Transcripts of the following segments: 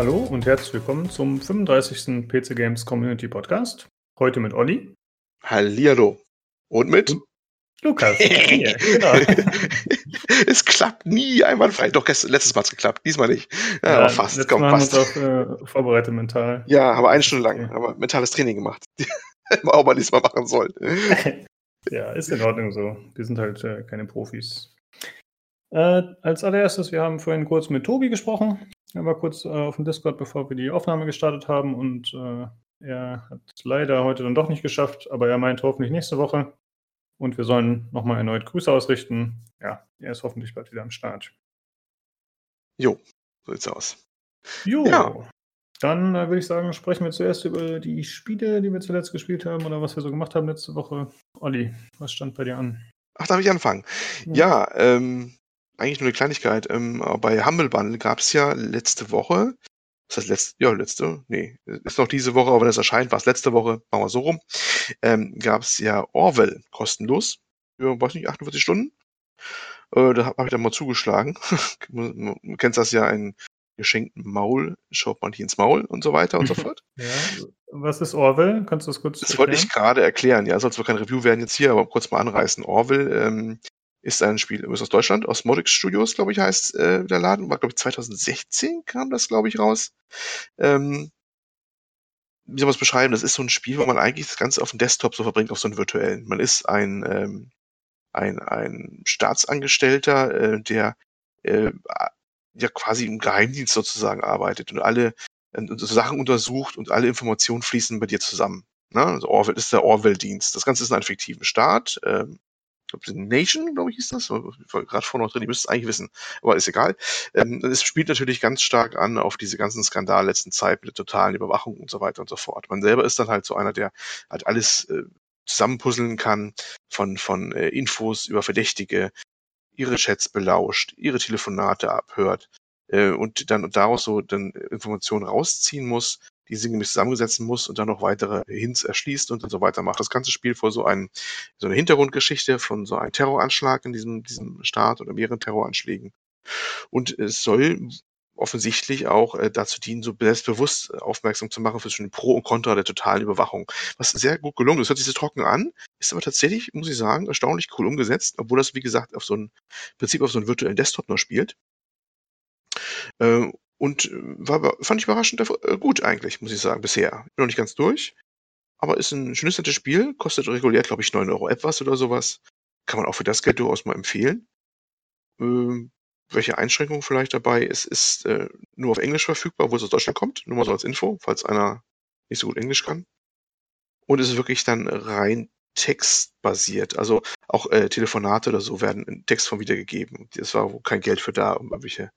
Hallo und herzlich willkommen zum 35. PC Games Community Podcast. Heute mit Olli. Hallihallo. Und mit? Lukas. Hier, genau. es klappt nie einwandfrei. Doch, gestern, letztes Mal hat es geklappt, diesmal nicht. Ja, aber fast. Komm, Mal fast. haben wir uns auch äh, vorbereitet mental. Ja, aber eine Stunde lang. Okay. Aber mentales Training gemacht. auch mal diesmal machen sollen. ja, ist in Ordnung so. Wir sind halt äh, keine Profis. Äh, als allererstes, wir haben vorhin kurz mit Tobi gesprochen. Er war kurz äh, auf dem Discord, bevor wir die Aufnahme gestartet haben und äh, er hat leider heute dann doch nicht geschafft, aber er meint hoffentlich nächste Woche. Und wir sollen nochmal erneut Grüße ausrichten. Ja, er ist hoffentlich bald wieder am Start. Jo, so sieht's aus. Jo, ja. dann äh, würde ich sagen, sprechen wir zuerst über die Spiele, die wir zuletzt gespielt haben oder was wir so gemacht haben letzte Woche. Olli, was stand bei dir an? Ach, darf ich anfangen? Ja, ja ähm, eigentlich nur eine Kleinigkeit. Ähm, bei Humble Bundle gab es ja letzte Woche, das heißt letzte, ja, letzte, nee, ist noch diese Woche, aber wenn es erscheint, war es letzte Woche, machen wir so rum, ähm, gab es ja Orwell kostenlos für, weiß nicht, 48 Stunden. Äh, da habe ich dann mal zugeschlagen. du kennst das ja, ein geschenkten Maul schaut man nicht ins Maul und so weiter und so fort. Ja. Was ist Orwell? Kannst du das kurz Das erklären? wollte ich gerade erklären. Ja, soll zwar kein Review werden jetzt hier, aber kurz mal anreißen. Orwell ähm, ist ein Spiel aus Deutschland, aus Modix Studios, glaube ich, heißt äh, der Laden. War, glaube ich, 2016 kam das, glaube ich, raus. Ähm, wie soll man es beschreiben? Das ist so ein Spiel, wo man eigentlich das Ganze auf dem Desktop so verbringt, auf so einen virtuellen. Man ist ein, ähm, ein, ein Staatsangestellter, äh, der äh, ja quasi im Geheimdienst sozusagen arbeitet und alle äh, so Sachen untersucht und alle Informationen fließen bei dir zusammen. Ne? Also Orwell ist der Orwell-Dienst. Das Ganze ist in einem fiktiven Staat. Ähm, Nation, glaube ich, hieß das. Gerade vorne noch drin, die müsste es eigentlich wissen, aber ist egal. Ähm, es spielt natürlich ganz stark an auf diese ganzen Skandale letzten Zeit mit der totalen Überwachung und so weiter und so fort. Man selber ist dann halt so einer, der halt alles äh, zusammenpuzzeln kann, von, von äh, Infos über Verdächtige, ihre Chats belauscht, ihre Telefonate abhört äh, und dann daraus so dann Informationen rausziehen muss, die sinngemäß zusammensetzen muss und dann noch weitere Hints erschließt und so weitermacht. Das ganze Spiel vor so, ein, so eine Hintergrundgeschichte von so einem Terroranschlag in diesem, diesem Staat oder mehreren Terroranschlägen. Und es soll offensichtlich auch äh, dazu dienen, so selbstbewusst aufmerksam zu machen für schon Pro und Contra der totalen Überwachung. Was sehr gut gelungen ist. Hört sich so trocken an, ist aber tatsächlich, muss ich sagen, erstaunlich cool umgesetzt, obwohl das, wie gesagt, auf so ein Prinzip auf so einen virtuellen Desktop nur spielt. Äh, und äh, war, fand ich überraschend äh, gut eigentlich, muss ich sagen, bisher. Bin noch nicht ganz durch. Aber ist ein schönes nettes Spiel. Kostet regulär, glaube ich, 9 Euro etwas oder sowas. Kann man auch für das Geld durchaus mal empfehlen. Ähm, welche Einschränkungen vielleicht dabei? Es ist äh, nur auf Englisch verfügbar, wo es aus Deutschland kommt. Nur mal so als Info, falls einer nicht so gut Englisch kann. Und es ist wirklich dann rein textbasiert. Also auch äh, Telefonate oder so werden in Textform wiedergegeben. Es war kein Geld für da, um irgendwelche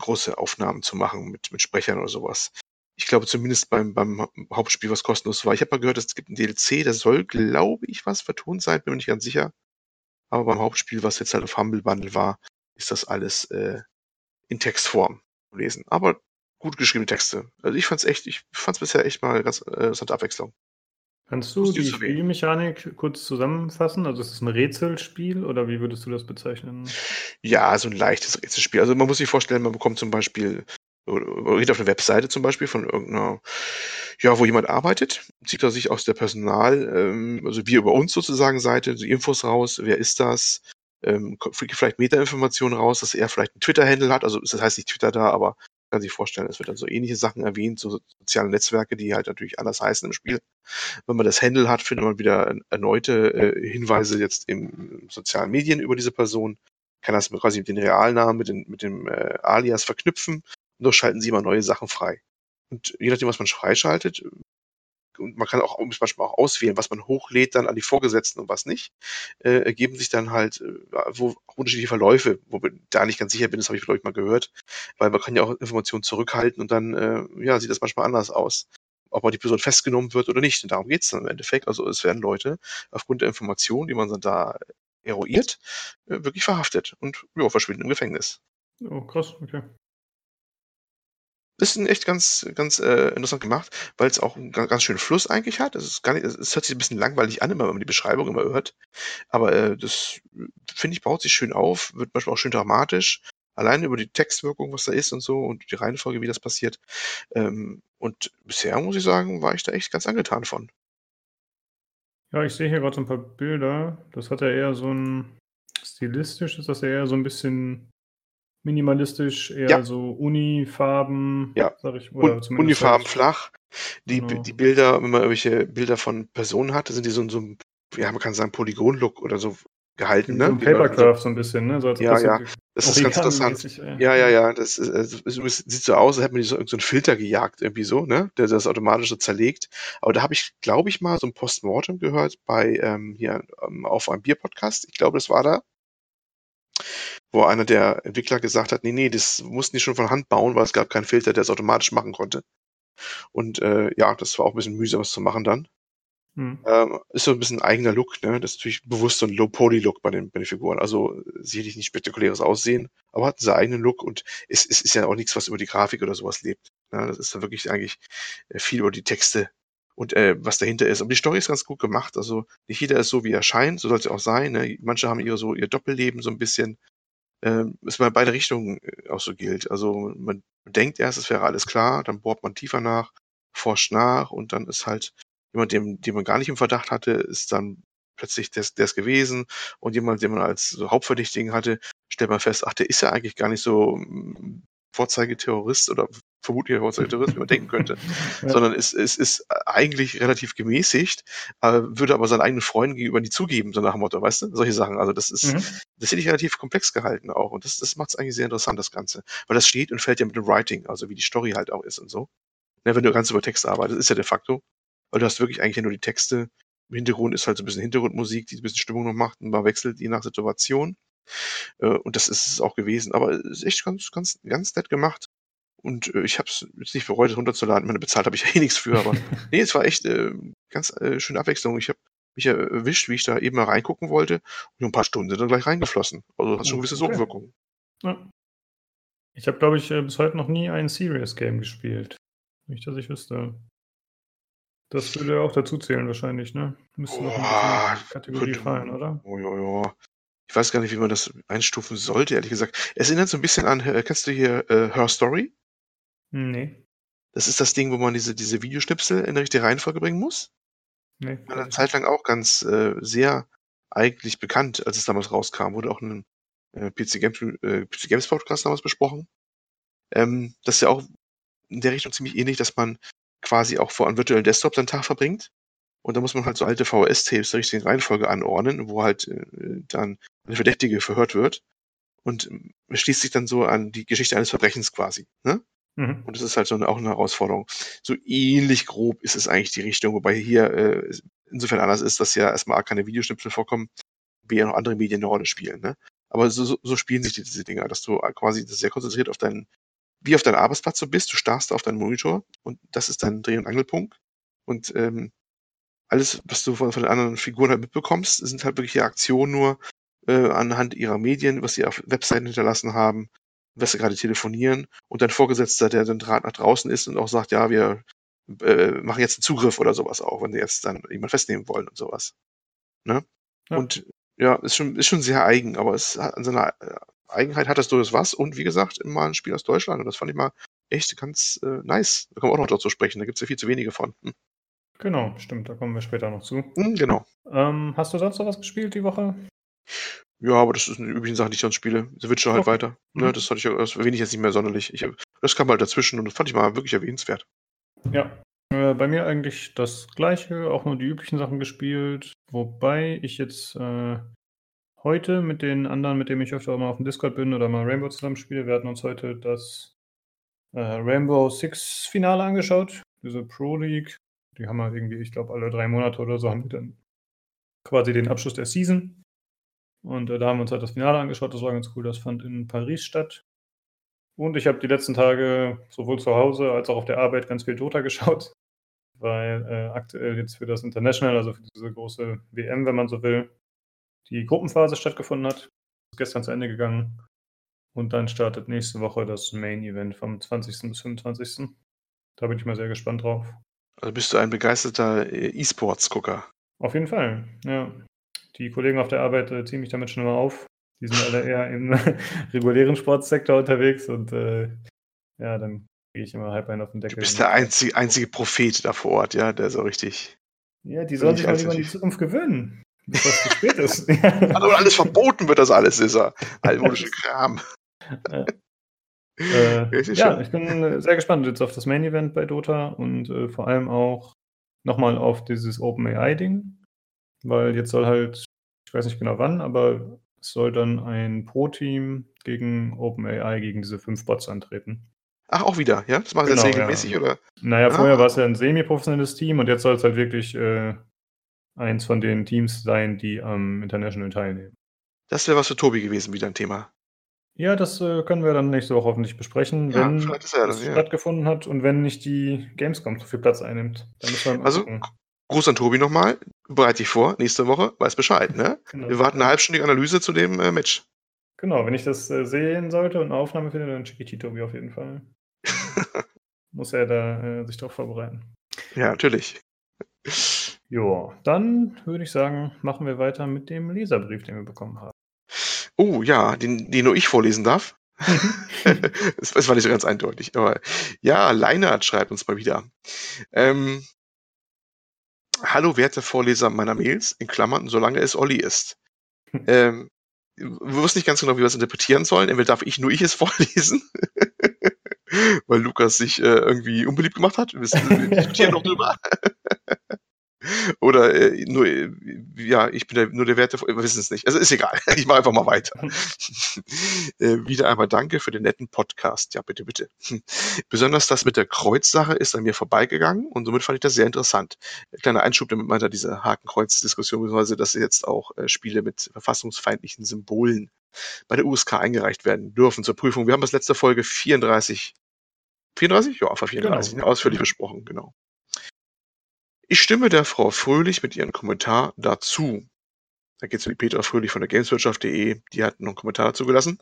große Aufnahmen zu machen mit, mit Sprechern oder sowas. Ich glaube zumindest beim, beim Hauptspiel, was kostenlos war. Ich habe mal gehört, es gibt ein DLC, der soll, glaube ich, was vertont sein, bin mir nicht ganz sicher. Aber beim Hauptspiel, was jetzt halt auf Humble Bundle war, ist das alles äh, in Textform lesen. Aber gut geschriebene Texte. Also ich fand's echt, ich fand's bisher echt mal ganz äh, interessante Abwechslung. Kannst du die Spielmechanik kurz zusammenfassen? Also ist es ein Rätselspiel oder wie würdest du das bezeichnen? Ja, so ein leichtes Rätselspiel. Also man muss sich vorstellen, man bekommt zum Beispiel, geht auf eine Webseite zum Beispiel von irgendeiner, ja, wo jemand arbeitet, zieht er sich aus der Personal, ähm, also wie über uns sozusagen Seite, so Infos raus, wer ist das, ähm, vielleicht Metainformationen raus, dass er vielleicht einen Twitter-Handle hat, also das heißt nicht Twitter da, aber kann sich vorstellen, es wird dann so ähnliche Sachen erwähnt, so soziale Netzwerke, die halt natürlich anders heißen im Spiel. Wenn man das Handle hat, findet man wieder erneute äh, Hinweise jetzt in sozialen Medien über diese Person, kann das quasi mit den Realnamen, mit, den, mit dem äh, Alias verknüpfen und doch schalten sie immer neue Sachen frei. Und je nachdem, was man freischaltet, und man kann auch manchmal auch auswählen, was man hochlädt dann an die Vorgesetzten und was nicht, äh, ergeben sich dann halt äh, wo unterschiedliche Verläufe, wo ich da nicht ganz sicher bin, das habe ich ich mal gehört, weil man kann ja auch Informationen zurückhalten und dann äh, ja sieht das manchmal anders aus ob man die Person festgenommen wird oder nicht. Und darum geht es dann im Endeffekt. Also es werden Leute aufgrund der Informationen, die man dann da eruiert, äh, wirklich verhaftet und ja, verschwinden im Gefängnis. Oh, krass, okay. Ist echt ganz, ganz äh, interessant gemacht, weil es auch einen ganz, schönen Fluss eigentlich hat. Es ist gar nicht, es hört sich ein bisschen langweilig an, immer, wenn man die Beschreibung immer hört. Aber äh, das finde ich baut sich schön auf, wird manchmal auch schön dramatisch. Alleine über die Textwirkung, was da ist und so und die Reihenfolge, wie das passiert. Ähm, und bisher muss ich sagen, war ich da echt ganz angetan von. Ja, ich sehe hier gerade so ein paar Bilder. Das hat ja eher so ein stilistisch ist das ja eher so ein bisschen minimalistisch, eher Ja. so Unifarben, Ja. sag ich, oder Un zumindest Unifarben halt flach. Die Genau. die Bilder, wenn man irgendwelche Bilder von Personen hat, sind die so in so 'nem, ja, man kann sagen, Polygon-Look oder so gehalten, ne? so 'n Wie man so ein bisschen, ne? So Ja, das ja. Das ist ganz interessant. Äh, Ja, ja, ja. Das ist, äh, es sieht so aus, als hätte man so irgend so Filter gejagt irgendwie so, ne, der das automatisch so zerlegt. Aber da habe ich, glaube ich, mal so 'n Postmortem gehört bei, ähm, hier, ähm, auf einem Bier-Podcast. Ich glaube, das war da. Wo einer der Entwickler gesagt hat: „Ne, ne, das mussten die schon von Hand bauen, weil es gab keinen Filter, der es automatisch machen konnte.“ Und, äh, ja, das war auch 'n bisschen mühsam, das zu machen dann. Mhm. Ähm, ist so 'n bisschen eigener Look, ne? Das ist natürlich bewusst so 'n Low-Poly-Look bei den bei den Figuren. Also, sicherlich nicht spektakuläres Aussehen, aber hat seinen eigenen Look und es es ist ja auch nix, was über die Grafik oder so was lebt, ne? Das ist dann wirklich eigentlich, äh, viel über die Texte und, äh, was dahinter ist. Und die Story ist ganz gut gemacht. Also, nicht jeder ist so, wie er scheint, so soll's ja auch sein, ne? Manche haben ihre so ihr Doppelleben so 'n bisschen, ähm, mal in beide Richtungen, äh, auch so gilt. Also, man denkt erst, es wäre alles klar, dann bohrt man tiefer nach, forscht nach und dann ist halt jemand, den den man gar nicht im Verdacht hatte, ist dann plötzlich der's der's gewesen und jemand, den man als so Hauptverdächtigen hatte, stellt man fest, ach, der ist ja eigentlich gar nicht so 'n Vorzeigeterrorist oder vermutlicher Vorzeigeterrorist, wie man denken könnte, Ja. sondern ist ist ist eigentlich relativ gemäßigt, äh, würde aber seinen eigenen Freunden gegenüber nie zugeben, so nach dem Motto, weißt du? Solche Sachen. Also, das ist Mhm. das finde ich relativ komplex gehalten auch und das das macht's eigentlich sehr interessant, das Ganze. Weil das steht und fällt ja mit dem Writing, also wie die Story halt auch ist und so. Ne, wenn du ganz über Texte arbeitest, ist ja de facto. Weil du hast wirklich eigentlich ja nur die Texte. Im Hintergrund ist halt so 'n bisschen Hintergrundmusik, die so 'n bisschen Stimmung noch macht und man wechselt je nach Situation. Äh, und das ist es auch gewesen. Aber ist echt ganz ganz ganz nett gemacht und, äh, ich habe es jetzt nicht bereut, es runterzuladen. Ich meine, bezahlt habe ich ja eh nix für, aber ne, es war echt, äh, ganz, äh, schöne Abwechslung. Ich habe mich erwischt, wie ich da eben mal reingucken wollte und 'n paar Stunden sind dann gleich reingeflossen. Also, hat schon Oh, gewisse okay. Sogwirkung. Ja. Ich habe, glaube ich, äh, bis heute noch nie ein Serious Game gespielt. Nicht, dass ich wüsste. Das würde ja auch dazu zählen wahrscheinlich, ne? Müsste noch in diese Kategorie fallen, oder? oh, ja, ja. Ich weiß gar nicht, wie man das einstufen sollte, ehrlich gesagt. Es erinnert so 'n bisschen an äh, kennst du hier, äh, Her Story? Ne. Das ist das Ding, wo man diese diese Videoschnipsel in die richtige Reihenfolge bringen muss. Ne, War 'ne ich Zeit lang auch ganz, äh, sehr eigentlich bekannt, als es damals rauskam. Wurde auch in 'nem, äh, PC Games äh, PC Games Podcast damals besprochen. Ähm, das ist ja auch in der Richtung ziemlich ähnlich, dass man quasi auch vor einem virtuellen Desktop seinen Tag verbringt. Und da muss man halt so alte VHS-Tapes der richtigen Reihenfolge anordnen, wo halt, äh, dann der Verdächtige verhört wird. Und, hm, es schließt sich dann so an die Geschichte eines Verbrechens quasi, ne? Mhm. Und das ist halt so 'ne auch 'ne Herausforderung. So ähnlich grob ist es eigentlich die Richtung, wobei hier, äh, es insofern anders ist, dass ja erst mal A keine Videoschnipsel vorkommen, B ja noch andere Medien 'ne Rolle spielen, ne? Aber so so spielen sich diese Dinger, dass du quasi sehr konzentriert auf deinen wie auf deinen Arbeitsplatz so bist. Du starrst auf deinen Monitor und das ist dein Dreh und Angelpunkt. Und, ähm, alles, was du von von den anderen Figuren halt mitbekommst, sind halt wirkliche Aktionen nur, äh, anhand ihrer Medien, was sie auf Webseiten hinterlassen haben, was sie grade telefonieren und dein Vorgesetzter, der den Draht nach draußen ist und auch sagt: „Ja, wir, äh, machen jetzt 'n Zugriff“ oder so was auch, wenn sie jetzt dann jemanden festnehmen wollen und so was, ne? Ja. Und ja, ist schon ist schon sehr eigen, aber es hat an seiner, äh, Eigenheit hat das durchaus was und wie gesagt, mal 'n Spiel aus Deutschland und das fand ich mal echt ganz, äh, nice. Da kommen wir auch noch dazu sprechen, da gibt's ja viel zu wenige von. Hm. Genau, stimmt, da kommen wir später noch zu. Mhm, genau. Ähm, hast du sonst noch was gespielt die Woche? Ja, aber das sind die üblichen Sachen, die ich sonst spiele. The Witcher halt Okay. weiter, ne? Mhm. Das hatte ich ja das erwähne ich jetzt nicht mehr sonderlich. Ich das kam halt dazwischen und das fand ich mal wirklich erwähnenswert. Ja, äh, bei mir eigentlich das Gleiche, auch nur die üblichen Sachen gespielt, wobei ich jetzt, äh, heute mit den anderen, mit denen ich öfter mal aufm Discord bin oder mal Rainbow zusammen spiele wir hatten uns heute das, äh, Rainbow Six Finale angeschaut, diese Pro League. Die haben halt irgendwie, ich glaube, alle 3 Monate oder so haben die dann quasi den Abschluss der Season. Und, äh, da haben wir uns halt das Finale angeschaut, das war ganz cool. Das fand in Paris statt. Und ich habe die letzten Tage sowohl zu Hause als auch auf der Arbeit ganz viel Dota geschaut, weil, äh, aktuell jetzt für das International, also für diese große WM, wenn man so will, die Gruppenphase stattgefunden hat. Ist gestern zu Ende gegangen. Und dann startet nächste Woche das Main Event vom 20. bis 25. Da bin ich mal sehr gespannt drauf. Also, bist du ein begeisterter, äh, E-Sports-Gucker? Auf jeden Fall, ja. Die Kollegen auf der Arbeit, äh, ziehen mich damit schon immer auf. Die sind alle eher im regulären Sportsektor unterwegs und äh, ja, dann kriege ich immer halb einen auf den Deckel. Du bist der einzige, einzige Prophet da vor Ort, ja, der so richtig. Ja, die sollen sich mal lieber an die Zukunft gewöhnen, bis das zu spät ist. Also alles verboten wird das alles, ist er. Altmodische Kram. Ja. Äh, ja, ich bin sehr gespannt jetzt auf das Main Event bei Dota und äh, vor allem auch nochmal auf dieses OpenAI-Ding, weil jetzt soll halt, ich weiß nicht genau wann, aber es soll dann ein Pro-Team gegen OpenAI, gegen diese fünf Bots antreten. Ach, auch wieder, ja? Das machen sie Genau, jetzt regelmäßig, ja. oder? Naja, Ah. vorher war es ja ein semi-professionelles Team und jetzt soll es halt wirklich äh, eins von den Teams sein, die am International teilnehmen. Das wäre was für Tobi gewesen, wieder ein Thema. Ja, das äh, können wir dann nächste Woche hoffentlich besprechen, Ja, wenn es ja. stattgefunden hat und wenn nicht die Gamescom so viel Platz einnimmt. Dann müssen wir mal Also, gucken. Gruß an Tobi nochmal. Bereite dich vor, nächste Woche, weiß Bescheid, ne? Genau. Wir warten eine halbstündige Analyse zu dem äh, Match. Genau, wenn ich das äh, sehen sollte und eine Aufnahme finde, dann schicke ich die Tobi auf jeden Fall. Muss er da äh, sich darauf vorbereiten. Ja, natürlich. Jo, dann würde ich sagen, machen wir weiter mit dem Leserbrief, den wir bekommen haben. Oh ja, den, den nur ich vorlesen darf. das, das war nicht so ganz eindeutig. Aber ja, Leinert schreibt uns mal wieder. Ähm, Hallo, werte Vorleser meiner Mails, in Klammern, solange es Olli ist. ähm, wir wussten nicht ganz genau, wie wir es interpretieren sollen. Entweder darf ich nur ich es vorlesen, weil Lukas sich äh, irgendwie unbeliebt gemacht hat. Wir, wir diskutieren noch drüber. Oder äh, nur, äh, ja, ich bin der, nur der Werte, wir wissen es nicht. Also ist egal. Ich mache einfach mal weiter. äh, wieder einmal danke für den netten Podcast. Ja, bitte, bitte. Besonders das mit der Kreuzsache ist an mir vorbeigegangen und somit fand ich das sehr interessant. Kleiner Einschub, damit meint er diese Hakenkreuz-Diskussion, beziehungsweise dass jetzt auch äh, Spiele mit verfassungsfeindlichen Symbolen bei der USK eingereicht werden dürfen zur Prüfung. Wir haben das letzte Folge 34, 34? Ja, auf 34, Genau. ausführlich besprochen, genau. Ich stimme der Frau Fröhlich mit ihrem Kommentar dazu. Da geht es um die Petra Fröhlich von der Gameswirtschaft.de, die hat noch einen Kommentar dazu gelassen.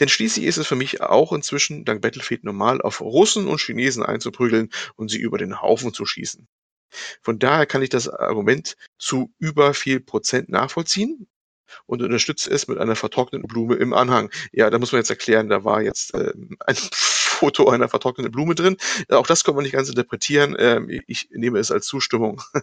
Denn schließlich ist es für mich auch inzwischen dank Battlefield normal, auf Russen und Chinesen einzuprügeln und sie über den Haufen zu schießen. Von daher kann ich das Argument zu über viel Prozent nachvollziehen und unterstütze es mit einer vertrockneten Blume im Anhang. Ja, da muss man jetzt erklären, da war jetzt ähm, ein Foto einer vertrockneten Blume drin. Auch das kann man nicht ganz interpretieren. Ähm, ich nehme es als Zustimmung.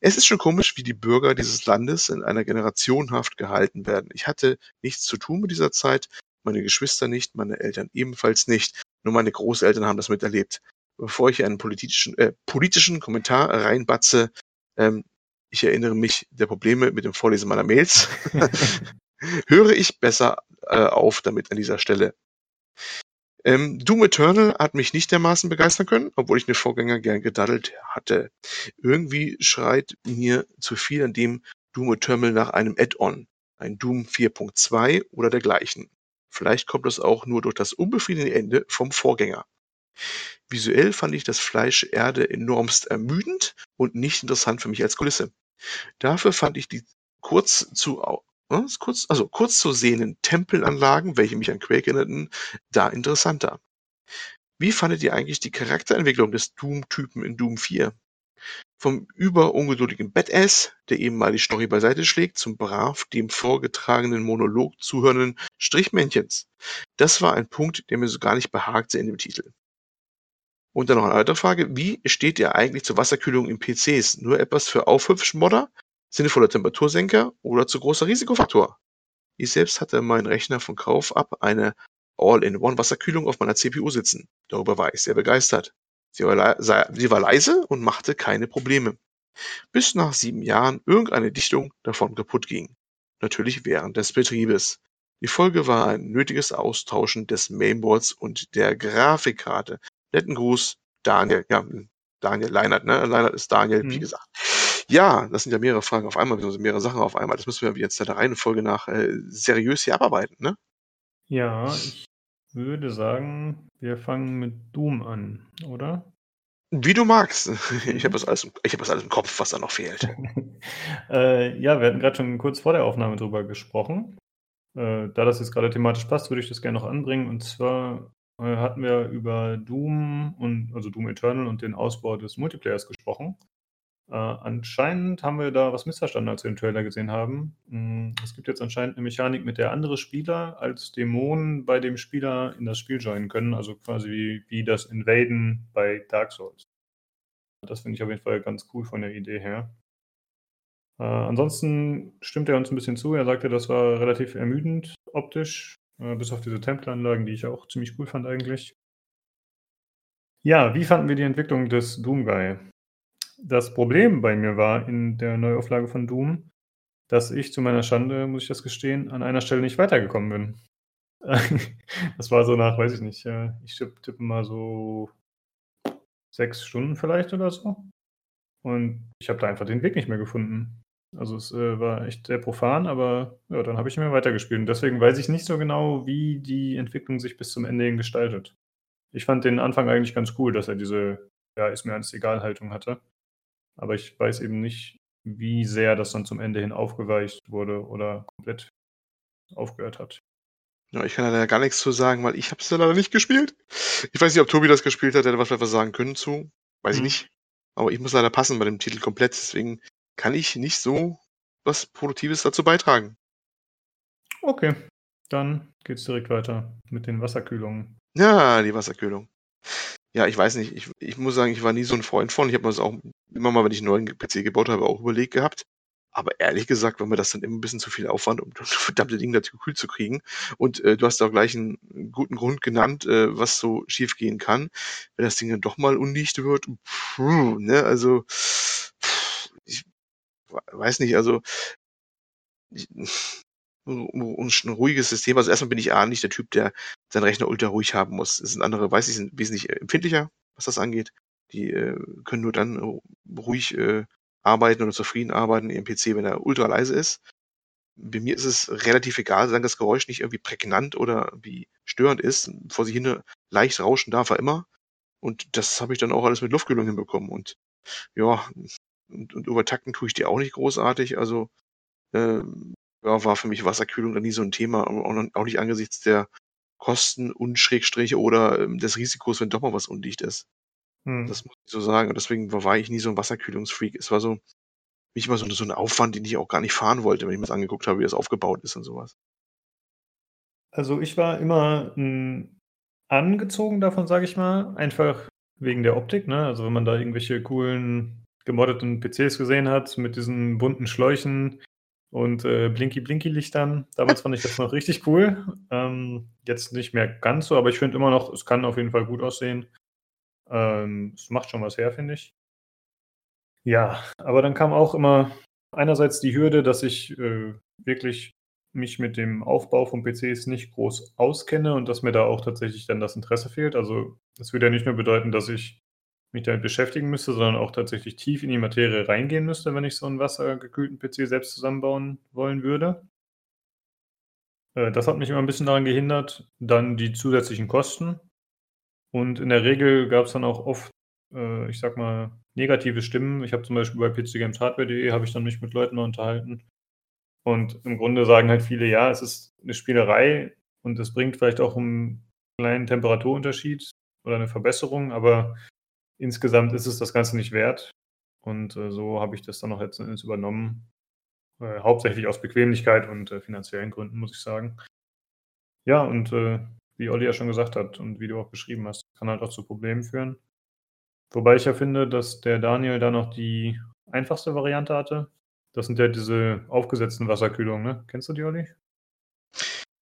Es ist schon komisch, wie die Bürger dieses Landes in einer Generationenhaft gehalten werden. Ich hatte nichts zu tun mit dieser Zeit, meine Geschwister nicht, meine Eltern ebenfalls nicht. Nur meine Großeltern haben das miterlebt. Bevor ich einen politischen, äh, politischen Kommentar reinbatze, ähm, ich erinnere mich der Probleme mit dem Vorlesen meiner Mails, höre ich besser äh, auf damit an dieser Stelle. Ähm, Doom Eternal hat mich nicht dermaßen begeistern können, obwohl ich den Vorgänger gern gedaddelt hatte. Irgendwie schreit mir zu viel an dem Doom Eternal nach einem Add-on, ein Doom 4.2 oder dergleichen. Vielleicht kommt es auch nur durch das unbefriedigende Ende vom Vorgänger. Visuell fand ich das Fleisch Erde enormst ermüdend und nicht interessant für mich als Kulisse. Dafür fand ich die kurz zu was? kurz, also kurz zu sehenden Tempelanlagen, welche mich an Quake erinnerten, da interessanter. Wie fandet ihr eigentlich die Charakterentwicklung des Doom-Typen in Doom 4? Vom überungeduldigen Badass, der eben mal die Story beiseite schlägt, zum brav dem vorgetragenen Monolog zuhörenden Strichmännchens. Das war ein Punkt, der mir so gar nicht behagte in dem Titel. Und dann noch eine weitere Frage. Wie steht ihr eigentlich zur Wasserkühlung in PCs? Nur etwas für Aufhübschmodder? Sinnvoller Temperatursenker oder zu großer Risikofaktor? Ich selbst hatte meinen Rechner von Kauf ab eine All-in-One Wasserkühlung auf meiner CPU sitzen. Darüber war ich sehr begeistert. Sie war, sie war leise und machte keine Probleme. Bis nach sieben Jahren irgendeine Dichtung davon kaputt ging. Natürlich während des Betriebes. Die Folge war ein nötiges Austauschen des Mainboards und der Grafikkarte. Netten Gruß, Daniel. Ja, Daniel Leinert, ne? Leinert ist Daniel, wie Mhm. gesagt. Ja, das sind ja mehrere Fragen auf einmal, beziehungsweise mehrere Sachen auf einmal. Das müssen wir jetzt der Reihenfolge nach äh, seriös hier abarbeiten, ne? Ja, ich würde sagen, wir fangen mit Doom an, oder? Wie du magst. Ich Mhm. habe das, alles im- ich hab das alles im Kopf, was da noch fehlt. äh, ja, wir hatten gerade schon kurz vor der Aufnahme drüber gesprochen. Äh, da das jetzt gerade thematisch passt, würde ich das gerne noch anbringen. Und zwar äh, hatten wir über Doom und also Doom Eternal und den Ausbau des Multiplayers gesprochen. Äh, anscheinend haben wir da was missverstanden, als wir den Trailer gesehen haben. Hm, es gibt jetzt anscheinend eine Mechanik, mit der andere Spieler als Dämonen bei dem Spieler in das Spiel joinen können, also quasi wie, wie das Invaden bei Dark Souls. Das finde ich auf jeden Fall ganz cool von der Idee her. Äh, ansonsten stimmt er uns ein bisschen zu. Er sagte, das war relativ ermüdend optisch, äh, bis auf diese Tempelanlagen, die ich auch ziemlich cool fand eigentlich. Ja, wie fanden wir die Entwicklung des Doom Guy? Das Problem bei mir war in der Neuauflage von Doom, dass ich zu meiner Schande, muss ich das gestehen, an einer Stelle nicht weitergekommen bin. das war so nach, weiß ich nicht, äh, ich tippe mal so sechs Stunden vielleicht oder so. Und ich habe da einfach den Weg nicht mehr gefunden. Also es äh, war echt sehr profan, aber ja, dann habe ich mehr weitergespielt. Und deswegen weiß ich nicht so genau, wie die Entwicklung sich bis zum Ende hin gestaltet. Ich fand den Anfang eigentlich ganz cool, dass er diese, ja, ist mir alles egal Haltung hatte. Aber ich weiß eben nicht, wie sehr das dann zum Ende hin aufgeweicht wurde oder komplett aufgehört hat. Ja, ich kann da gar nichts zu sagen, weil ich habe es ja leider nicht gespielt. Ich weiß nicht, ob Tobi das gespielt hat, der hätte was sagen können zu. Weiß hm. ich nicht. Aber ich muss leider passen bei dem Titel komplett, deswegen kann ich nicht so was Produktives dazu beitragen. Okay, dann geht's direkt weiter mit den Wasserkühlungen. Ja, die Wasserkühlung. Ja, ich weiß nicht. Ich, ich muss sagen, ich war nie so ein Freund von. Ich habe mir das auch immer mal, wenn ich einen neuen PC gebaut habe, auch überlegt gehabt. Aber ehrlich gesagt, war mir das dann immer ein bisschen zu viel Aufwand, um das verdammte Ding dazu kühl zu kriegen. Und äh, du hast auch gleich einen guten Grund genannt, äh, was so schief gehen kann, wenn das Ding dann doch mal undicht wird. Puh, ne? Also, ich weiß nicht, also ich, ein ruhiges System. Also erstmal bin ich A nicht der Typ, der seinen Rechner ultra ruhig haben muss. Es sind andere, weiß ich, sind wesentlich empfindlicher, was das angeht. Die äh, können nur dann ruhig äh, arbeiten oder zufrieden arbeiten im PC, wenn er ultra leise ist. Bei mir ist es relativ egal, solange das Geräusch nicht irgendwie prägnant oder wie störend ist. Vor sich hin leicht rauschen darf er immer. Und das habe ich dann auch alles mit Luftkühlung hinbekommen. Und ja, und, und übertakten tue ich die auch nicht großartig. Also äh, ja, war für mich Wasserkühlung dann nie so ein Thema, auch nicht angesichts der Kosten und Schrägstriche oder ähm, des Risikos, wenn doch mal was undicht ist. Hm. Das muss ich so sagen. Und deswegen war ich nie so ein Wasserkühlungsfreak. Es war so, nicht immer so, so ein Aufwand, den ich auch gar nicht fahren wollte, wenn ich mir das angeguckt habe, wie das aufgebaut ist und sowas. Also ich war immer hm, angezogen davon, sage ich mal, einfach wegen der Optik. Ne? Also wenn man da irgendwelche coolen gemoddeten PCs gesehen hat mit diesen bunten Schläuchen, und äh, Blinky-Blinky-Lichtern. Damals fand ich das noch richtig cool. Ähm, jetzt nicht mehr ganz so, aber ich finde immer noch, es kann auf jeden Fall gut aussehen. Ähm, es macht schon was her, finde ich. Ja, aber dann kam auch immer einerseits die Hürde, dass ich äh, wirklich mich mit dem Aufbau von PCs nicht groß auskenne und dass mir da auch tatsächlich dann das Interesse fehlt. Also das würde ja nicht nur bedeuten, dass ich mich damit beschäftigen müsste, sondern auch tatsächlich tief in die Materie reingehen müsste, wenn ich so einen wassergekühlten PC selbst zusammenbauen wollen würde. Äh, das hat mich immer ein bisschen daran gehindert. Dann die zusätzlichen Kosten. Und in der Regel gab es dann auch oft, äh, ich sag mal, negative Stimmen. Ich habe zum Beispiel bei pcgameshardware.de habe ich dann mich mit Leuten mal unterhalten. Und im Grunde sagen halt viele, ja, es ist eine Spielerei und es bringt vielleicht auch einen kleinen Temperaturunterschied oder eine Verbesserung, aber insgesamt ist es das Ganze nicht wert. Und äh, so habe ich das dann noch jetzt übernommen. Äh, hauptsächlich aus Bequemlichkeit und äh, finanziellen Gründen, muss ich sagen. Ja, und äh, wie Olli ja schon gesagt hat und wie du auch beschrieben hast, kann halt auch zu Problemen führen. Wobei ich ja finde, dass der Daniel da noch die einfachste Variante hatte. Das sind ja diese aufgesetzten Wasserkühlungen, ne? Kennst du die, Olli?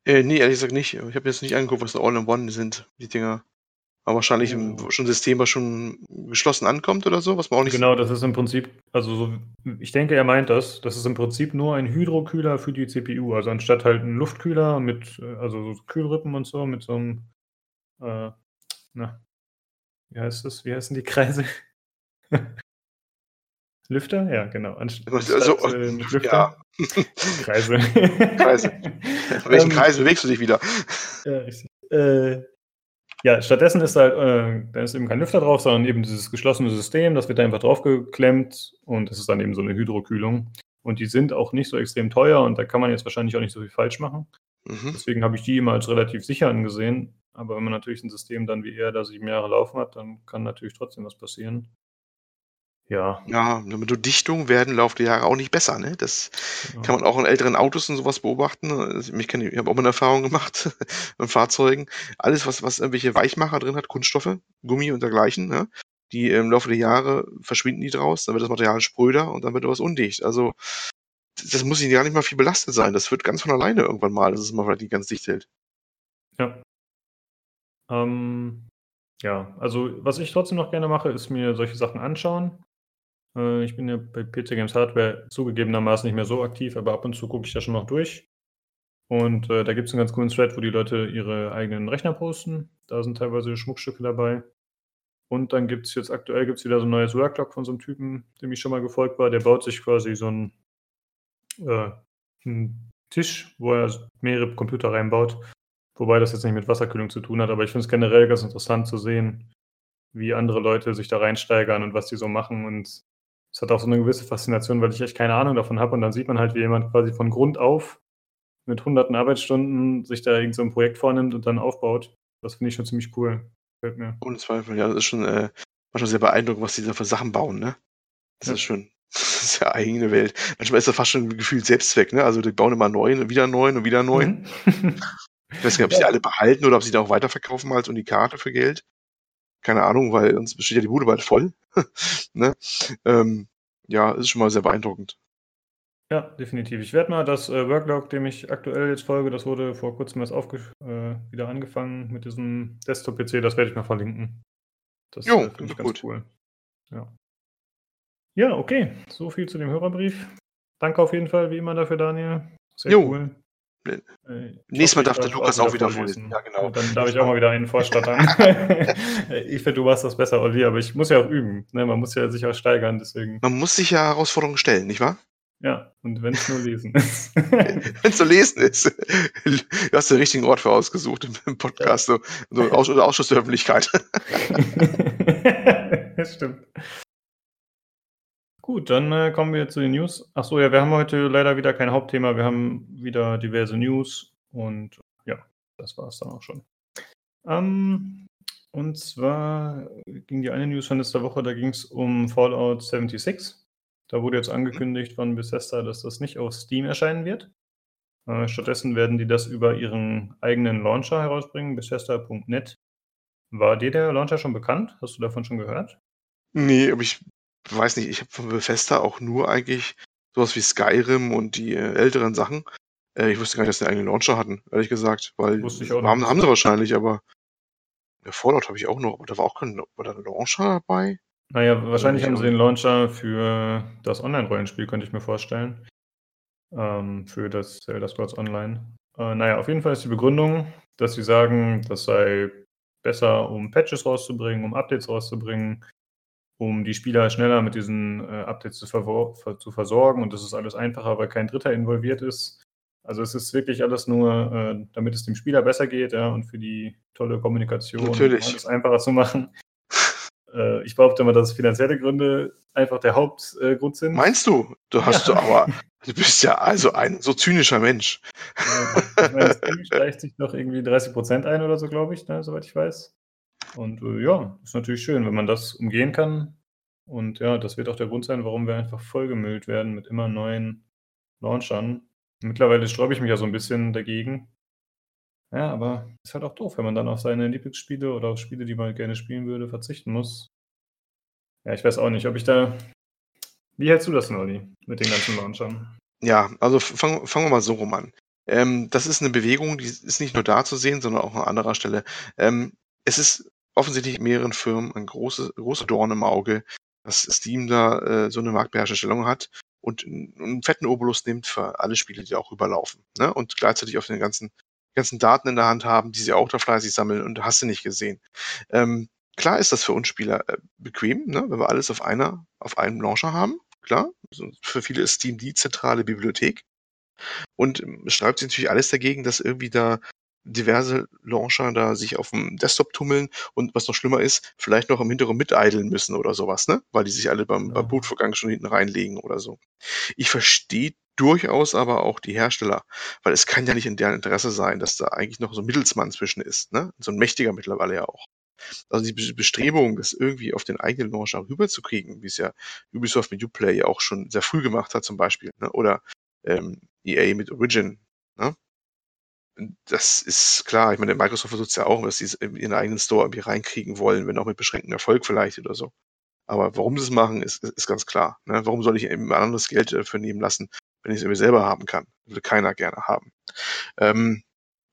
Äh, nee, ehrlich gesagt nicht. Ich habe jetzt nicht angeguckt, was All-in-One sind, die Dinger. Aber wahrscheinlich oh. schon ein System, was schon geschlossen ankommt oder so, was man auch nicht. Genau, das ist im Prinzip, also so, ich denke, er meint das. Das ist im Prinzip nur ein Hydrokühler für die CPU. Also anstatt halt ein Luftkühler mit, äh, also so Kühlrippen und so, mit so einem, äh, na, wie heißt das? Wie heißen die Kreise? Lüfter? Ja, genau. Anstatt, also, äh, Lüfter. Ja. Kreise. Kreise. Welchen ähm, Kreis bewegst du dich wieder? Ja, richtig. Äh, ja, stattdessen ist halt, äh, da ist eben kein Lüfter drauf, sondern eben dieses geschlossene System, das wird da einfach draufgeklemmt und es ist dann eben so eine Hydrokühlung. Und die sind auch nicht so extrem teuer und da kann man jetzt wahrscheinlich auch nicht so viel falsch machen. Mhm. Deswegen habe ich die immer als relativ sicher angesehen. Aber wenn man natürlich ein System dann wie er da sieben Jahre laufen hat, dann kann natürlich trotzdem was passieren. Ja. Ja, mit der Dichtung werden im Laufe der Jahre auch nicht besser, ne? Das Genau. kann man auch in älteren Autos und sowas beobachten. Also, ich ich habe auch mal eine Erfahrung gemacht an Fahrzeugen. Alles, was was irgendwelche Weichmacher drin hat, Kunststoffe, Gummi und dergleichen, ne, die im Laufe der Jahre verschwinden die draus, dann wird das Material spröder und dann wird was undicht. Also, das muss ja nicht mal viel belastet sein. Das wird ganz von alleine irgendwann mal, dass es mal vielleicht nicht ganz dicht hält. Ja. Ähm, ja, also was ich trotzdem noch gerne mache, ist mir solche Sachen anschauen. Äh, ich bin ja bei PC Games Hardware zugegebenermaßen nicht mehr so aktiv, aber ab und zu gucke ich da schon noch durch. Und äh, da gibt es einen ganz coolen Thread, wo die Leute ihre eigenen Rechner posten. Da sind teilweise Schmuckstücke dabei. Und dann gibt es jetzt aktuell gibt's wieder so ein neues Worklog von so einem Typen, dem ich schon mal gefolgt war. Der baut sich quasi so einen, äh, einen Tisch, wo er mehrere Computer reinbaut. Wobei das jetzt nicht mit Wasserkühlung zu tun hat, aber ich finde es generell ganz interessant zu sehen, wie andere Leute sich da reinsteigern und was die so machen. Und es hat auch so eine gewisse Faszination, weil ich echt keine Ahnung davon habe. Und dann sieht man halt, wie jemand quasi von Grund auf mit hunderten Arbeitsstunden sich da irgend so ein Projekt vornimmt und dann aufbaut. Das finde ich schon ziemlich cool. Gefällt mir. Ohne Zweifel, ja, das ist schon, äh, manchmal sehr beeindruckend, was die da für Sachen bauen, ne? Das Ja. ist schon das ist ja eigene Welt. Manchmal ist das fast schon gefühlt Selbstzweck, ne? Also, die bauen immer neuen und wieder neuen und wieder neuen. Mhm. Ich weiß gar nicht, ob sie Ja. alle behalten oder ob sie die auch weiterverkaufen als Unikate für Geld. Keine Ahnung, weil sonst besteht ja die Bude bald voll, ne? Ähm, ja, ist schon mal sehr beeindruckend. Ja, definitiv. Ich werde mal das, äh, Worklog, dem ich aktuell jetzt folge, das wurde vor Kurzem erst äh, wieder angefangen mit diesem Desktop-PC, das werde ich mal verlinken. Das, Jo, äh, finde ich ganz gut. cool. Ja. Ja, okay. So viel zu dem Hörerbrief. Danke auf jeden Fall wie immer dafür, Daniel. Sehr Jo. cool. Nächstes Mal darf der Lukas auch wieder vorlesen. Ja, genau. Dann darf ich auch mal wieder einen vorstottern. ich finde, du machst das besser, Olli, aber ich muss ja auch üben. Ne? Man muss ja sich auch steigern, deswegen. Man muss sich ja Herausforderungen stellen, nicht wahr? Ja, und wenn es nur lesen ist. Wenn zu lesen ist. Du hast den richtigen Ort für ausgesucht im Podcast, so so oder Ausschuss der Öffentlichkeit. das stimmt. Gut, dann äh, kommen wir zu den News. Ach so, ja, wir haben heute leider wieder kein Hauptthema. Wir haben wieder diverse News und ja, das war es dann auch schon. Ähm, und zwar ging die eine News von letzter Woche, da ging es um Fallout 76. Da wurde jetzt angekündigt von Bethesda, dass das nicht auf Steam erscheinen wird. Äh, stattdessen werden die das über ihren eigenen Launcher herausbringen, Bethesda.net. War dir der Launcher schon bekannt? Hast du davon schon gehört? Ne, aber ich weiß nicht, ich habe von Bethesda auch nur eigentlich sowas wie Skyrim und die, äh, älteren Sachen. Äh, ich wusste gar nicht, dass die eigenen Launcher hatten, ehrlich gesagt, weil haben haben sie wahrscheinlich, aber ja, Fallout habe ich auch noch, aber da war auch kein war da 'n Launcher dabei? Naja, wahrscheinlich haben sie den Launcher für das Online-Rollenspiel, könnte ich mir vorstellen. Ähm, für das Elder Scrolls Online. Äh, na ja, auf jeden Fall ist die Begründung, dass sie sagen, das sei besser, um Patches rauszubringen, um Updates rauszubringen, um die Spieler schneller mit diesen, äh, Updates zu zu versorgen und das ist alles einfacher, weil kein Dritter involviert ist. Also, es ist wirklich alles nur, äh, damit es dem Spieler besser geht, ja, und für die tolle Kommunikation, Natürlich. alles einfacher zu machen. Äh, ich behaupte mal, dass finanzielle Gründe einfach der Hauptgrund äh, sind. Meinst du? Du hast Ja. du aber du bist ja also ein so zynischer Mensch. Ja, ich meine, Steam streicht sich noch irgendwie 30% ein oder so, glaube ich, ne, soweit ich weiß. Und, äh, ja, ist natürlich schön, wenn man das umgehen kann. Und ja, das wird auch der Grund sein, warum wir einfach vollgemüllt werden mit immer neuen Launchern. Mittlerweile sträube ich mich ja so ein bisschen dagegen. Ja, aber ist halt auch doof, wenn man dann auf seine Lieblingsspiele oder auf Spiele, die man gerne spielen würde, verzichten muss. Ja, ich weiß auch nicht, ob ich da wie hältst du das denn, Olli, mit den ganzen Launchern? Ja, also fangen fangen wir mal so rum an. Ähm, das ist 'ne Bewegung, die ist nicht nur da zu sehen, sondern auch an anderer Stelle. Ähm, es ist offensichtlich mehreren Firmen ein große großer Dorn im Auge, dass Steam da, äh, so 'ne marktbeherrschende Stellung hat und 'n 'n fetten Obolus nimmt für alle Spiele, die auch rüberlaufen, ne? Und gleichzeitig auf den ganzen ganzen Daten in der Hand haben, die sie auch da fleißig sammeln und hast du nicht gesehen. Ähm, klar ist das für uns Spieler, äh, bequem, ne, wenn wir alles auf einer auf einem Launcher haben, klar. Also, für viele ist Steam die zentrale Bibliothek. Und, ähm, es sträubt sich natürlich alles dagegen, dass irgendwie da diverse Launcher da sich auf'm Desktop tummeln und was noch schlimmer ist, vielleicht noch im Hintergrund miteideln müssen oder so was, ne? Weil die sich alle beim beim Ja. Bootvorgang schon hinten reinlegen oder so. Ich verstehe durchaus aber auch die Hersteller, weil es kann ja nicht in deren Interesse sein, dass da eigentlich noch so 'n Mittelsmann zwischen ist, ne? So 'n mächtiger mittlerweile ja auch. Also die Bestrebung, das irgendwie auf den eigenen Launcher rüberzukriegen, wie es ja Ubisoft mit Uplay ja auch schon sehr früh gemacht hat zum Beispiel, ne? oder ähm, EA mit Origin. Ne? Das ist klar. Ich meine, Microsoft versucht es ja auch, dass sie es in ihren eigenen Store irgendwie reinkriegen wollen, wenn auch mit beschränktem Erfolg vielleicht oder so. Aber warum sie es machen, ist, ist ganz klar. Ne? Warum soll ich eben anderes Geld dafür nehmen lassen, wenn ich es irgendwie selber haben kann? Will keiner gerne haben. Ähm,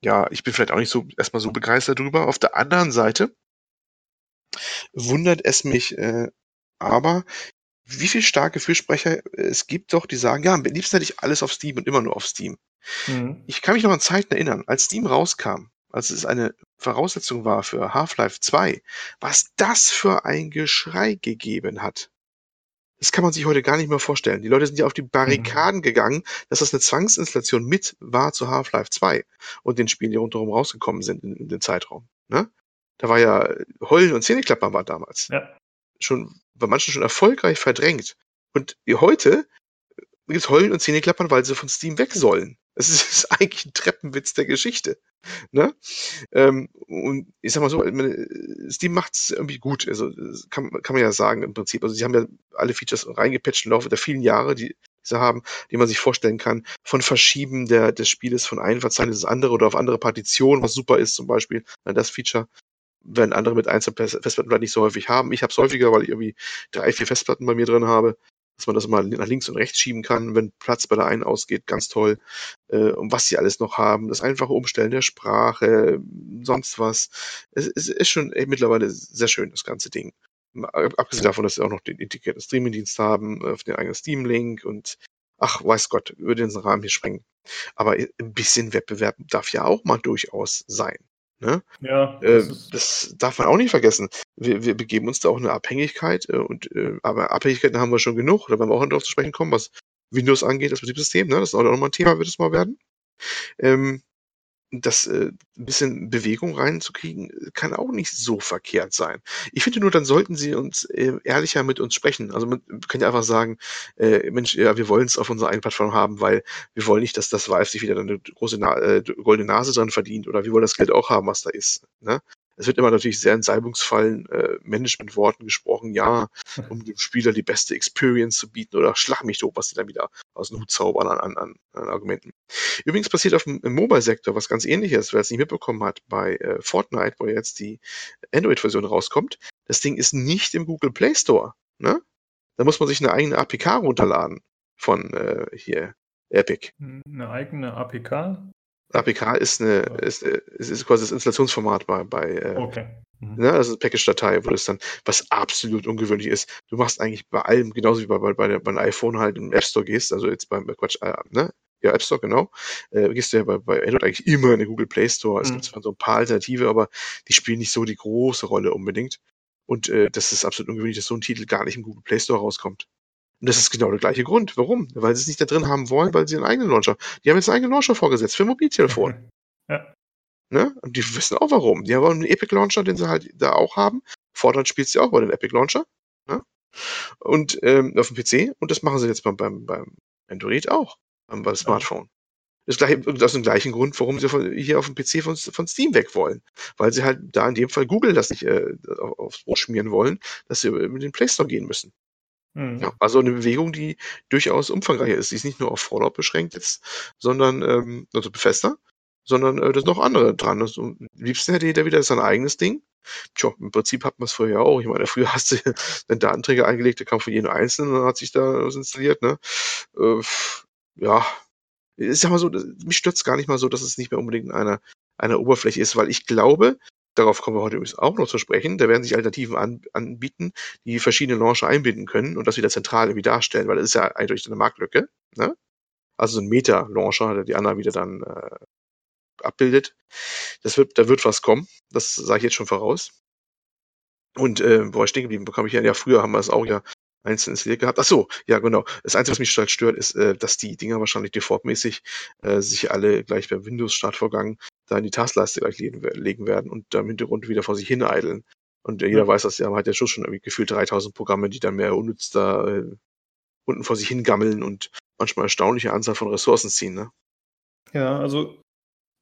ja, ich bin vielleicht auch nicht so erstmal so begeistert drüber. Auf der anderen Seite wundert es mich äh, aber, wie viele starke Fürsprecher es gibt doch, die sagen, ja, am liebsten hätte ich alles auf Steam und immer nur auf Steam. Mhm. Ich kann mich noch an Zeiten erinnern, als Steam rauskam, als es eine Voraussetzung war für Half-Life 2, was das für ein Geschrei gegeben hat. Das kann man sich heute gar nicht mehr vorstellen. Die Leute sind ja auf die Barrikaden mhm. gegangen, dass das eine Zwangsinstallation mit war zu Half-Life 2 und den Spielen, die rundherum rausgekommen sind in, in den Zeitraum. Ne? Da war ja Heulen und Zähneklappern war damals. Ja. Schon bei manchen schon erfolgreich verdrängt. Und heute gibt es Heulen und Zähneklappern, weil sie von Steam weg sollen. Das ist, ist eigentlich ein Treppenwitz der Geschichte. Ne? Ähm, und ich sag mal so, Steam macht es irgendwie gut. Also kann, kann man ja sagen im Prinzip. Also sie haben ja alle Features reingepatcht im Laufe der vielen Jahre, die sie haben, die man sich vorstellen kann, von Verschieben der, des Spieles von einem Verzeichnis ins andere oder auf andere Partitionen, was super ist zum Beispiel, das Feature werden andere mit Einzelfestplatten vielleicht nicht so häufig haben. Ich habe es häufiger, weil ich irgendwie drei, vier Festplatten bei mir drin habe dass man das mal nach links und rechts schieben kann, wenn Platz bei der einen ausgeht, ganz toll. Äh, und was sie alles noch haben, das einfache Umstellen der Sprache, sonst was. Es, es ist schon ey, mittlerweile sehr schön, das ganze Ding. Abgesehen davon, dass sie auch noch den integrierten Streaming-Dienst haben, auf den eigenen Steam-Link und ach, weiß Gott, über den Rahmen hier sprengen. Aber ein bisschen Wettbewerb darf ja auch mal durchaus sein. Ne? Ja, äh, das, das, darf man auch nicht vergessen. Wir, wir begeben uns da auch eine Abhängigkeit, äh, und, äh, aber Abhängigkeiten haben wir schon genug, da werden wir auch darauf zu sprechen kommen, was Windows angeht, das Betriebssystem, ne? das ist auch nochmal ein Thema, wird es mal werden. Ähm, das äh, ein bisschen Bewegung reinzukriegen, kann auch nicht so verkehrt sein. Ich finde nur, dann sollten sie uns äh, ehrlicher mit uns sprechen. Also man kann ja einfach sagen, äh, Mensch, ja, wir wollen es auf unserer eigenen Plattform haben, weil wir wollen nicht, dass das Valve sich wieder eine große Na äh, goldene Nase dran verdient oder wir wollen das Geld auch haben, was da ist. Ne? Es wird immer natürlich sehr in salbungsvollen äh, Managementworten gesprochen, ja, um dem Spieler die beste Experience zu bieten oder schlag mich doch, was die dann wieder aus dem Hut zaubern an, an, an Argumenten. Übrigens passiert auf dem Mobile-Sektor was ganz ähnliches, wer es nicht mitbekommen hat, bei äh, Fortnite, wo jetzt die Android-Version rauskommt. Das Ding ist nicht im Google Play Store. Ne? Da muss man sich eine eigene APK runterladen von äh, hier Epic. Eine eigene APK? APK ist eine, ist, äh, ist, ist quasi das Installationsformat bei, bei äh, okay. Mhm. Ne, also Package-Datei, wo das dann, was absolut ungewöhnlich ist. Du machst eigentlich bei allem, genauso wie bei, bei, bei, beim iPhone halt im App Store gehst, also jetzt beim Quatsch, äh, ne? Ja, App Store, genau. Äh, gehst du ja bei, bei Android eigentlich immer in den Google Play Store. Es mhm. gibt zwar so ein paar Alternative, aber die spielen nicht so die große Rolle unbedingt. Und äh, das ist absolut ungewöhnlich, dass so ein Titel gar nicht im Google Play Store rauskommt. Und das ist genau der gleiche Grund. Warum? Weil sie es nicht da drin haben wollen, weil sie einen eigenen Launcher. Die haben jetzt einen eigenen Launcher vorgesetzt für Mobiltelefon. ja. Ne? Und die wissen auch warum. Die haben einen Epic Launcher, den sie halt da auch haben. Fortnite spielt sie auch bei den Epic Launcher. Ne? Und ähm, auf dem PC. Und das machen sie jetzt beim, beim, beim Android auch. Beim, beim Smartphone. Das gleiche, aus dem gleichen Grund, warum sie von, hier auf dem PC von, von Steam weg wollen. Weil sie halt da in dem Fall Google das nicht äh, aufs Brot schmieren wollen, dass sie mit den Play Store gehen müssen. Mhm. Ja, also eine Bewegung, die durchaus umfangreicher ist. Die ist nicht nur auf Fallout beschränkt jetzt, sondern, ähm, also Bethesda, sondern äh, da sind noch andere dran. Also, am liebsten hätte jeder wieder sein eigenes Ding. Tja, im Prinzip hat man es ja auch. Ich meine, früher hast du einen Datenträger eingelegt, der kam von jedem Einzelnen und hat sich da was installiert. Ne? Äh, ja, ich sag mal so, mich stört gar nicht mal so, dass es nicht mehr unbedingt eine, eine Oberfläche ist, weil ich glaube, Darauf kommen wir heute übrigens auch noch zu sprechen. Da werden sich Alternativen an, anbieten, die verschiedene Launcher einbinden können und das wieder zentral irgendwie darstellen, weil das ist ja eindeutig eine Marktlücke. Ne? Also so ein Meta-Launcher, der die anderen wieder dann äh, abbildet. Das wird, da wird was kommen. Das sage ich jetzt schon voraus. Und äh, wo ich stehen geblieben bekomme ich ja, ja, früher haben wir es auch ja einzeln installiert gehabt. Ach so, ja genau. Das Einzige, was mich halt stört, ist, äh, dass die Dinger wahrscheinlich defaultmäßig äh, sich alle gleich beim Windows-Startvorgang da in die Taskleiste gleich legen werden und da im Hintergrund wieder vor sich hin eideln. Und jeder ja. weiß das ja, man hat ja schon schon irgendwie gefühlt 3000 Programme, die dann mehr unnütz da äh, unten vor sich hingammeln und manchmal erstaunliche Anzahl von Ressourcen ziehen, ne? Ja, also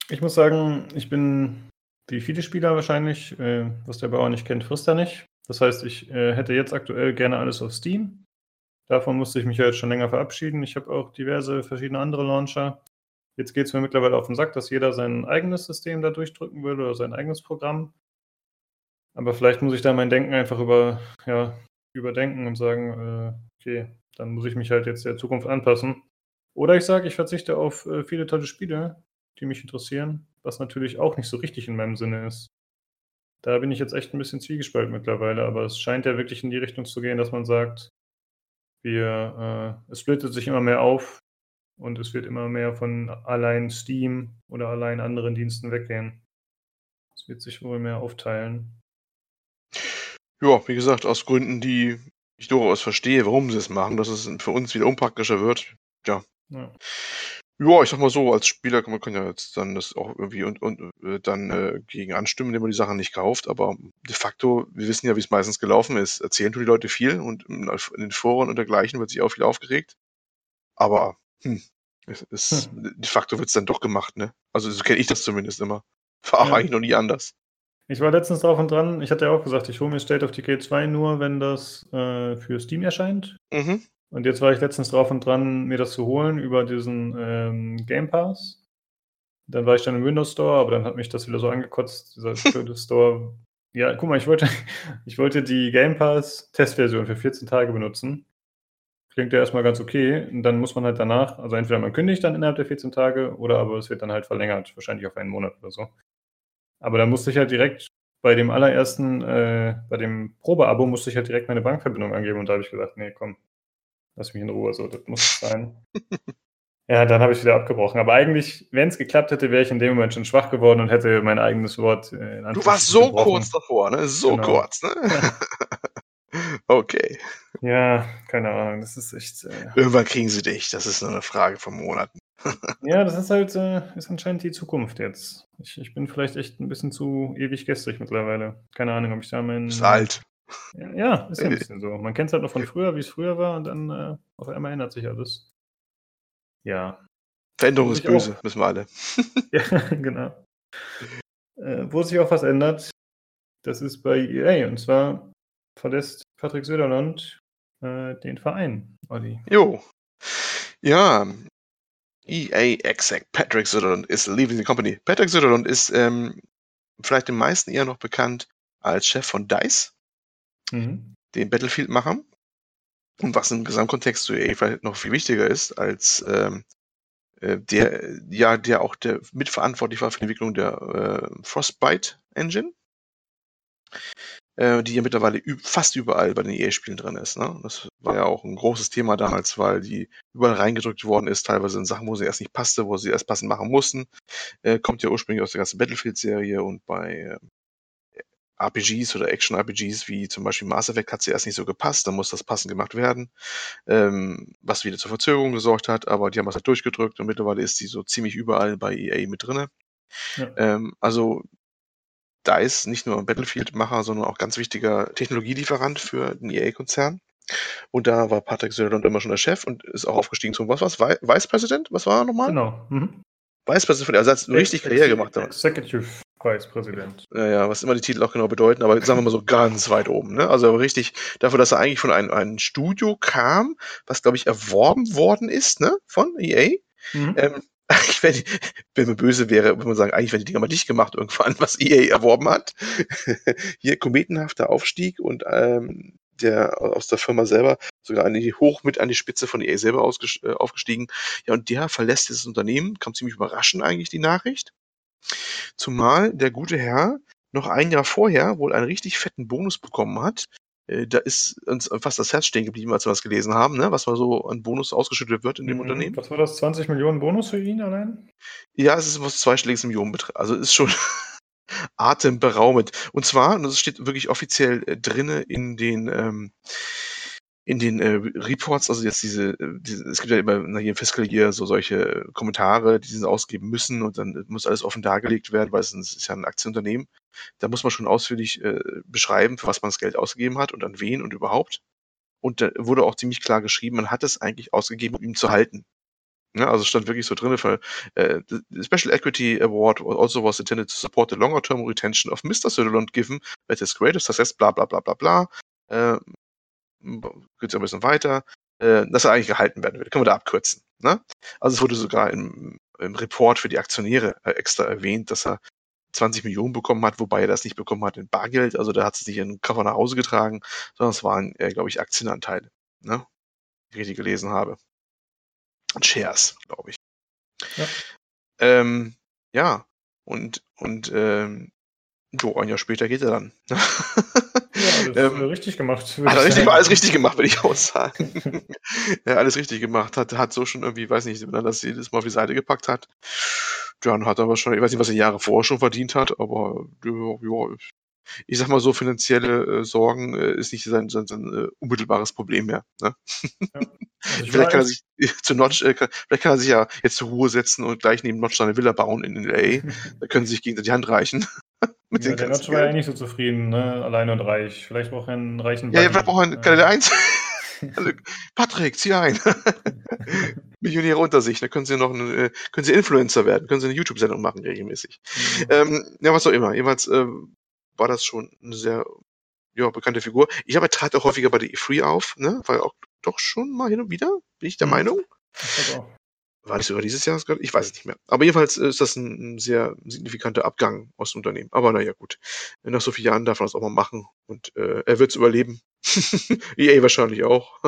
ich muss sagen, ich bin wie viele Spieler wahrscheinlich, äh, was der Bauer nicht kennt, frisst er nicht. Das heißt, ich äh, hätte jetzt aktuell gerne alles auf Steam. Davon musste ich mich ja jetzt schon länger verabschieden. Ich habe auch diverse verschiedene andere Launcher. Jetzt geht es mir mittlerweile auf den Sack, dass jeder sein eigenes System da durchdrücken will oder sein eigenes Programm. Aber vielleicht muss ich da mein Denken einfach über, ja, überdenken und sagen, äh, okay, dann muss ich mich halt jetzt der Zukunft anpassen. Oder ich sage, ich verzichte auf äh, viele tolle Spiele, die mich interessieren, was natürlich auch nicht so richtig in meinem Sinne ist. Da bin ich jetzt echt ein bisschen zwiegespalten mittlerweile, aber es scheint ja wirklich in die Richtung zu gehen, dass man sagt, wir, äh, es splittet sich immer mehr auf und es wird immer mehr von allein Steam oder allein anderen Diensten weggehen. Es wird sich wohl mehr aufteilen. Ja, wie gesagt, aus Gründen, die ich durchaus verstehe, warum sie es machen, dass es für uns wieder unpraktischer wird. Ja. Ja. Ja, ich sag mal so, als Spieler kann man kann ja jetzt dann das auch irgendwie und, und äh, dann äh, gegen anstimmen, indem man die Sachen nicht kauft. Aber de facto, wir wissen ja, wie es meistens gelaufen ist. Erzählen tun die Leute viel und in, in den Foren und dergleichen wird sich auch viel aufgeregt. Aber hm, es ist, Hm. de facto wird es dann doch gemacht, ne? Also so kenne ich das zumindest immer. War Ja. eigentlich noch nie anders. Ich war letztens drauf und dran, ich hatte ja auch gesagt, ich hole mir State of Decay 2 nur, wenn das äh, für Steam erscheint. Mhm. Und jetzt war ich letztens drauf und dran, mir das zu holen über diesen ähm, Game Pass. Dann war ich dann im Windows Store, aber dann hat mich das wieder so angekotzt, dieser blöde Store. Ja, guck mal, ich wollte, ich wollte die Game Pass Testversion für 14 Tage benutzen. Klingt ja erstmal ganz okay. Und dann muss man halt danach, also entweder man kündigt dann innerhalb der 14 Tage oder aber es wird dann halt verlängert, wahrscheinlich auf einen Monat oder so. Aber da musste ich halt direkt bei dem allerersten, äh, bei dem Probeabo musste ich halt direkt meine Bankverbindung angeben und da habe ich gesagt, nee, komm, lass mich in Ruhe, so, das muss sein. ja, dann habe ich wieder abgebrochen. Aber eigentlich, wenn es geklappt hätte, wäre ich in dem Moment schon schwach geworden und hätte mein eigenes Wort. Äh, Du warst so gebrochen. kurz davor, ne? So Genau. kurz, ne? Ja, keine Ahnung, das ist echt. Äh, Irgendwann kriegen sie dich. Das ist nur eine Frage von Monaten. ja, das ist halt, äh, ist anscheinend die Zukunft jetzt. Ich, ich bin vielleicht echt ein bisschen zu ewig gestrig mittlerweile. Keine Ahnung, ob ich da meinen. Ist alt. Ja, ja, ist ja ein bisschen so. Man kennt es halt noch von früher, wie es früher war, und dann äh, auf einmal ändert sich alles. Ja. Veränderung ist ich auch- böse, wissen wir alle. Ja, genau. Äh, wo sich auch was ändert, das ist bei EA. Und zwar verlässt Patrick Söderlund äh, den Verein, Olli. Jo. Ja. EA Exec Patrick Söderlund is leaving the company. Patrick Söderlund ist ähm, vielleicht den meisten eher noch bekannt als Chef von DICE, Mhm. den Battlefield-Machern. Und was im Gesamtkontext zu EA vielleicht noch viel wichtiger ist, als ähm, äh, der, ja, der auch der mitverantwortlich war für die Entwicklung der äh, Frostbite Engine, äh, die ja mittlerweile fast überall bei den EA-Spielen drin ist. Ne? Das war ja auch ein großes Thema damals, weil die überall reingedrückt worden ist, teilweise in Sachen, wo sie erst nicht passte, wo sie erst passend machen mussten. Äh, kommt ja ursprünglich aus der ganzen Battlefield-Serie und bei äh, RPGs oder Action-RPGs wie zum Beispiel Mass Effect hat sie erst nicht so gepasst, dann muss das passend gemacht werden, ähm, was wieder zur Verzögerung gesorgt hat, aber die haben das halt durchgedrückt und mittlerweile ist die so ziemlich überall bei EA mit drinne. Ja. Ähm, also DICE nicht nur ein Battlefield-Macher, sondern auch ganz wichtiger Technologielieferant für den EA-Konzern. Und da war Patrick Söderlund immer schon der Chef und ist auch aufgestiegen zum, was war's, Vi- Vice President? Was war er nochmal? Genau. Mhm. Vice President, also hat richtig Karriere gemacht. damals. Executive Vice Präsident. Naja, was immer die Titel auch genau bedeuten, aber sagen wir mal so ganz weit oben. Ne? Also aber richtig dafür, dass er eigentlich von einem, einem Studio kam, was glaube ich erworben worden ist, ne, von EA. Mhm. Ähm, eigentlich, wenn, wenn man böse wäre, würde man sagen, eigentlich werden die Dinger mal dicht gemacht irgendwann, was EA erworben hat. Hier kometenhafter Aufstieg und ähm, der aus der Firma selber sogar an die, hoch mit an die Spitze von EA selber äh, aufgestiegen. Ja, und der verlässt dieses Unternehmen, kam ziemlich überraschend eigentlich die Nachricht. Zumal der gute Herr noch ein Jahr vorher wohl einen richtig fetten Bonus bekommen hat. Äh, Da ist uns fast das Herz stehen geblieben, als wir das gelesen haben, ne? was mal so an Bonus ausgeschüttet wird in dem Mhm. Unternehmen. Was war das? 20 Millionen Bonus für ihn allein? Ja, es ist was zweistelliges Millionenbetrag. Also ist schon atemberaubend. Und zwar, und das steht wirklich offiziell äh, drinne in den ähm, in den äh, Reports, also jetzt diese, äh, diese, es gibt ja immer nach jedem Fiscal Year so solche Kommentare, die sie ausgeben müssen und dann muss alles offen dargelegt werden, weil es ist, ja ein Aktienunternehmen. Da muss man schon ausführlich äh, beschreiben, für was man das Geld ausgegeben hat und an wen und überhaupt. Und da wurde auch ziemlich klar geschrieben, man hat es eigentlich ausgegeben, um ihn zu halten. Ja, also stand wirklich so drin, für, äh, the Special Equity Award also was intended to support the longer term retention of Mr. Sutherland given that his greatest success, bla bla bla bla bla. Äh, geht ein bisschen weiter, äh, dass er eigentlich gehalten werden würde. Können wir da abkürzen. Ne? Also es wurde sogar im, im Report für die Aktionäre äh, extra erwähnt, dass er 20 Millionen bekommen hat, wobei er das nicht bekommen hat in Bargeld. Also da hat es nicht in einen Koffer nach Hause getragen, sondern es waren, äh, glaube ich, Aktienanteile. Ne? Die ich richtig gelesen habe. Shares, glaube ich. Ja. Ähm, ja, und, und ähm, so ein Jahr später geht er dann. Ja, alles ähm, richtig gemacht. Hat er richtig, alles richtig gemacht, würde ich auch sagen. ja, alles richtig gemacht. Hat, hat so schon irgendwie, weiß nicht, wenn er das jedes Mal auf die Seite gepackt hat. Dann hat er wahrscheinlich, ich weiß nicht, was er Jahre vorher schon verdient hat, aber ja, ich sag mal so, finanzielle äh, Sorgen äh, ist nicht sein, sein, sein äh, unmittelbares Problem mehr. Ne? Ja. Also vielleicht kann er sich zu Notch, äh, kann, vielleicht kann er sich ja jetzt zur Ruhe setzen und gleich neben Notch seine Villa bauen in LA. da können sie sich gegenseitig die Hand reichen. Mit ja, der Notch war ja nicht so zufrieden, ne? allein und reich. Vielleicht braucht er einen reichen Ja, vielleicht braucht er einen, der eins. Patrick, zieh ein. Millionäre unter sich, da können sie noch eine, äh, können sie Influencer werden, können sie eine YouTube-Sendung machen regelmäßig. Mhm. Ähm, ja, was auch immer. Jedenfalls äh, war das schon eine sehr ja, bekannte Figur. Ich habe trat auch häufiger bei der E3 auf, ne? War ja auch doch schon mal hin und wieder, bin ich der mhm. Meinung. Ich. War das sogar dieses Jahr? Ich weiß es nicht mehr. Aber jedenfalls ist das ein, sehr signifikanter Abgang aus dem Unternehmen. Aber naja, gut. Nach so vielen Jahren darf man das auch mal machen. Und äh, er wird es überleben. EA wahrscheinlich auch.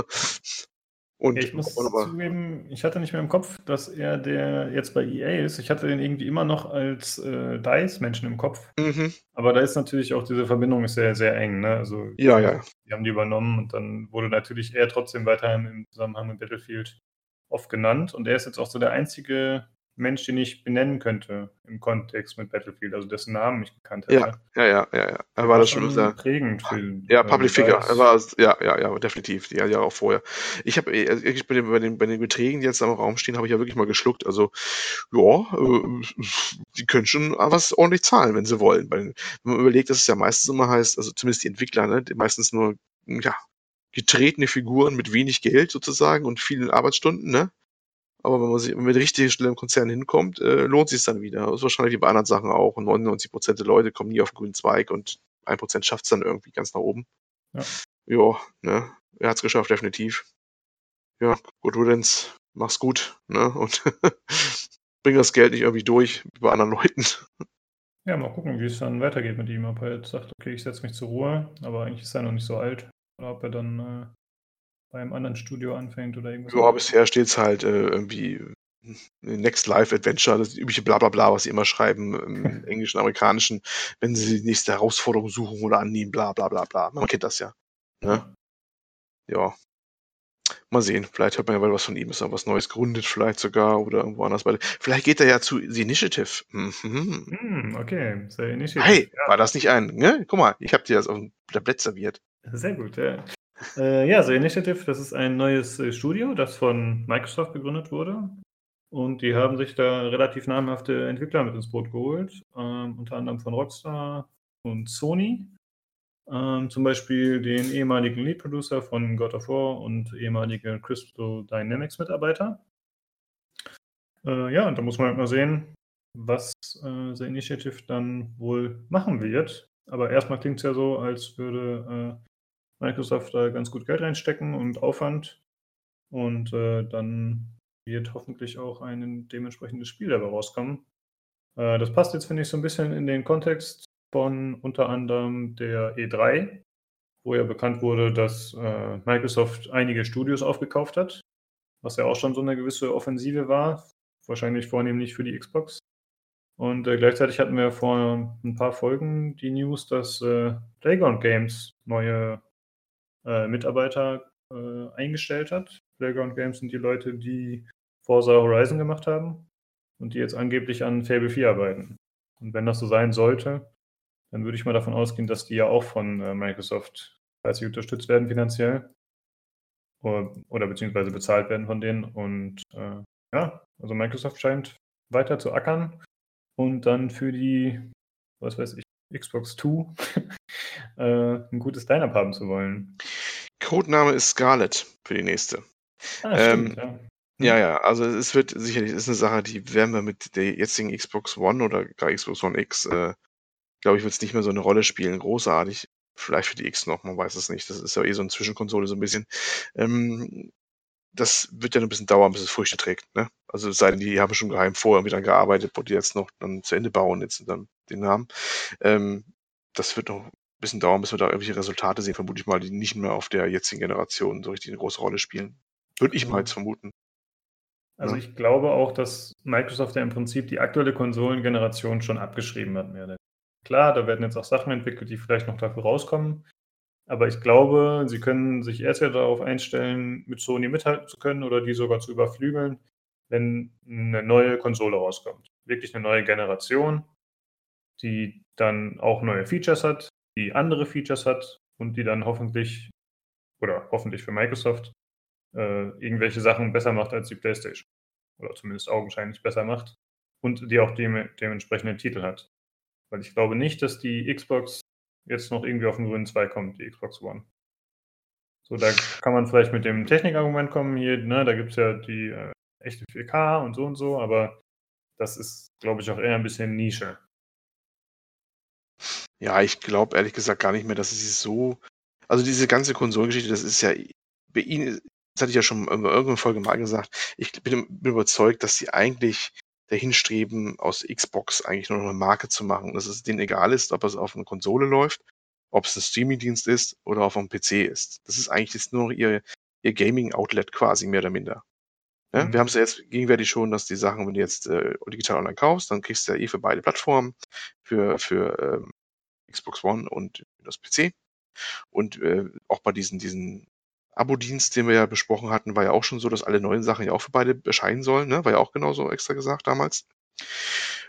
Und ja, ich muss zugeben, ich hatte nicht mehr im Kopf, dass er der jetzt bei EA ist. Ich hatte den irgendwie immer noch als äh, DICE-Menschen im Kopf. Mhm. Aber da ist natürlich auch diese Verbindung ist sehr, sehr eng. Ne? Also, ja, ja. Die haben die übernommen und dann wurde natürlich er trotzdem weiterhin im Zusammenhang mit Battlefield oft genannt. Und er ist jetzt auch so der einzige Mensch, den ich benennen könnte im Kontext mit Battlefield, also dessen Namen ich gekannt hätte. Ja, ja, ja, ja. ja. Er war das schon sehr prägend für Ja, Public Figure. Er war ja, ja, ja, definitiv. Ja, ja auch vorher. Ich habe äh, ich bei den, bei den bei den Beträgen, die jetzt am Raum stehen, habe ich ja wirklich mal geschluckt. Also ja, äh, die können schon was ordentlich zahlen, wenn sie wollen. Weil, wenn man überlegt, dass es ja meistens immer heißt, also zumindest die Entwickler, ne, die meistens nur ja getretene Figuren mit wenig Geld sozusagen und vielen Arbeitsstunden, ne? Aber wenn man sich mit richtigen Stelle im Konzern hinkommt, äh, lohnt sich dann wieder. Das ist wahrscheinlich wie bei anderen Sachen auch. Und 99% der Leute kommen nie auf den grünen Zweig und 1 schafft es dann irgendwie ganz nach oben. Ja. Ja, ne? Er hat's geschafft, definitiv. Ja, gut, Rudens, mach's gut, ne? Und bring das Geld nicht irgendwie durch, wie bei anderen Leuten. Ja, mal gucken, wie es dann weitergeht mit ihm. Ob er jetzt sagt, okay, ich setze mich zur Ruhe, aber eigentlich ist er noch nicht so alt. Oder ob er dann äh, bei einem anderen Studio anfängt oder irgendwas. Ja, bisher steht es halt äh, irgendwie Next Life Adventure, das übliche Blablabla, was sie immer schreiben im englischen, amerikanischen, wenn sie die nächste Herausforderung suchen oder annehmen, bla bla bla bla. Man kennt das ja. Ne? Ja. Mal sehen, vielleicht hört man ja mal was von ihm, ist er was Neues gründet, vielleicht sogar oder irgendwo anders. Vielleicht geht er ja zu The Initiative. Mhm. Mm, okay, The Initiative. Hey, ja. war das nicht ein, ne? Guck mal, ich habe dir das auf dem Tablett serviert. Sehr gut, ja. Äh, ja, The Initiative, das ist ein neues äh, Studio, das von Microsoft gegründet wurde. Und die haben sich da relativ namhafte Entwickler mit ins Boot geholt, ähm, unter anderem von Rockstar und Sony. Ähm, zum Beispiel den ehemaligen Lead Producer von God of War und ehemalige Crystal Dynamics Mitarbeiter. Äh, ja, und da muss man halt mal sehen, was äh, The Initiative dann wohl machen wird. Aber erstmal klingt es ja so, als würde äh, Microsoft da ganz gut Geld reinstecken und Aufwand. Und äh, dann wird hoffentlich auch ein dementsprechendes Spiel dabei rauskommen. Äh, das passt jetzt, finde ich, so ein bisschen in den Kontext von unter anderem der E3, wo ja bekannt wurde, dass äh, Microsoft einige Studios aufgekauft hat, was ja auch schon so eine gewisse Offensive war, wahrscheinlich vornehmlich für die Xbox. Und äh, gleichzeitig hatten wir vor ein paar Folgen die News, dass äh, Playground Games neue äh, Mitarbeiter äh, eingestellt hat. Playground Games sind die Leute, die Forza Horizon gemacht haben und die jetzt angeblich an Fable 4 arbeiten. Und wenn das so sein sollte, dann würde ich mal davon ausgehen, dass die ja auch von äh, Microsoft fleißig unterstützt werden finanziell oder, oder, beziehungsweise bezahlt werden von denen. Und äh, ja, also Microsoft scheint weiter zu ackern und dann für die, was weiß ich, Xbox 2 äh, ein gutes Line-Up haben zu wollen. Codename ist Scarlet für die nächste. Ah, stimmt, ähm, ja. Ja, ja, also es wird sicherlich, ist eine Sache, die werden wir mit der jetzigen Xbox One oder gar Xbox One X, äh, glaube ich, wird es nicht mehr so eine Rolle spielen. Großartig. Vielleicht für die X noch, man weiß es nicht. Das ist ja eh so eine Zwischenkonsole so ein bisschen. Ähm, das wird ja ein bisschen dauern, bis es Früchte trägt. Ne? Also es sei denn, die haben schon geheim vorher wieder gearbeitet, wo die jetzt noch dann zu Ende bauen, jetzt dann den Namen. Ähm, das wird noch ein bisschen dauern, bis wir da irgendwelche Resultate sehen, vermute ich mal, die nicht mehr auf der jetzigen Generation so richtig eine große Rolle spielen. Würde ich mal jetzt vermuten. Also ich glaube auch, dass Microsoft ja im Prinzip die aktuelle Konsolengeneration schon abgeschrieben hat. Mehr. Klar, da werden jetzt auch Sachen entwickelt, die vielleicht noch dafür rauskommen. Aber ich glaube, sie können sich erst ja darauf einstellen, mit Sony mithalten zu können oder die sogar zu überflügeln, wenn eine neue Konsole rauskommt. Wirklich eine neue Generation, die dann auch neue Features hat, die andere Features hat und die dann hoffentlich, oder hoffentlich für Microsoft, äh, irgendwelche Sachen besser macht als die PlayStation. Oder zumindest augenscheinlich besser macht. Und die auch dem, dementsprechenden Titel hat. Weil ich glaube nicht, dass die Xbox jetzt noch irgendwie auf den grünen Zweig kommt, die Xbox One. So, da kann man vielleicht mit dem Technikargument kommen hier, ne, da gibt es ja die äh, echte 4K und so und so, aber das ist, glaube ich, auch eher ein bisschen Nische. Ja, ich glaube ehrlich gesagt gar nicht mehr, dass es so. Also diese ganze Konsolengeschichte, das ist ja bei Ihnen das hatte ich ja schon in irgendeiner Folge mal gesagt, ich bin, bin überzeugt, dass sie eigentlich dahin streben, aus Xbox eigentlich nur noch eine Marke zu machen. Dass es denen egal ist, ob es auf einer Konsole läuft, ob es ein Streamingdienst ist oder auf einem PC ist. Das ist eigentlich jetzt nur noch ihr, ihr Gaming-Outlet quasi, mehr oder minder. Ja, mhm. Wir haben es ja jetzt gegenwärtig schon, dass die Sachen, wenn du jetzt äh, digital online kaufst, dann kriegst du ja eh für beide Plattformen, für, für ähm, Xbox One und das PC. Und äh, auch bei diesen, diesen Abo-Dienst, den wir ja besprochen hatten, war ja auch schon so, dass alle neuen Sachen ja auch für beide erscheinen sollen, ne? War ja auch genauso extra gesagt damals.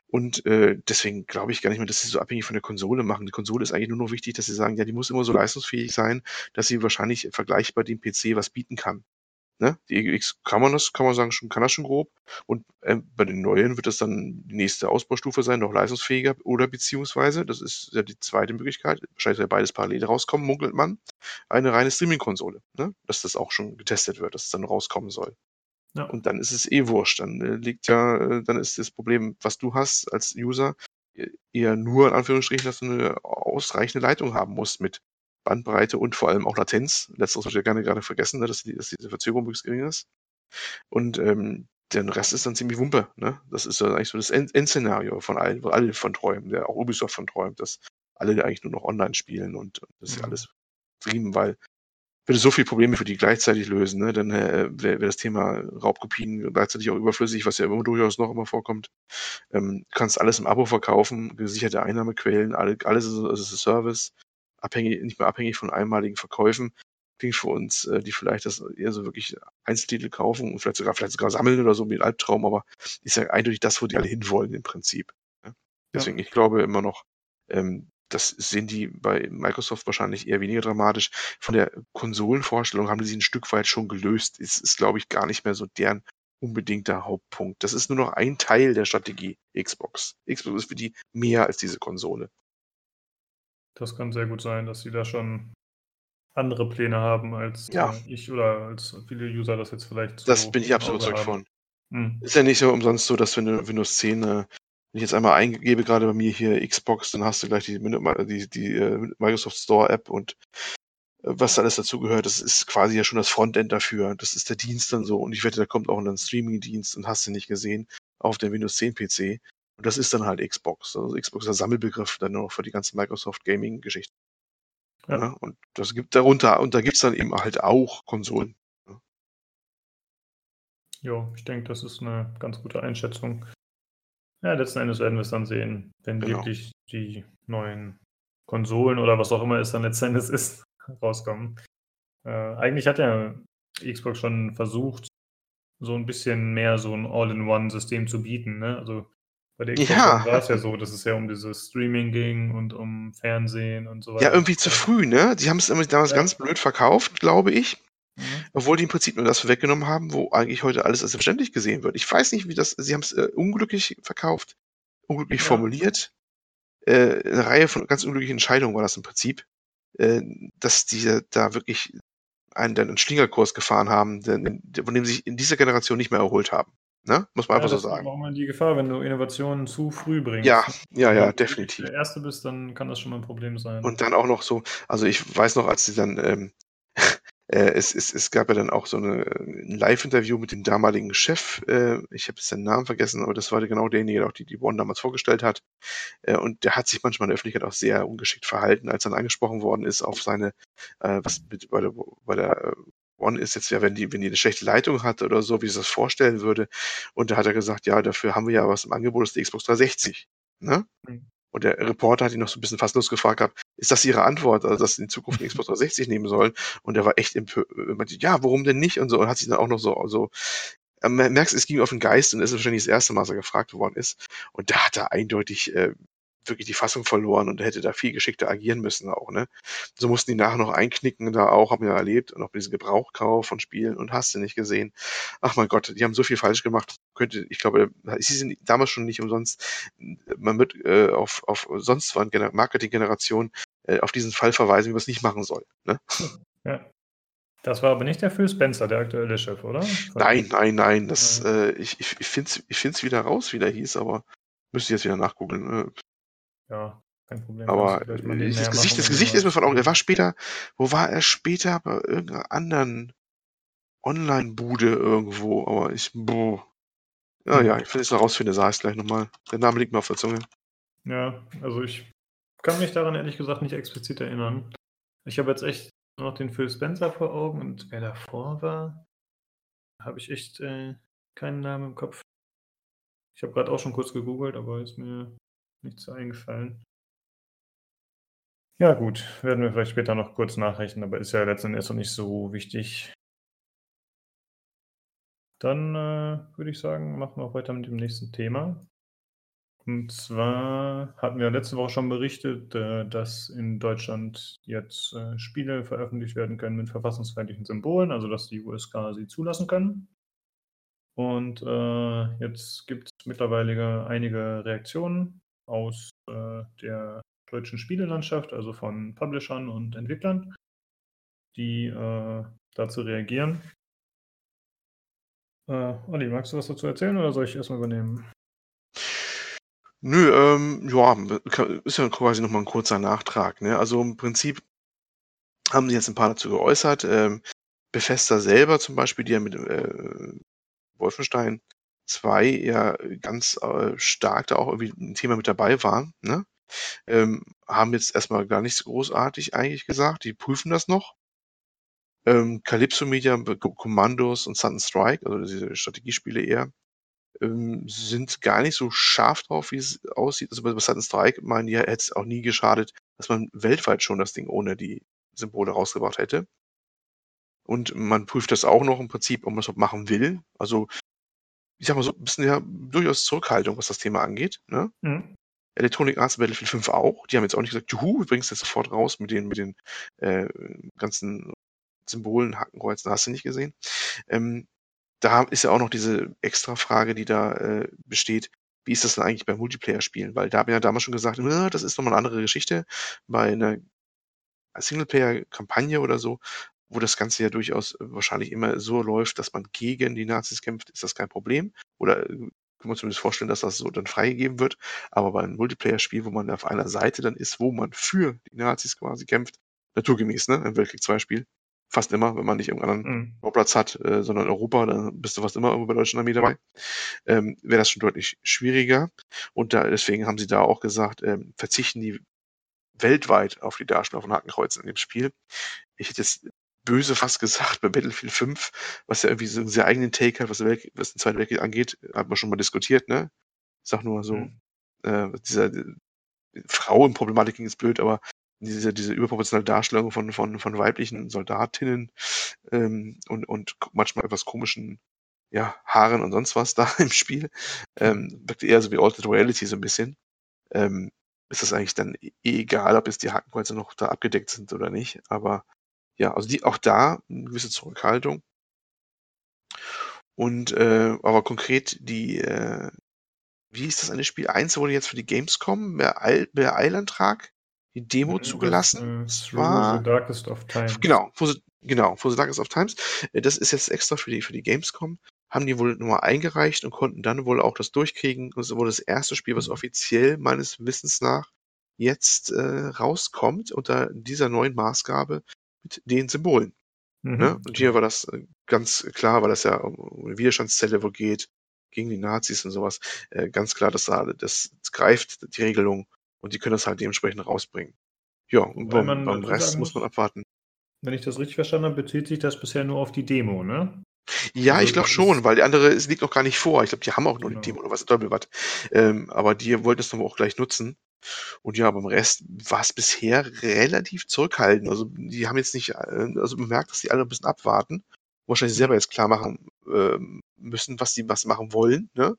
Und äh, deswegen glaube ich gar nicht mehr, dass sie so abhängig von der Konsole machen. Die Konsole ist eigentlich nur noch wichtig, dass sie sagen, ja, die muss immer so leistungsfähig sein, dass sie wahrscheinlich vergleichbar dem PC was bieten kann. Ne? Die X kann man das, kann man sagen, schon, kann das schon grob. Und äh, bei den neuen wird das dann die nächste Ausbaustufe sein, noch leistungsfähiger oder beziehungsweise, das ist ja die zweite Möglichkeit, wahrscheinlich soll beides parallel rauskommen, munkelt man, eine reine Streaming-Konsole, ne? dass das auch schon getestet wird, dass es dann rauskommen soll. Ja. Und dann ist es eh wurscht. Dann äh, liegt ja, äh, dann ist das Problem, was du hast als User, e-, eher nur in Anführungsstrichen, dass du eine ausreichende Leitung haben musst mit Bandbreite und vor allem auch Latenz. Letzteres ich ja gerne gerade vergessen, ne, dass, die, dass diese Verzögerung möglichst gering ist. Und ähm, der Rest ist dann ziemlich Wumpe. Ne? Das ist dann eigentlich so das End Endszenario von allen, wo alle von träumen, der auch Ubisoft von träumt, dass alle eigentlich nur noch online spielen und das ist mhm. alles trieben, weil würde so viele Probleme für die gleichzeitig lösen, ne? dann äh, wäre wär das Thema Raubkopien gleichzeitig auch überflüssig, was ja immer durchaus noch immer vorkommt. Ähm, kannst alles im Abo verkaufen, gesicherte Einnahmequellen, alle, alles ist, ist ein Service abhängig, nicht mehr abhängig von einmaligen Verkäufen. Klingt für uns, äh, die vielleicht das eher so wirklich Einzeltitel kaufen und vielleicht sogar, vielleicht sogar sammeln oder so ein Albtraum, aber ist ja eindeutig das, wo die alle hinwollen im Prinzip. Ne? Deswegen, ja. ich glaube immer noch, ähm, das sehen die bei Microsoft wahrscheinlich eher weniger dramatisch. Von der Konsolenvorstellung haben die sich ein Stück weit schon gelöst. Es ist, glaube ich, gar nicht mehr so deren unbedingter Hauptpunkt. Das ist nur noch ein Teil der Strategie Xbox. Xbox ist für die mehr als diese Konsole. Das kann sehr gut sein, dass sie da schon andere Pläne haben als ja. äh, ich oder als viele User das jetzt vielleicht so Das bin ich absolut überzeugt von. Hm. Ist ja nicht so umsonst so, dass wenn du Windows 10, äh, wenn ich jetzt einmal eingebe, gerade bei mir hier Xbox, dann hast du gleich die, die, die uh, Microsoft Store App und uh, was da alles dazugehört, das ist quasi ja schon das Frontend dafür. Das ist der Dienst dann so. Und ich wette, da kommt auch ein Streaming-Dienst und hast du nicht gesehen auf dem Windows 10 PC. Und das ist dann halt Xbox. Also Xbox ist der Sammelbegriff dann noch für die ganze Microsoft Gaming-Geschichte. Ja. ja. und das gibt darunter, und da gibt es dann eben halt auch Konsolen. Ja, jo, ich denke, das ist eine ganz gute Einschätzung. Ja, letzten Endes werden wir es dann sehen, wenn genau. wirklich die neuen Konsolen oder was auch immer es dann letzten Endes ist, rauskommen. Äh, eigentlich hat ja Xbox schon versucht, so ein bisschen mehr so ein All-in-One-System zu bieten. Ne? Also bei der ja. war es ja so, dass es ja um dieses Streaming ging und um Fernsehen und so weiter. Ja, irgendwie zu früh, ne? Die haben es damals ja. ganz blöd verkauft, glaube ich. Mhm. Obwohl die im Prinzip nur das weggenommen haben, wo eigentlich heute alles als selbstständig gesehen wird. Ich weiß nicht, wie das, sie haben es äh, unglücklich verkauft, unglücklich ja. formuliert. Äh, eine Reihe von ganz unglücklichen Entscheidungen war das im Prinzip. Äh, dass die da wirklich einen, einen Schlingerkurs gefahren haben, den, von dem sie sich in dieser Generation nicht mehr erholt haben. Ne? Muss man Ja, einfach so das ist sagen. auch mal die Gefahr, wenn du Innovationen zu früh bringst. Ja, ja, ja, Wenn du definitiv. der Erste bist, dann kann das schon mal ein Problem sein. Und dann auch noch so, also ich weiß noch, als sie dann, ähm, äh, es, es, es gab ja dann auch so eine, ein Live-Interview mit dem damaligen Chef, äh, ich habe jetzt seinen Namen vergessen, aber das war genau derjenige, der auch die, die One damals vorgestellt hat. Äh, und der hat sich manchmal in der Öffentlichkeit auch sehr ungeschickt verhalten, als dann angesprochen worden ist auf seine, äh, was mit, bei der, bei der One ist jetzt ja, wenn die, wenn die eine schlechte Leitung hat oder so, wie sie das vorstellen würde. Und da hat er gesagt, ja, dafür haben wir ja was im Angebot, das ist die Xbox 360. Ne? Mhm. Und der Reporter hat ihn noch so ein bisschen fasslos gefragt gehabt, ist das Ihre Antwort, also dass Sie in Zukunft eine Xbox 360 nehmen sollen? Und er war echt empört, meinte, ja, warum denn nicht? Und so, und hat sich dann auch noch so, so, äh, man merkt, es ging auf den Geist und es ist wahrscheinlich das erste Mal, dass er gefragt worden ist. Und da hat er eindeutig äh, wirklich die Fassung verloren und hätte da viel geschickter agieren müssen auch, ne? So mussten die nachher noch einknicken, da auch, haben wir ja erlebt, und auch diesen Gebrauchkauf von Spielen und hast du nicht gesehen. Ach mein Gott, die haben so viel falsch gemacht. Könnte, ich glaube, sie sind damals schon nicht umsonst, man wird äh, auf, auf sonst Gener- Marketinggeneration äh, auf diesen Fall verweisen, wie man es nicht machen soll. Ne? Ja. Das war aber nicht der Phil Spencer, der aktuelle Chef, oder? Nein, nein, nein, das, Ja. äh, ich, ich, ich finde es wieder raus, wie der hieß, aber müsste ich jetzt wieder nachgoogeln. Ja, kein Problem. Aber das Gesicht, machen, das Gesicht ist mir von Augen. Er war später, wo war er später? Bei irgendeiner anderen Online-Bude irgendwo, aber ich, boah. Ja, ja, ich will es noch rausfinden, sag ich gleich nochmal. Der Name liegt mir auf der Zunge. Ja, also ich kann mich daran ehrlich gesagt nicht explizit erinnern. Ich habe jetzt echt nur noch den Phil Spencer vor Augen und wer davor war, habe ich echt äh, keinen Namen im Kopf. Ich habe gerade auch schon kurz gegoogelt, aber ist mir nichts eingefallen. Ja, gut, werden wir vielleicht später noch kurz nachrechnen, aber ist ja letztendlich auch nicht so wichtig. Dann äh, würde ich sagen, machen wir auch weiter mit dem nächsten Thema. Und zwar hatten wir letzte Woche schon berichtet, äh, dass in Deutschland jetzt äh, Spiele veröffentlicht werden können mit verfassungsfeindlichen Symbolen, also dass die USK sie zulassen können. Und äh, jetzt gibt es mittlerweile einige Reaktionen aus äh, der deutschen Spielelandschaft, also von Publishern und Entwicklern, die äh, dazu reagieren. Äh, Olli, magst du was dazu erzählen oder soll ich erstmal übernehmen? Nö, ähm, ja, ist ja quasi nochmal ein kurzer Nachtrag. Ne? Also im Prinzip haben sich jetzt ein paar dazu geäußert. Ähm, Bethesda selber zum Beispiel, die ja mit äh, Wolfenstein 2 ja ganz äh, stark da auch irgendwie ein Thema mit dabei waren, ne? ähm, haben jetzt erstmal gar nichts großartig eigentlich gesagt. Die prüfen das noch. Ähm, Calypso Media, Commandos und Sudden Strike, also diese Strategiespiele eher, ähm, sind gar nicht so scharf drauf, wie es aussieht. Also bei Sudden Strike meinen die, hätte es auch nie geschadet, dass man weltweit schon das Ding ohne die Symbole rausgebracht hätte. Und man prüft das auch noch im Prinzip, ob man es überhaupt machen will. Also, ich sag mal so, ein bisschen ja durchaus Zurückhaltung, was das Thema angeht. Ne? Mhm. Electronic Arts Battlefield 5 auch. Die haben jetzt auch nicht gesagt, juhu, wir bringen es jetzt sofort raus mit den, mit den äh, ganzen Symbolen, Hakenkreuzen, hast du nicht gesehen. Ähm, da ist ja auch noch diese extra Frage, die da äh, besteht. Wie ist das denn eigentlich bei Multiplayer-Spielen? Weil da haben wir ja damals schon gesagt, "Na, das ist nochmal eine andere Geschichte. Bei einer Singleplayer-Kampagne oder so, wo das Ganze ja durchaus wahrscheinlich immer so läuft, dass man gegen die Nazis kämpft, ist das kein Problem. Oder äh, können wir uns zumindest vorstellen, dass das so dann freigegeben wird. Aber bei einem Multiplayer-Spiel, wo man auf einer Seite dann ist, wo man für die Nazis quasi kämpft, naturgemäß, ne, im Weltkrieg 2-Spiel, fast immer, wenn man nicht irgendeinen Mhm. Bauplatz hat, äh, sondern in Europa, dann bist du fast immer irgendwo bei der deutschen Armee dabei, ähm, wäre das schon deutlich schwieriger. Und da, deswegen haben sie da auch gesagt, ähm, verzichten die weltweit auf die Darstellung von Hakenkreuzen in dem Spiel. Ich hätte jetzt böse fast gesagt, bei Battlefield 5, was ja irgendwie so einen sehr eigenen Take hat, was, Weltkrieg, was den Zweiten Weltkrieg angeht, hat man schon mal diskutiert, ne? Ich sag nur so, Mhm. äh, dieser äh, Frauenproblematik ging jetzt blöd, aber diese, diese überproportionale Darstellung von, von, von weiblichen Soldatinnen ähm, und, und manchmal etwas komischen ja, Haaren und sonst was da im Spiel, ähm, wirkt eher so wie Altered Reality so ein bisschen. Ähm, ist das eigentlich dann eh egal, ob jetzt die Hakenkreuze noch da abgedeckt sind oder nicht. Aber ja, also die auch da eine gewisse Zurückhaltung. Und äh, aber konkret die, äh, wie ist das eine Spiel? Eins wurde jetzt für die Gamescom per Eilantrag die Demo Mhm, zugelassen. Das, äh, Es war the Darkest of Times. genau, wo sie Genau, For the Darkest of Times. Äh, das ist jetzt extra für die, für die Gamescom. Haben die wohl nochmal eingereicht und konnten dann wohl auch das durchkriegen. Das ist wohl das erste Spiel, was Mhm. offiziell meines Wissens nach jetzt äh, rauskommt unter dieser neuen Maßgabe mit den Symbolen. Mhm. Ne? Und hier war das äh, ganz klar, weil das ja um eine Widerstandszelle wohl geht, gegen die Nazis und sowas. Äh, ganz klar, dass da, das greift die Regelung und die können das halt dementsprechend rausbringen. Ja, und beim, beim Rest muss man abwarten. Wenn ich das richtig verstanden habe, bezieht sich das bisher nur auf die Demo, ne? Ja, Also ich glaube schon, weil die andere, es liegt noch gar nicht vor. Ich glaube, die haben auch noch Genau. die Demo oder was, Teufel was. Ähm, aber die wollten es dann auch gleich nutzen. Und ja, beim Rest war es bisher relativ zurückhaltend. Also die haben jetzt nicht, äh, also man merkt, dass die alle ein bisschen abwarten. Wahrscheinlich selber jetzt klar machen ähm, müssen, was sie was machen wollen. Ne?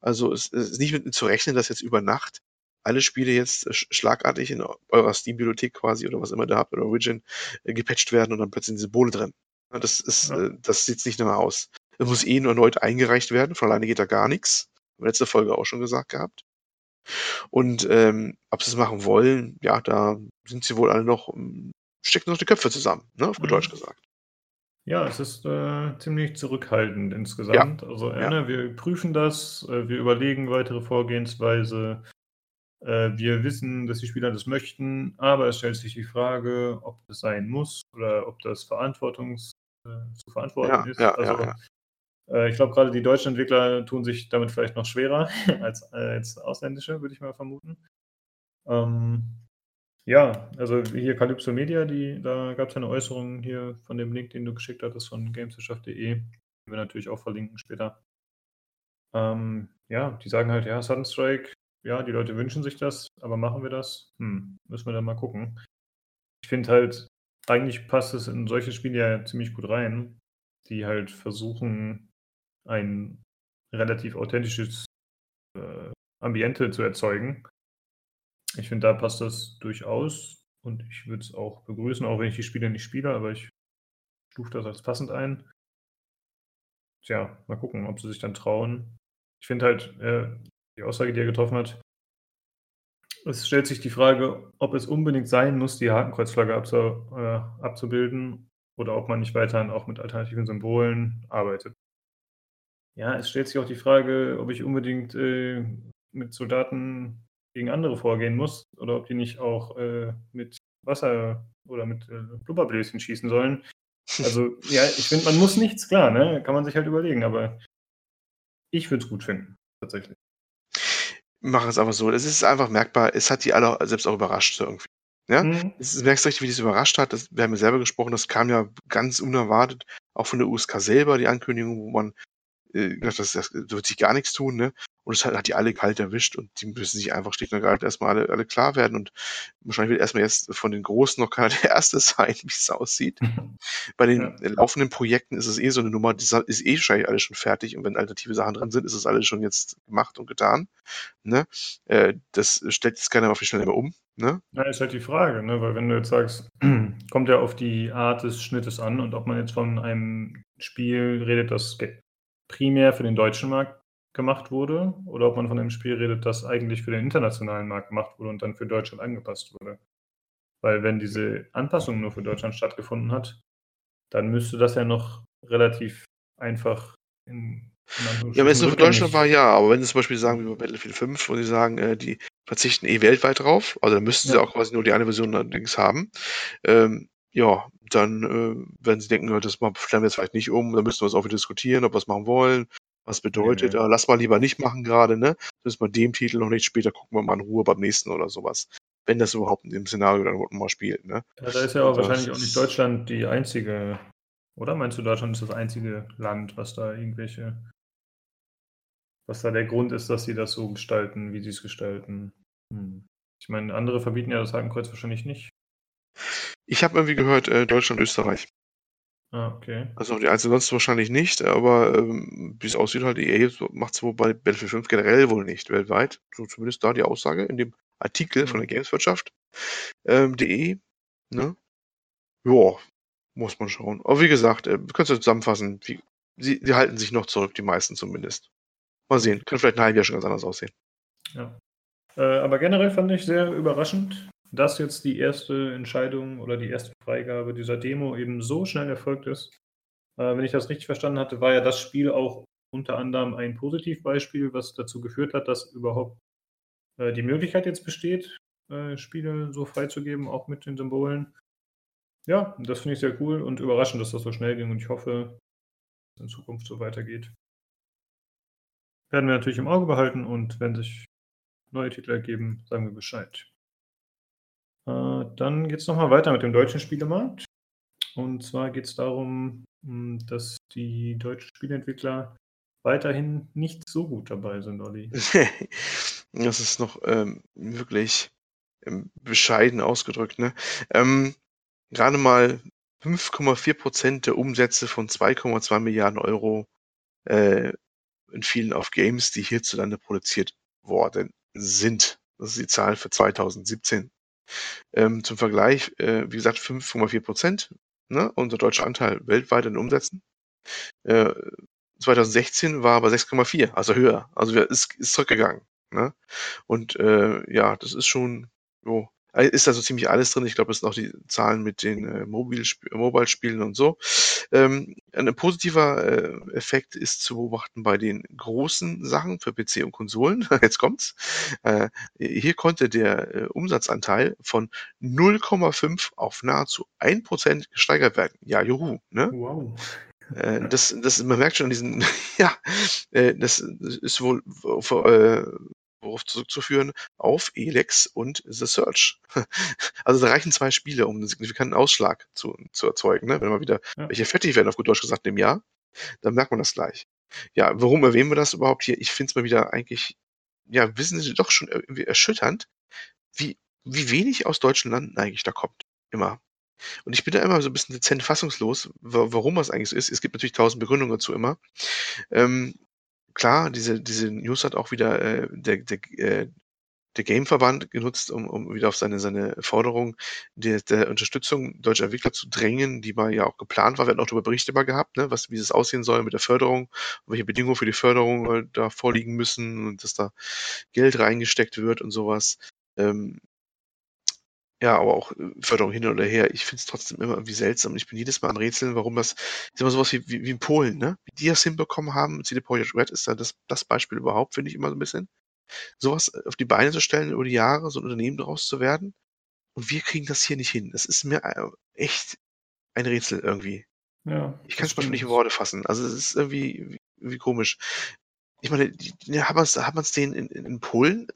Also es, es ist nicht mit zu rechnen, dass jetzt über Nacht alle Spiele jetzt äh, sch- schlagartig in eurer Steam-Bibliothek quasi oder was immer ihr da habt oder Origin äh, gepatcht werden und dann plötzlich sind Symbole drin. Ja, Das ist, Ja. äh, das sieht nicht danach aus. Es muss eh nur erneut eingereicht werden, von alleine geht da gar nichts. Haben wir letzte Folge auch schon gesagt gehabt. Und ähm, ob sie es machen wollen, ja, da sind sie wohl alle noch, ähm, stecken noch die Köpfe zusammen, ne, auf gut Mhm. Deutsch gesagt. Ja, es ist äh, ziemlich zurückhaltend insgesamt. Also äh, ja. ne, wir prüfen das, äh, wir überlegen weitere Vorgehensweise. Äh, wir wissen, dass die Spieler das möchten, aber es stellt sich die Frage, ob das sein muss oder ob das verantwortungs äh, zu verantworten Ja, ist. ja, also ja, Äh, ich glaube, gerade die deutschen Entwickler tun sich damit vielleicht noch schwerer als, als ausländische, würde ich mal vermuten. Ähm, ja, also hier Calypso Media, die, da gab es eine Äußerung hier von dem Link, den du geschickt hattest von gameswirtschaft.de, den wir natürlich auch verlinken später. Ähm, ja, die sagen halt, ja, Sunstrike, ja, die Leute wünschen sich das, aber machen wir das? Hm, müssen wir dann mal gucken. Ich finde halt, eigentlich passt es in solche Spiele ja ziemlich gut rein, die halt versuchen, ein relativ authentisches äh, Ambiente zu erzeugen. Ich finde, da passt das durchaus und ich würde es auch begrüßen, auch wenn ich die Spiele nicht spiele, aber ich stufe das als passend ein. Tja, mal gucken, ob sie sich dann trauen. Ich finde halt, äh, die Aussage, die er getroffen hat, es stellt sich die Frage, ob es unbedingt sein muss, die Hakenkreuzflagge abzu, äh, abzubilden oder ob man nicht weiterhin auch mit alternativen Symbolen arbeitet. Ja, es stellt sich auch die Frage, ob ich unbedingt äh, mit Soldaten gegen andere vorgehen muss oder ob die nicht auch äh, mit Wasser oder mit äh, Blubberbläschen schießen sollen. Also, ja, ich finde, man muss nichts, klar, ne? Kann man sich halt überlegen, aber ich würde es gut finden, tatsächlich. Machen es einfach so. Es ist einfach merkbar, es hat die alle selbst auch überrascht irgendwie. Ja? Mhm. Es ist- merkst richtig, wie das überrascht hat. Das, wir haben ja selber gesprochen, das kam ja ganz unerwartet, auch von der USK selber, die Ankündigung, wo man äh, das, das wird sich gar nichts tun, ne? Und es hat, hat die alle kalt erwischt und die müssen sich einfach schlicht und ergreifend erstmal alle, alle klar werden. Und wahrscheinlich wird erstmal jetzt von den Großen noch keiner der Erste sein, wie es aussieht. Bei den Ja. laufenden Projekten ist es eh so eine Nummer, die ist eh wahrscheinlich alles schon fertig und wenn alternative Sachen drin sind, ist es alles schon jetzt gemacht und getan. Ne? Äh, das stellt jetzt keiner auf die Schnelle mehr um. Ne? Na, ist halt die Frage, ne? weil wenn du jetzt sagst, kommt ja auf die Art des Schnittes an und ob man jetzt von einem Spiel redet, das primär für den deutschen Markt gemacht wurde oder ob man von einem Spiel redet, das eigentlich für den internationalen Markt gemacht wurde und dann für Deutschland angepasst wurde. Weil wenn diese Anpassung nur für Deutschland stattgefunden hat, dann müsste das ja noch relativ einfach in, in Ja, wenn es nur für Deutschland war, ja, aber wenn sie zum Beispiel sagen, wie bei Battlefield 5, wo sie sagen, äh, die verzichten eh weltweit drauf, also dann müssten sie Ja. auch quasi nur die eine Version allerdings haben, ähm, ja, dann äh, werden sie denken, das machen- stellen wir jetzt vielleicht nicht um, dann müssen wir es auch wieder diskutieren, ob wir es machen wollen, was bedeutet, Nee. ja, lass mal lieber nicht machen gerade, ne? Das ist bei dem Titel noch nicht, später gucken wir mal in Ruhe beim nächsten oder sowas. Wenn das überhaupt in dem Szenario dann mal spielt, ne? Ja, da ist ja auch wahrscheinlich auch nicht Deutschland die einzige, oder meinst du, Deutschland ist das einzige Land, was da irgendwelche, was da der Grund ist, dass sie das so gestalten, wie sie es gestalten? Hm. Ich meine, andere verbieten ja das Hakenkreuz wahrscheinlich nicht. Ich habe irgendwie gehört, äh, Deutschland, Österreich. Ah, okay. Also die einzelnen sonst wahrscheinlich nicht, aber ähm, wie es aussieht, halt EA macht es wohl bei Battlefield 5 generell wohl nicht weltweit. So zumindest da die Aussage in dem Artikel von der Mhm. Gameswirtschaft. Ähm, .de, ne? Ja, muss man schauen. Aber wie gesagt, äh, kannst du zusammenfassen, wie, sie, sie halten sich noch zurück, die meisten zumindest. Mal sehen, kann vielleicht ein halbes Jahr schon ganz anders aussehen. Ja. Äh, aber generell fand ich sehr überraschend, dass jetzt die erste Entscheidung oder die erste Freigabe dieser Demo eben so schnell erfolgt ist. Äh, wenn ich das richtig verstanden hatte, war ja das Spiel auch unter anderem ein Positivbeispiel, was dazu geführt hat, dass überhaupt äh, die Möglichkeit jetzt besteht, äh, Spiele so freizugeben, auch mit den Symbolen. Ja, das finde ich sehr cool und überraschend, dass das so schnell ging und ich hoffe, dass es in Zukunft so weitergeht. Werden wir natürlich im Auge behalten und wenn sich neue Titel ergeben, sagen wir Bescheid. Äh, dann geht es nochmal weiter mit dem deutschen Spielemarkt. Und zwar geht es darum, hm, dass die deutschen Spieleentwickler weiterhin nicht so gut dabei sind, Olli. das ist noch ähm, wirklich ähm, bescheiden ausgedrückt. Ne? Ähm, Gerade mal 5,4 Prozent der Umsätze von 2,2 Milliarden Euro äh, entfielen auf Games, die hierzulande produziert worden sind. Das ist die Zahl für 2017. Ähm, zum Vergleich, äh, wie gesagt, 5,4 Prozent, ne, unser deutscher Anteil weltweit in Umsätzen. Äh, 2016 war aber 6,4, also höher. Also ist, ist zurückgegangen. Ne? Und äh, ja, das ist schon, jo, ist also ziemlich alles drin. Ich glaube, es sind auch die Zahlen mit den äh, Mobile-Spielen und so. Ähm, ein positiver äh, Effekt ist zu beobachten bei den großen Sachen für PC und Konsolen. Jetzt kommt's. Äh, hier konnte der äh, Umsatzanteil von 0,5 auf nahezu 1% gesteigert werden. Ja, juhu. Ne? Wow. Äh, das, das, man merkt schon diesen, ja, äh, das ist wohl äh, worauf zurückzuführen, auf Elex und The Search. Also da reichen zwei Spiele, um einen signifikanten Ausschlag zu, zu erzeugen. Ne? Wenn mal wieder ja. welche fertig werden, auf gut Deutsch gesagt, im Jahr, dann merkt man das gleich. Ja, warum erwähnen wir das überhaupt hier? Ich finde es mal wieder eigentlich, ja, wissen Sie doch schon irgendwie erschütternd, wie, wie wenig aus deutschen Landen eigentlich da kommt. Immer. Und ich bin da immer so ein bisschen dezent fassungslos, warum das eigentlich so ist. Es gibt natürlich tausend Begründungen dazu immer. Ähm, klar, diese, diese News hat auch wieder äh, der, der, äh, der Gameverband genutzt, um, um wieder auf seine, seine Forderung der, der Unterstützung deutscher Entwickler zu drängen, die mal ja auch geplant war. Wir hatten auch darüber Berichte mal gehabt, ne, was, wie es aussehen soll mit der Förderung, welche Bedingungen für die Förderung äh, da vorliegen müssen und dass da Geld reingesteckt wird und sowas. Ähm, ja, aber auch äh, Förderung hin oder her. Ich finde es trotzdem immer irgendwie seltsam. Ich bin jedes Mal am Rätseln, warum das, ist immer sowas wie, wie, wie in Polen, ne? Wie die das hinbekommen haben, CD Projekt Red ist da das, das Beispiel überhaupt, finde ich immer so ein bisschen. Sowas auf die Beine zu stellen über die Jahre, so ein Unternehmen daraus zu werden. Und wir kriegen das hier nicht hin. Das ist mir äh, echt ein Rätsel irgendwie. Ja. Ich kann es nicht in Worte fassen. Also es ist irgendwie wie, komisch. Ich meine, die, die, hat man es denen in, in, in Polen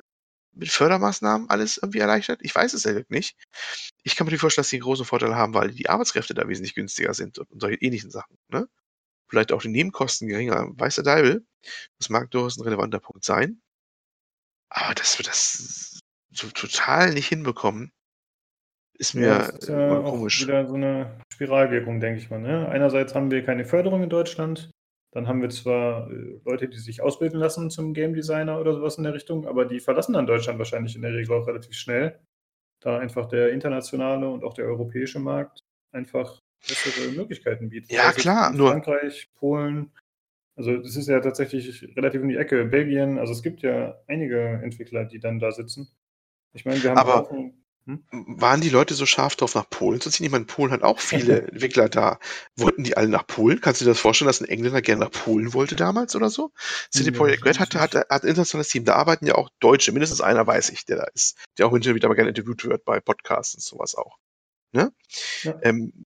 mit Fördermaßnahmen alles irgendwie erleichtert? Ich weiß es ja nicht. Ich kann mir nicht vorstellen, dass sie einen großen Vorteil haben, weil die Arbeitskräfte da wesentlich günstiger sind und, solche ähnlichen Sachen. Ne? Vielleicht auch die Nebenkosten geringer, weiß der Deibel. Das mag durchaus ein relevanter Punkt sein. Aber dass wir das so total nicht hinbekommen, ist mir ja, das ist ja komisch. Wieder so eine Spiralwirkung, denke ich mal. Ne? Einerseits haben wir keine Förderung in Deutschland, dann haben wir zwar äh, Leute, die sich ausbilden lassen zum Game Designer oder sowas in der Richtung, aber die verlassen dann Deutschland wahrscheinlich in der Regel auch relativ schnell, da einfach der internationale und auch der europäische Markt einfach bessere Möglichkeiten bietet. Ja, also klar. Nur Frankreich, Polen, also das ist ja tatsächlich relativ in die Ecke. Belgien, also es gibt ja einige Entwickler, die dann da sitzen. Ich meine, wir haben aber, auch hm? Waren die Leute so scharf drauf, nach Polen zu ziehen? Ich meine, Polen hat auch viele Entwickler da. Wollten die alle nach Polen? Kannst du dir das vorstellen, dass ein Engländer gerne nach Polen wollte damals oder so? CD ja, Projekt Red hat, hat, hat ein internationales Team. Da arbeiten ja auch Deutsche. Mindestens einer weiß ich, der da ist. Der auch hinterher wieder mal gerne interviewt wird bei Podcasts und sowas auch. Ne? Ja. Ähm,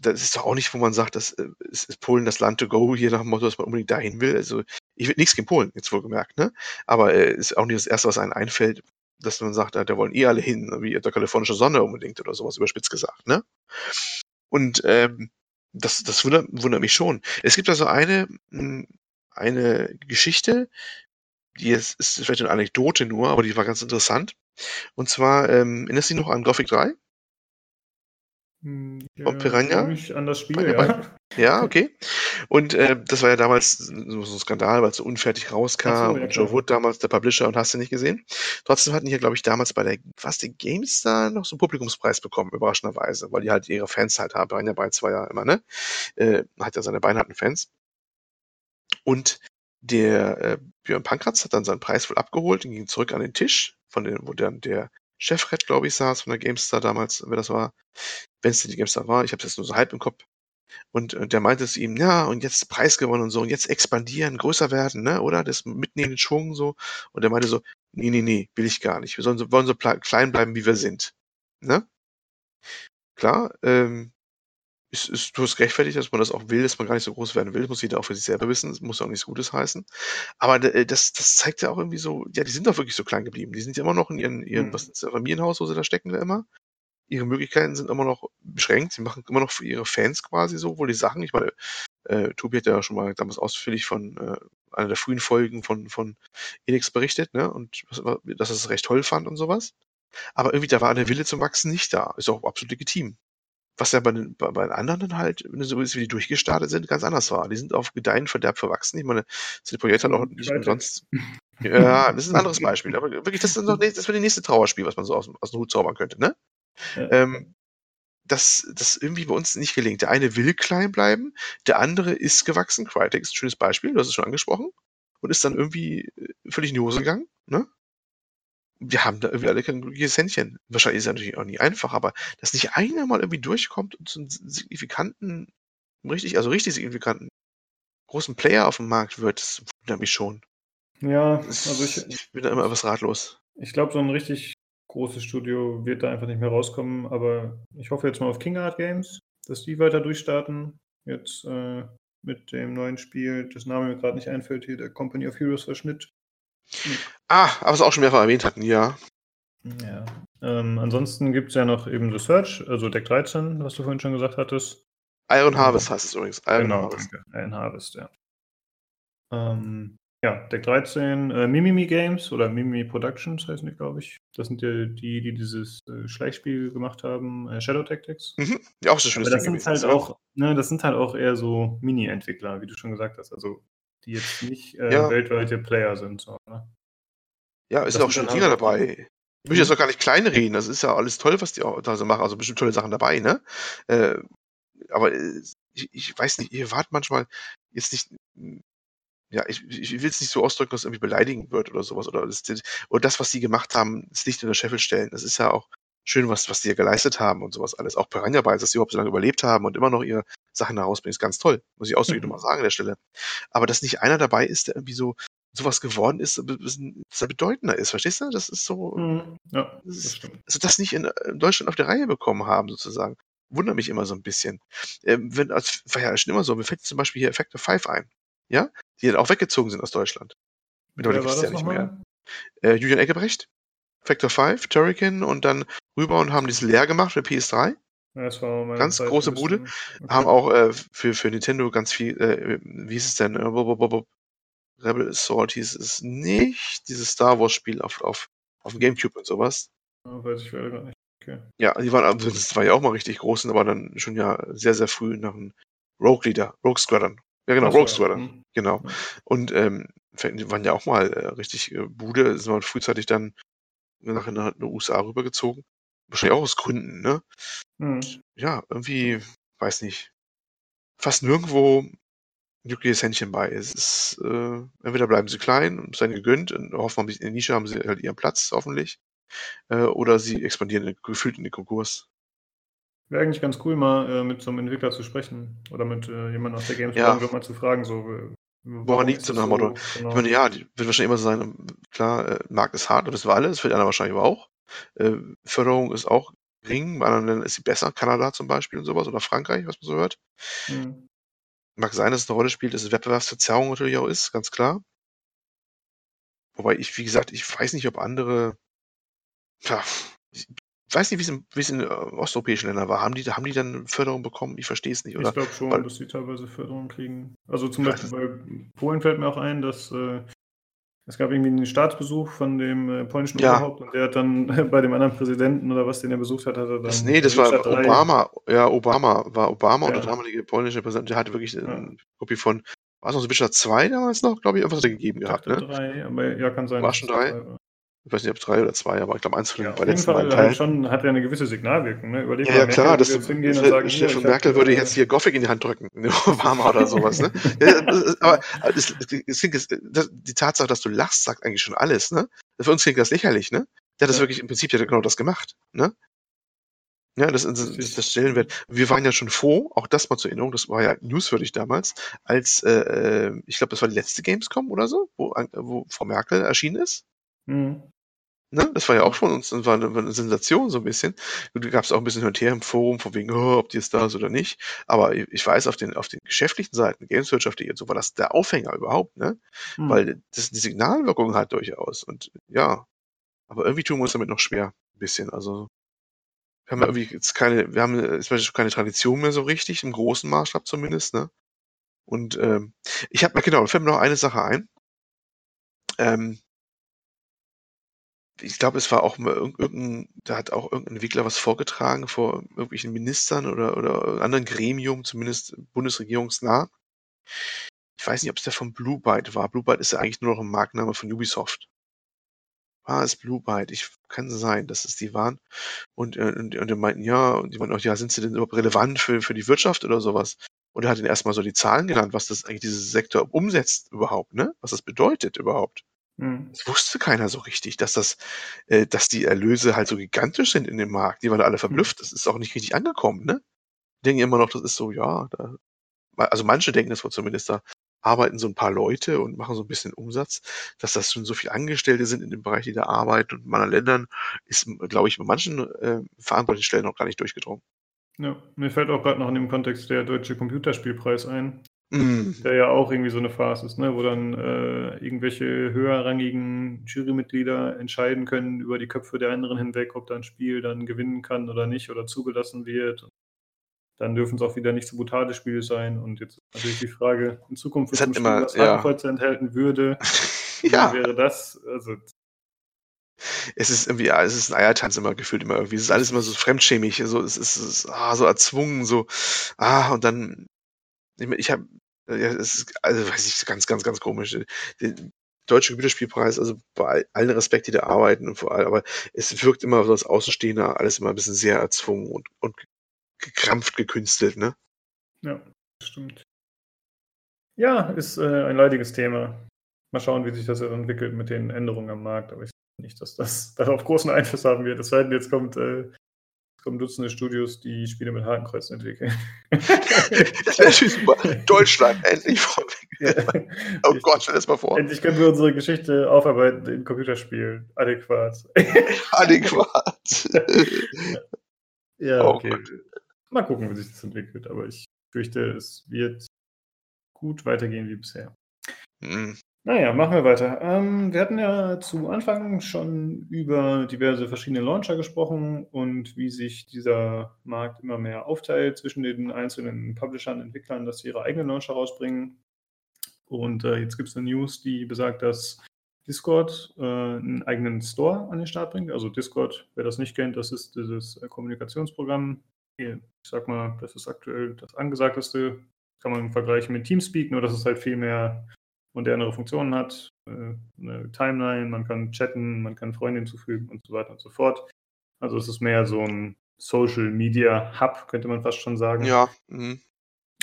das ist doch auch nicht, wo man sagt, das äh, ist, ist Polen das Land to go, hier nach dem Motto, dass man unbedingt dahin will. Also ich will nichts gegen Polen, jetzt wohlgemerkt, ne? Aber äh, ist auch nicht das Erste, was einem einfällt, dass man sagt, da wollen eh alle hin, wie der kalifornische Sonne unbedingt oder sowas überspitzt gesagt, ne? Und ähm, das, das wundert, wundert mich schon. Es gibt also eine, hm, eine Geschichte, die ist, ist vielleicht eine Anekdote nur, aber die war ganz interessant. Und zwar, ähm, erinnerst du dich noch an Gothic 3? Hm, ja, Von Piranha? An das Spiel, ja. Ja, okay. Und äh, das war ja damals so, ein Skandal, weil es so unfertig rauskam. So, ja, und Joe Wood damals, der Publisher, und hast du nicht gesehen. Trotzdem hatten hier, glaube ich, damals bei der, was, der GameStar noch so einen Publikumspreis bekommen, überraschenderweise, weil die halt ihre Fans halt haben. Piranha Bytes war ja immer, ne? Äh, hat ja seine beinharten Fans. Und der äh, Björn Pankratz hat dann seinen Preis wohl abgeholt und ging zurück an den Tisch, von dem, wo dann der Chefred, glaube ich, saß von der GameStar damals, wer das war, wenn es die GameStar war, ich habe es jetzt nur so halb im Kopf. Und äh, der meinte zu ihm, ja, und jetzt Preis gewonnen und so, und jetzt expandieren, größer werden, ne, oder? Das mitnehmen den Schwung so. Und er meinte so, nee, nee, nee, will ich gar nicht. Wir sollen so, wollen so klein bleiben, wie wir sind. Ne? Klar, ähm, ist, ist durchaus gerechtfertigt, dass man das auch will, dass man gar nicht so groß werden will. Das muss jeder auch für sich selber wissen. Das muss auch nichts Gutes heißen. Aber äh, das, das zeigt ja auch irgendwie so, ja, die sind doch wirklich so klein geblieben. Die sind ja immer noch in ihren, ihren mhm. was ist das, Familienhaus, wo sie da stecken da immer. Ihre Möglichkeiten sind immer noch beschränkt. Sie machen immer noch für ihre Fans quasi so wohl die Sachen. Ich meine, äh, Tobi hat ja schon mal damals ausführlich von äh, einer der frühen Folgen von, von Elix berichtet, ne? Und dass er es recht toll fand und sowas. Aber irgendwie, da war der Wille zum Wachsen nicht da. Ist auch absolut legitim. Was ja bei den, bei, bei den anderen halt, wenn du so ist, wie die durchgestartet sind, ganz anders war. Die sind auf Gedeihen Verderb verwachsen. Ich meine, CD Projekt hat auch nicht umsonst. Ja, das ist ein anderes Beispiel. Aber wirklich, das ist noch, das wäre das nächste Trauerspiel, was man so aus, aus dem Hut zaubern könnte, ne? Ja. Ähm, das, das irgendwie bei uns nicht gelingt. Der eine will klein bleiben, der andere ist gewachsen. Crytek ist ein schönes Beispiel, du hast es schon angesprochen. Und ist dann irgendwie äh, völlig in die Hose gegangen, ne? Wir haben da irgendwie alle kein glückliches Händchen. Wahrscheinlich ist es natürlich auch nie einfach, aber dass nicht einer mal irgendwie durchkommt und zu einem signifikanten, richtig, also richtig signifikanten großen Player auf dem Markt wird, das wundert mich schon. Ja, also ich, ich bin da immer etwas ratlos. Ich glaube, so ein richtig großes Studio wird da einfach nicht mehr rauskommen, aber ich hoffe jetzt mal auf King Art Games, dass die weiter durchstarten. Jetzt äh, mit dem neuen Spiel, das Name mir gerade nicht einfällt, hier der Company of Heroes Verschnitt. Ah, aber es auch schon mehrfach erwähnt hatten, ja. Ja. Ähm, ansonsten gibt es ja noch eben The Search, also Deck 13, was du vorhin schon gesagt hattest. Iron Harvest heißt es übrigens. Iron genau, Harvest. Danke. Iron Harvest, ja. Ähm, ja, Deck 13, äh, Mimimi Games oder Mimimi Productions heißen die, glaube ich. Das sind ja die, die dieses äh, Schleichspiel gemacht haben, äh, Shadow Tactics. Mhm. Ja, auch so schönes Aber das sind halt auch, ne, das sind halt auch eher so Mini-Entwickler, wie du schon gesagt hast. Also die jetzt nicht äh, ja. weltweite Player sind. So, ne? Ja, ist ja auch schon China dabei. Ich möchte jetzt auch gar nicht kleinreden. Das ist ja alles toll, was die auch da so machen. Also bestimmt tolle Sachen dabei, ne? Äh, aber äh, ich, ich, weiß nicht, ihr wart manchmal jetzt nicht. Ja, ich, ich will es nicht so ausdrücken, dass es irgendwie beleidigen wird oder sowas. Oder das, oder das, was sie gemacht haben, das Licht in der Scheffel stellen. Das ist ja auch schön, was, was die ja geleistet haben und sowas alles. Auch Piranha Bytes, dass sie überhaupt so lange überlebt haben und immer noch ihre Sachen herausbringen, ist ganz toll. Muss ich ausdrücklich mhm. nochmal sagen an der Stelle. Aber dass nicht einer dabei ist, der irgendwie so sowas geworden ist, dass er bedeutender ist, verstehst du? Das ist so, mhm. ja, das, das stimmt. Also das nicht in, in, Deutschland auf der Reihe bekommen haben, sozusagen. Wundert mich immer so ein bisschen. Ähm, wenn, als, war ja schon immer so, mir fällt zum Beispiel hier Effekte 5 ein, ja? Die dann auch weggezogen sind aus Deutschland. Mittlerweile gibt es ja nicht mehr. Äh, Julian Eggebrecht, Factor 5, Turrican und dann rüber und haben das leer gemacht für PS3. Ja, das war meine ganz Zeit große Bude. Okay. Haben auch äh, für, für Nintendo ganz viel, äh, wie ist es denn? Äh, Rebel Assault hieß es nicht. Dieses Star Wars Spiel auf, auf, auf dem Gamecube und sowas. Ja, weiß ich gar nicht. Okay. Ja, die waren, also das war ja auch mal richtig groß, aber dann schon ja sehr, sehr früh nach einem Rogue Leader, Rogue Squadron. Ja, genau, Rogue Squadron. Mhm. Genau. Ja. Und ähm, die waren ja auch mal äh, richtig äh, Bude, sind wir frühzeitig dann nach in die USA rübergezogen. Wahrscheinlich auch aus Gründen, ne? Mhm. Ja, irgendwie, weiß nicht. Fast nirgendwo glückliches Händchen bei. Es ist, äh, entweder bleiben sie klein und seien gegönnt und hoffen, in der Nische haben sie halt ihren Platz, hoffentlich. Äh, oder sie expandieren gefühlt in den Konkurs. Wäre eigentlich ganz cool, mal äh, mit so einem Entwickler zu sprechen oder mit äh, jemandem aus der Gamesbranche ja. mal zu fragen, so Woran liegt es nach dem Motto? Genau. Ich meine, ja, die wird wahrscheinlich immer so sein, klar, äh, Markt ist hart, das wissen wir alle, das fällt einer wahrscheinlich aber auch. Äh, Förderung ist auch gering, bei anderen Ländern ist sie besser, Kanada zum Beispiel und sowas, oder Frankreich, was man so hört. Mhm. Mag sein, dass es eine Rolle spielt, dass es Wettbewerbsverzerrung natürlich auch ist, ganz klar. Wobei ich, wie gesagt, ich weiß nicht, ob andere, ja, weiß nicht, wie es in, äh, osteuropäischen Ländern war. Haben die, haben die dann Förderung bekommen? Ich verstehe es nicht. Oder? Ich glaube schon, Weil, dass sie teilweise Förderung kriegen. Also zum Beispiel bei Polen fällt mir auch ein, dass äh, es gab irgendwie einen Staatsbesuch von dem äh, polnischen ja. Oberhaupt und der hat dann bei dem anderen Präsidenten oder was, den er besucht hat, hat er dann. Das, nee, das war Obama. Ja, Obama war Obama ja. und der damalige polnische Präsident, der hatte wirklich eine ja. Kopie von, war es noch so Witcher 2 damals noch, glaube ich, hat er gegeben gehabt. Ne? Drei, aber ja, kann sein. War schon drei? Ich weiß nicht, ob drei oder zwei, aber ich glaube, eins von den ja, letzten beiden Teilen. Schon, hat ja eine gewisse Signalwirkung. Ne? Überleg ja, ja klar, das, hingehen das, und sagen, Stefan Merkel würde jetzt hier Gothic in die Hand drücken, Obama oder sowas. Ne? ja, aber das, das, das, die Tatsache, dass du lachst, sagt eigentlich schon alles. Ne? Für uns klingt das lächerlich. Ne? Der hat das wirklich im Prinzip ja genau das gemacht, ne? Ja, das das, das Stellenwert. Wir waren ja schon froh, auch das mal zur Erinnerung, das war ja newswürdig damals, als, äh, äh ich glaube, das war die letzte Gamescom oder so, wo, wo Frau Merkel erschienen ist. Mhm. Ne? Das war ja auch schon uns, war eine, war eine Sensation so ein bisschen. Da gab es auch ein bisschen hin und her im Forum, von wegen, oh, ob die jetzt da ist oder nicht. Aber ich weiß, auf den, auf den geschäftlichen Seiten, Gameswirtschaft.de so war das der Aufhänger überhaupt, ne? Hm. Weil das die Signalwirkung hat durchaus. Und ja, aber irgendwie tun wir uns damit noch schwer. Ein bisschen. Also wir haben ja irgendwie jetzt keine, wir haben jetzt keine Tradition mehr so richtig, im großen Maßstab zumindest, ne? Und ähm, ich habe, genau, fällt mir noch eine Sache ein. Ähm, ich glaube, es war auch mal irgendein, da hat auch irgendein Entwickler was vorgetragen vor irgendwelchen Ministern oder, oder anderen Gremium, zumindest bundesregierungsnah. Ich weiß nicht, ob es der von Blue Byte war. Blue Byte ist ja eigentlich nur noch ein Markenname von Ubisoft. War es Blue Byte? Ich kann sein, dass es die waren. Und, äh, und, und die meinten, ja, und die meinten auch, ja, sind sie denn überhaupt relevant für, für die Wirtschaft oder sowas? Und er hat ihnen erstmal so die Zahlen genannt, was das eigentlich dieser Sektor umsetzt überhaupt, ne? Was das bedeutet überhaupt. Mhm. Das wusste keiner so richtig, dass das, äh, dass die Erlöse halt so gigantisch sind in dem Markt. Die waren alle mhm. verblüfft. Das ist auch nicht richtig angekommen, ne? Denken immer noch, das ist so, ja, da, also manche denken das wohl zumindest, da arbeiten so ein paar Leute und machen so ein bisschen Umsatz, dass das schon so viele Angestellte sind in dem Bereich, die da arbeiten und in anderen Ländern ist, glaube ich, bei manchen äh, verantwortlichen Stellen noch gar nicht durchgedrungen. Ja, mir fällt auch gerade noch in dem Kontext der Deutsche Computerspielpreis ein. Mhm. Der ja auch irgendwie so eine Phase ist, ne, wo dann äh, irgendwelche höherrangigen Jurymitglieder entscheiden können über die Köpfe der anderen hinweg, ob da ein Spiel dann gewinnen kann oder nicht oder zugelassen wird. Dann dürfen es auch wieder nicht so brutale Spiele sein. Und jetzt ist natürlich die Frage, in Zukunft, wenn es immer, was ja. enthalten würde, ja. wäre das, also es ist irgendwie, ja, es ist ein Eiertanz immer gefühlt immer irgendwie. Es ist alles immer so fremdschämig, so, es ist, es ist ah, so erzwungen, so, ah, und dann ich, ich habe, ja, es ist, also weiß ich, ganz, ganz, ganz komisch. Der Deutsche Computerspielpreis, also bei allen Respekt, die da arbeiten und vor allem, aber es wirkt immer so als Außenstehender alles immer ein bisschen sehr erzwungen und, und gekrampft gekünstelt, ne? Ja, stimmt. Ja, ist äh, ein leidiges Thema. Mal schauen, wie sich das entwickelt mit den Änderungen am Markt, aber ich nicht, dass das darauf großen Einfluss haben wird. Es sei denn, jetzt kommt äh, kommen Dutzende Studios, die Spiele mit Hakenkreuzen entwickeln. das wäre super. Deutschland, endlich vorweg. Oh Gott, stell das mal vor. Endlich können wir unsere Geschichte aufarbeiten in Computerspielen. Adäquat. Adäquat. ja, oh okay. Gott. Mal gucken, wie sich das entwickelt. Aber ich fürchte, es wird gut weitergehen wie bisher. Mhm. Naja, machen wir weiter. Ähm, wir hatten ja zu Anfang schon über diverse verschiedene Launcher gesprochen und wie sich dieser Markt immer mehr aufteilt zwischen den einzelnen Publishern, Entwicklern, dass sie ihre eigenen Launcher rausbringen. Und äh, jetzt gibt es eine News, die besagt, dass Discord äh, einen eigenen Store an den Start bringt. Also Discord, wer das nicht kennt, das ist dieses äh, Kommunikationsprogramm. Ich sag mal, das ist aktuell das angesagteste. Kann man vergleichen mit Teamspeak, nur dass es halt viel mehr modernere Funktionen hat, äh, eine Timeline, man kann chatten, man kann Freunde hinzufügen und so weiter und so fort. Also es ist mehr so ein Social Media Hub, könnte man fast schon sagen. Ja. Mhm.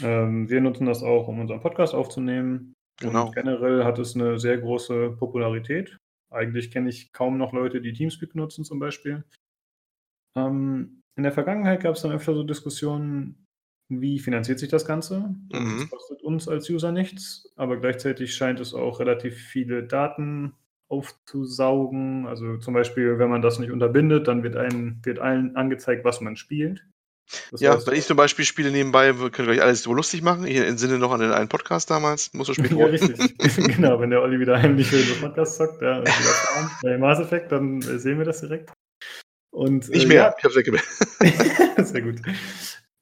Ähm, wir nutzen das auch, um unseren Podcast aufzunehmen. Genau. Und generell hat es eine sehr große Popularität. Eigentlich kenne ich kaum noch Leute, die Teamspeak nutzen zum Beispiel. Ähm, in der Vergangenheit gab es dann öfter so Diskussionen, wie finanziert sich das Ganze? Mhm. Das kostet uns als User nichts, aber gleichzeitig scheint es auch relativ viele Daten aufzusaugen. Also zum Beispiel, wenn man das nicht unterbindet, dann wird, einem, wird allen angezeigt, was man spielt. Das ja, heißt, wenn ich zum Beispiel Spiele nebenbei, könnt ihr euch alles so lustig machen. Ich entsinne noch an den einen Podcast damals, muss so spät Ja, richtig. genau, wenn der Olli wieder heimlich für den Podcast zockt, ja, bei Mass Effect, dann äh, sehen wir das direkt. Und, Nicht äh, mehr, ja. ich hab's weggemeldet. Sehr gut.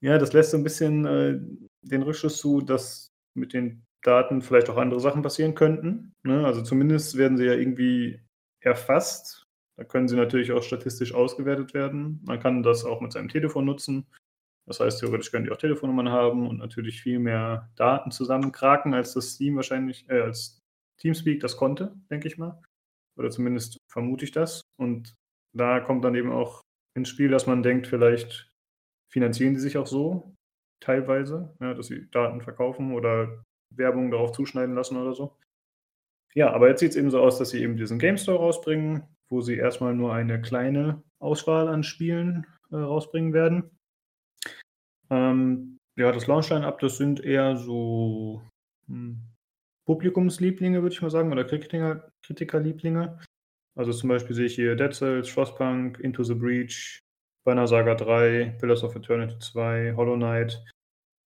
Ja, das lässt so ein bisschen äh, den Rückschluss zu, dass mit den Daten vielleicht auch andere Sachen passieren könnten. Ne? Also zumindest werden sie ja irgendwie erfasst. Da können sie natürlich auch statistisch ausgewertet werden. Man kann das auch mit seinem Telefon nutzen. Das heißt, theoretisch können die auch Telefonnummern haben und natürlich viel mehr Daten zusammenkraken, als das Steam wahrscheinlich, äh, als Teamspeak das konnte, denke ich mal. Oder zumindest vermute ich das. Und da kommt dann eben auch ins Spiel, dass man denkt, vielleicht finanzieren die sich auch so teilweise, ja, dass sie Daten verkaufen oder Werbung darauf zuschneiden lassen oder so. Ja, aber jetzt sieht es eben so aus, dass sie eben diesen Game Store rausbringen, wo sie erstmal nur eine kleine Auswahl an Spielen äh, rausbringen werden. Ähm, ja, das Launchline-Up, das sind eher so hm, Publikumslieblinge, würde ich mal sagen, oder Kritiker, Kritikerlieblinge. Also zum Beispiel sehe ich hier Dead Cells, Frostpunk, Into the Breach, Banner Saga 3, Pillars of Eternity 2, Hollow Knight,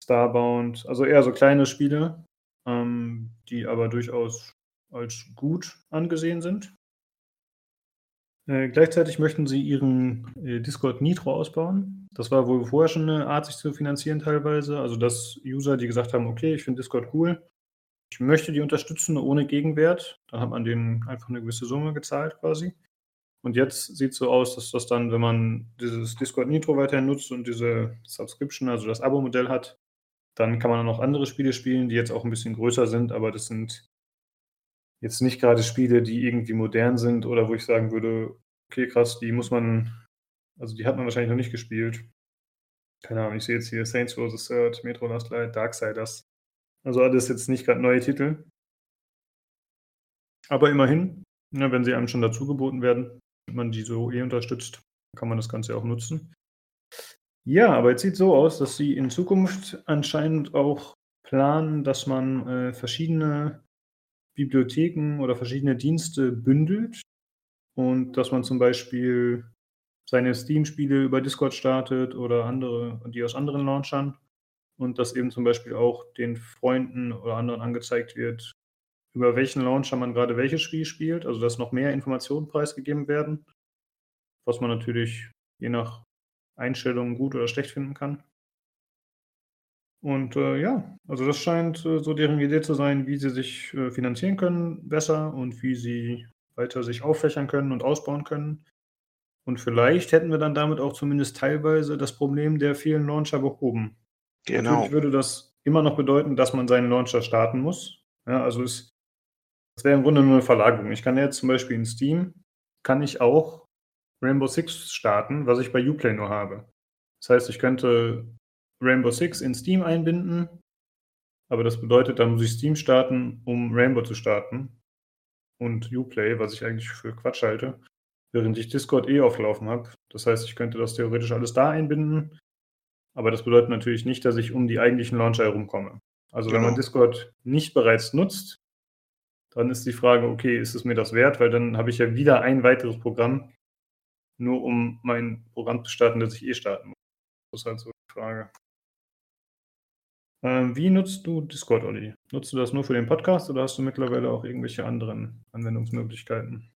Starbound. Also eher so kleine Spiele, ähm, die aber durchaus als gut angesehen sind. Äh, gleichzeitig möchten sie ihren äh, Discord Nitro ausbauen. Das war wohl vorher schon eine Art, sich zu finanzieren teilweise. Also dass User, die gesagt haben, okay, ich finde Discord cool, ich möchte die unterstützen ohne Gegenwert. Dann hat man denen einfach eine gewisse Summe gezahlt quasi. Und jetzt sieht es so aus, dass das dann, wenn man dieses Discord Nitro weiterhin nutzt und diese Subscription, also das Abo-Modell hat, dann kann man auch noch andere Spiele spielen, die jetzt auch ein bisschen größer sind, aber das sind jetzt nicht gerade Spiele, die irgendwie modern sind oder wo ich sagen würde, okay, krass, die muss man, also die hat man wahrscheinlich noch nicht gespielt. Keine Ahnung, ich sehe jetzt hier Saints Row the Third, Metro Last Light, Darksiders. Also alles jetzt nicht gerade neue Titel. Aber immerhin, ne, wenn sie einem schon dazu geboten werden, man die so eh unterstützt, kann man das Ganze auch nutzen. Ja, aber jetzt sieht es so aus, dass sie in Zukunft anscheinend auch planen, dass man äh, verschiedene Bibliotheken oder verschiedene Dienste bündelt und dass man zum Beispiel seine Steam-Spiele über Discord startet oder andere, die aus anderen Launchern und dass eben zum Beispiel auch den Freunden oder anderen angezeigt wird, über welchen Launcher man gerade welches Spiel spielt, also dass noch mehr Informationen preisgegeben werden, was man natürlich je nach Einstellung gut oder schlecht finden kann. Und äh, ja, also das scheint äh, so deren Idee zu sein, wie sie sich äh, finanzieren können besser und wie sie weiter sich auffächern können und ausbauen können. Und vielleicht hätten wir dann damit auch zumindest teilweise das Problem der vielen Launcher behoben. Genau. Natürlich würde das immer noch bedeuten, dass man seinen Launcher starten muss. Ja, also es, es wäre im Grunde nur eine Verlagerung. Ich kann jetzt zum Beispiel in Steam, kann ich auch Rainbow Six starten, was ich bei Uplay nur habe. Das heißt, ich könnte Rainbow Six in Steam einbinden, aber das bedeutet, dann muss ich Steam starten, um Rainbow zu starten. Und Uplay, was ich eigentlich für Quatsch halte, während ich Discord eh auflaufen habe. Das heißt, ich könnte das theoretisch alles da einbinden, aber das bedeutet natürlich nicht, dass ich um die eigentlichen Launcher herumkomme. Also genau. wenn man genau. Discord nicht bereits nutzt, dann ist die Frage, okay, ist es mir das wert? Weil dann habe ich ja wieder ein weiteres Programm, nur um mein Programm zu starten, das ich eh starten muss. Das ist halt so die Frage. Ähm, wie nutzt du Discord, Olli? Nutzt du das nur für den Podcast oder hast du mittlerweile auch irgendwelche anderen Anwendungsmöglichkeiten?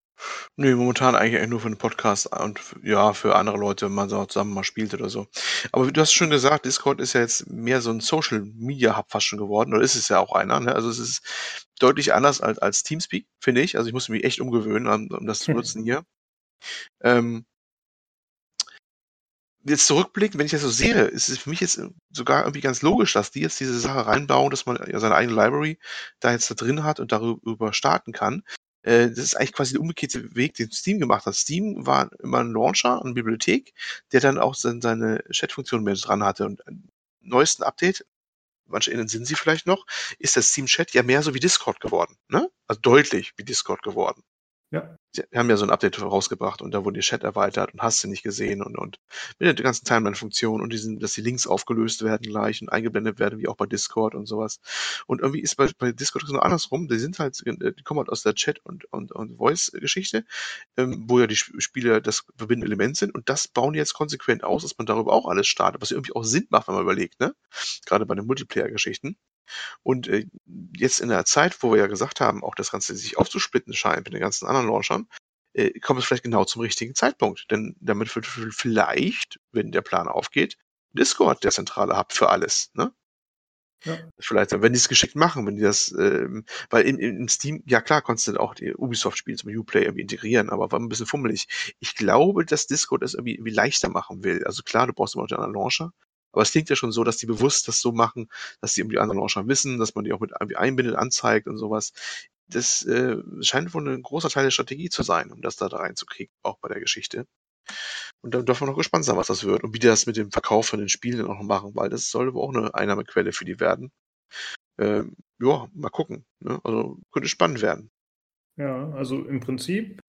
Nee, momentan eigentlich nur für den Podcast und ja, für andere Leute, wenn man so zusammen mal spielt oder so. Aber du hast schon gesagt, Discord ist ja jetzt mehr so ein Social Media Hub fast schon geworden, oder ist es ja auch einer, ne? Also es ist deutlich anders als, als Teamspeak, finde ich. Also ich musste mich echt umgewöhnen, um, um das zu nutzen hier. Ähm, jetzt zurückblicken, wenn ich das so sehe, ist es für mich jetzt sogar irgendwie ganz logisch, dass die jetzt diese Sache reinbauen, dass man ja seine eigene Library da jetzt da drin hat und darüber starten kann. Äh, das ist eigentlich quasi der umgekehrte Weg, den Steam gemacht hat. Steam war immer ein Launcher, eine Bibliothek, der dann auch seine Chat-Funktion mehr dran hatte. Und im neuesten Update, manche erinnern sind sie vielleicht noch, ist das Steam Chat ja mehr so wie Discord geworden. Ne? Also deutlich wie Discord geworden. Ja. Sie haben ja so ein Update rausgebracht und da wurde der Chat erweitert und hast du nicht gesehen und, und mit der ganzen Timeline-Funktion und diesen, dass die Links aufgelöst werden gleich und eingeblendet werden, wie auch bei Discord und sowas. Und irgendwie ist bei, bei Discord so andersrum, die sind halt, die kommen halt aus der Chat- und, und, und Voice-Geschichte, ähm, wo ja die Spiele das verbindende Element sind und das bauen jetzt konsequent aus, dass man darüber auch alles startet, was irgendwie auch Sinn macht, wenn man überlegt, ne? Gerade bei den Multiplayer-Geschichten. Und äh, jetzt in der Zeit, wo wir ja gesagt haben, auch das Ganze sich aufzusplitten scheint mit den ganzen anderen Launchern, äh, kommt es vielleicht genau zum richtigen Zeitpunkt. Denn damit wird vielleicht, wenn der Plan aufgeht, Discord der zentrale Hub für alles. Ne? Ja. Vielleicht, wenn die es geschickt machen, wenn die das, ähm, weil in, in Steam, ja klar, konntest du auch die Ubisoft-Spiele zum Uplay irgendwie integrieren, aber war ein bisschen fummelig. Ich glaube, dass Discord das irgendwie, irgendwie leichter machen will. Also klar, du brauchst immer noch den anderen Launcher, aber es klingt ja schon so, dass die bewusst das so machen, dass die um die anderen Launcher wissen, dass man die auch mit irgendwie einbindet, anzeigt und sowas. Das äh, scheint wohl ein großer Teil der Strategie zu sein, um das da, reinzukriegen, auch bei der Geschichte. Und dann dürfen wir noch gespannt sein, was das wird und wie die das mit dem Verkauf von den Spielen auch noch machen, weil das soll aber auch eine Einnahmequelle für die werden. Ähm, ja, mal gucken. Ne? Also könnte spannend werden. Ja, also im Prinzip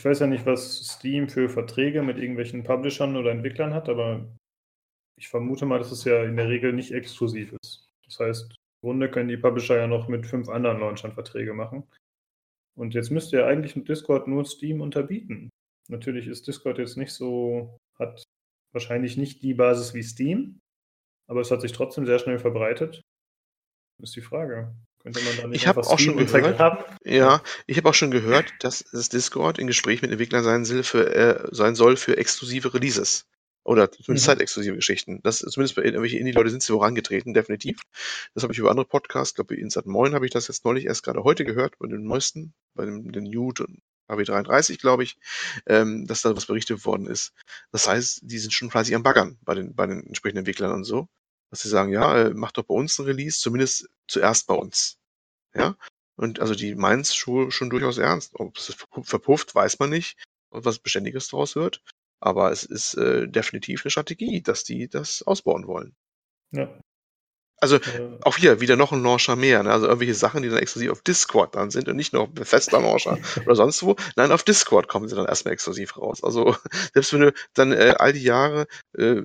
ich weiß ja nicht, was Steam für Verträge mit irgendwelchen Publishern oder Entwicklern hat, aber ich vermute mal, dass es ja in der Regel nicht exklusiv ist. Das heißt, im Grunde können die Publisher ja noch mit fünf anderen Launchern Verträge machen. Und jetzt müsste ja eigentlich mit Discord nur Steam unterbieten. Natürlich ist Discord jetzt nicht so, hat wahrscheinlich nicht die Basis wie Steam, aber es hat sich trotzdem sehr schnell verbreitet. Ist die Frage. Könnte man da nicht ich habe auch schon gehört, haben? ja, ich habe auch schon gehört, dass das Discord in Gespräch mit Entwicklern sein für, äh, sein soll für exklusive Releases. Oder zumindest mhm. zeitexklusive Geschichten. Das, zumindest bei irgendwelchen Indie-Leute sind sie vorangetreten, definitiv. Das habe ich über andere Podcasts, glaube ich, Insat Moin habe ich das jetzt neulich erst gerade heute gehört, bei den neuesten, bei dem, den Newt und HW33, glaube ich, ähm, dass da was berichtet worden ist. Das heißt, die sind schon fleißig am Baggern bei den, bei den entsprechenden Entwicklern und so. Dass sie sagen, ja, äh, macht doch bei uns ein Release, zumindest zuerst bei uns. Ja. Und also die meinen es schon, schon durchaus ernst. Ob es verpufft, weiß man nicht. Und was Beständiges daraus wird. Aber es ist äh, definitiv eine Strategie, dass die das ausbauen wollen. Ja. Also äh, auch hier wieder noch ein Launcher mehr. Ne? Also irgendwelche Sachen, die dann exklusiv auf Discord dann sind und nicht nur auf Bethesda Launcher oder sonst wo. Nein, auf Discord kommen sie dann erstmal exklusiv raus. Also selbst wenn du dann äh, all die Jahre äh,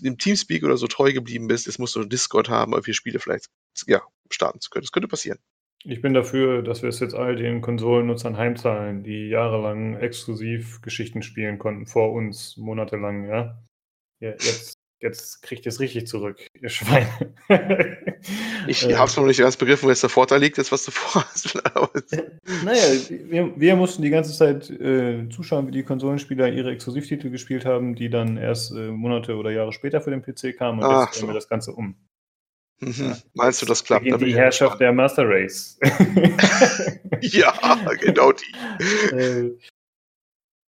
dem Teamspeak oder so treu geblieben bist, jetzt musst du Discord haben, um vier Spiele vielleicht ja, starten zu können. Das könnte passieren. Ich bin dafür, dass wir es jetzt all den Konsolennutzern heimzahlen, die jahrelang exklusiv Geschichten spielen konnten, vor uns, monatelang, ja. ja jetzt, jetzt kriegt ihr es richtig zurück, ihr Schweine. ich äh, habe es noch nicht ganz begriffen, wo jetzt der Vorteil liegt, jetzt was du vorhast. naja, wir, wir, mussten die ganze Zeit äh, zuschauen, wie die Konsolenspieler ihre Exklusivtitel gespielt haben, die dann erst äh, Monate oder Jahre später für den PC kamen und Ach, jetzt drehen so. wir das Ganze um. Mhm. Meinst du, das klappt? Da die Herrschaft der Master Race. ja, genau die. äh,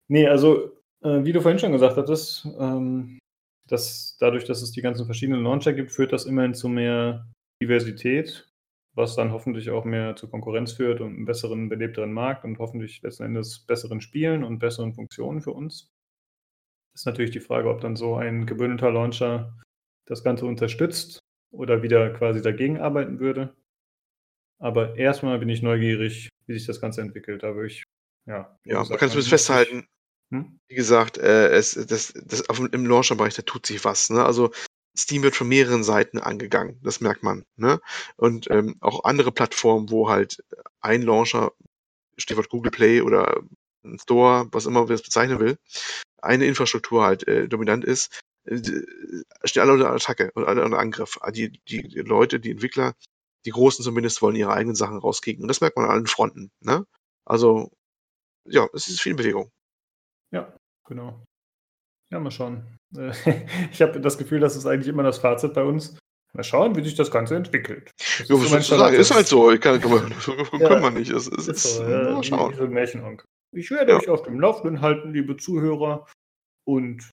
nee, also, äh, wie du vorhin schon gesagt hattest, ähm, dass dadurch, dass es die ganzen verschiedenen Launcher gibt, führt das immerhin zu mehr Diversität, was dann hoffentlich auch mehr zur Konkurrenz führt und einen besseren, belebteren Markt und hoffentlich letzten Endes besseren Spielen und besseren Funktionen für uns. Ist natürlich die Frage, ob dann so ein gebündelter Launcher das Ganze unterstützt oder wieder quasi dagegen arbeiten würde. Aber erstmal bin ich neugierig, wie sich das Ganze entwickelt. Da würde ich, ja. Ja, man kann es festhalten. Hm? Wie gesagt, äh, es, das, das, auf, im Launcher-Bereich, da tut sich was. Ne? Also Steam wird von mehreren Seiten angegangen, das merkt man. Ne? Und ähm, auch andere Plattformen, wo halt ein Launcher, Stichwort Google Play oder ein Store, was immer man es bezeichnen will, eine Infrastruktur halt äh, dominant ist, stehen alle unter Attacke und alle unter Angriff. Ah, die, die, die Leute, die Entwickler, die Großen zumindest, wollen ihre eigenen Sachen rauskriegen. Und das merkt man an allen Fronten. Ne? Also, ja, es ist viel Bewegung. Ja, genau. Ja, mal schauen. Äh, ich habe das Gefühl, das ist eigentlich immer das Fazit bei uns. Mal schauen, wie sich das Ganze entwickelt. Das ja, was sollst du sagen? Ist halt so. Ich kann, kann, man, kann ja, man nicht. Es, es, ist so, ja, mal schauen. So ich werde ja. euch auf dem Laufenden halten, liebe Zuhörer. Und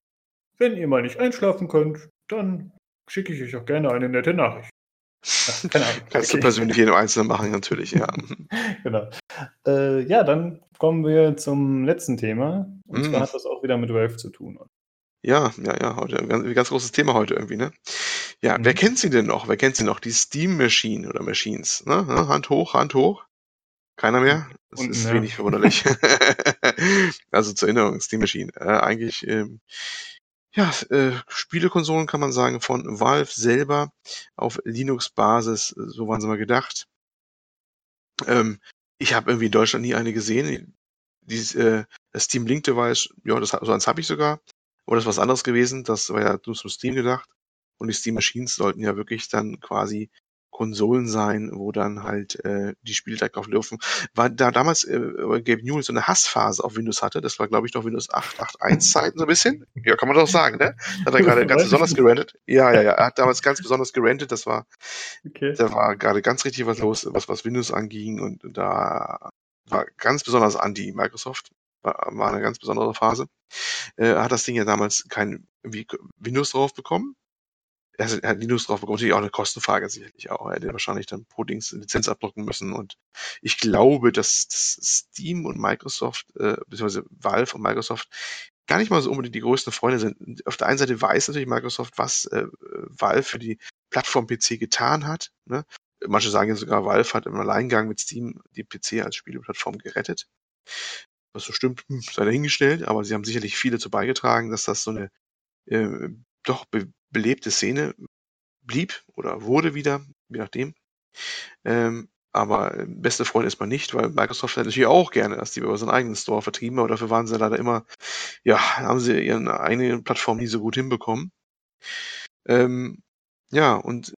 wenn ihr mal nicht einschlafen könnt, dann schicke ich euch auch gerne eine nette Nachricht. Ach, keine Ahnung. Kannst okay. du persönlich jedem Einzelnen machen, natürlich, ja. genau. Äh, ja, dann kommen wir zum letzten Thema. Und mm. zwar hat das auch wieder mit Valve zu tun. Ja, ja, ja, heute ein ganz, ganz großes Thema heute irgendwie, ne? Ja, mhm. wer kennt sie denn noch? Wer kennt sie noch? Die Steam Machine oder Machines, ne? Hand hoch, Hand hoch. Keiner mehr? Das Unten, ist ja. wenig verwunderlich. also zur Erinnerung, Steam Machine. Äh, eigentlich ähm, ja, äh, Spielekonsolen kann man sagen von Valve selber auf Linux-Basis, so waren sie mal gedacht. Ähm, ich habe irgendwie in Deutschland nie eine gesehen. Dieses, äh, das Steam Link Device, ja, das, so eins habe ich sogar. Aber das ist was anderes gewesen. Das war ja nur zum Steam gedacht. Und die Steam Machines sollten ja wirklich dann quasi Konsolen sein, wo dann halt äh, die Spiele direkt drauf laufen. War da damals äh, Gabe Newell so eine Hassphase auf Windows hatte, das war glaube ich noch Windows 8.8.1 Zeiten so ein bisschen. Ja, kann man doch sagen, ne? Hat er gerade ganz besonders gerantet. Ja, ja, ja, er hat damals ganz besonders gerantet, das war, okay. da war gerade ganz richtig was los, was, was Windows anging und da war ganz besonders anti Microsoft. War, war eine ganz besondere Phase. Äh, hat das Ding ja damals kein Windows drauf bekommen er hat Linux drauf bekommen, natürlich auch eine Kostenfrage sicherlich auch. Er hätte wahrscheinlich dann pro Dings Lizenz abdrucken müssen. Und ich glaube, dass, dass Steam und Microsoft, äh, beziehungsweise Valve und Microsoft gar nicht mal so unbedingt die größten Freunde sind. Auf der einen Seite weiß natürlich Microsoft, was äh, Valve für die Plattform PC getan hat. Ne? Manche sagen ja sogar, Valve hat im Alleingang mit Steam die PC als Spieleplattform gerettet. Was so stimmt, hm, sei dahingestellt, aber sie haben sicherlich viel dazu beigetragen, dass das so eine äh, doch be belebte Szene blieb oder wurde wieder, je nachdem. Ähm, aber beste Freund ist man nicht, weil Microsoft hätte natürlich auch gerne, dass die über seinen eigenen Store vertrieben, aber dafür waren sie leider immer, ja, haben sie ihre eigene Plattform nie so gut hinbekommen. Ähm, ja, und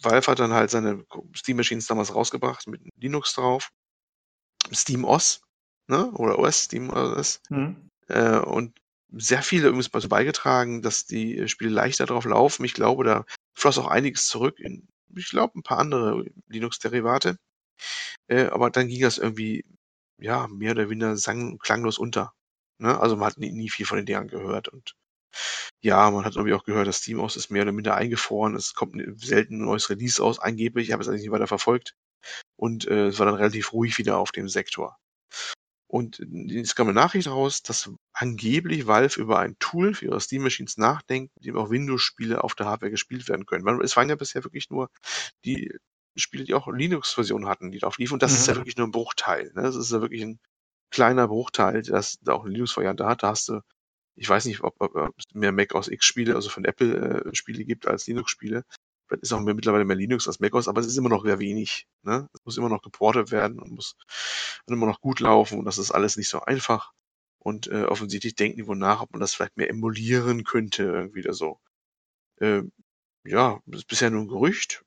Valve hat dann halt seine Steam Machines damals rausgebracht mit Linux drauf. Steam OS, ne? Oder OS, Steam OS. Mhm. Äh, und sehr viele übrigens dazu beigetragen, dass die Spiele leichter drauf laufen. Ich glaube, da floss auch einiges zurück in, ich glaube, ein paar andere Linux-Derivate. Äh, aber dann ging das irgendwie, ja, mehr oder weniger sang klanglos unter. Ne? Also man hat nie, nie viel von den Dingern gehört und ja, man hat irgendwie auch gehört, das Steam-OS ist mehr oder minder eingefroren. Es kommt selten ein neues Release aus, angeblich. Ich habe es eigentlich nicht weiter verfolgt. Und äh, es war dann relativ ruhig wieder auf dem Sektor. Und es kam eine Nachricht raus, dass angeblich Valve über ein Tool für ihre Steam Machines nachdenkt, mit dem auch Windows-Spiele auf der Hardware gespielt werden können. Weil es waren ja bisher wirklich nur die Spiele, die auch Linux-Versionen hatten, die drauf liefen. Und das mhm. ist ja mhm. wirklich nur ein Bruchteil. Ne? Das ist ja wirklich ein kleiner Bruchteil, das da auch eine Linux-Variante hat. Da hast du ich weiß nicht, ob, ob, ob es mehr Mac OS X-Spiele, also von Apple äh, Spiele gibt als Linux-Spiele. Ist auch mittlerweile mehr Linux als Mac OS, aber es ist immer noch sehr wenig. Ne? Es muss immer noch geportet werden und muss immer noch gut laufen und das ist alles nicht so einfach. Und äh, offensichtlich denken die wohl nach, ob man das vielleicht mehr emulieren könnte, irgendwie oder so. Äh, ja, das ist bisher nur ein Gerücht.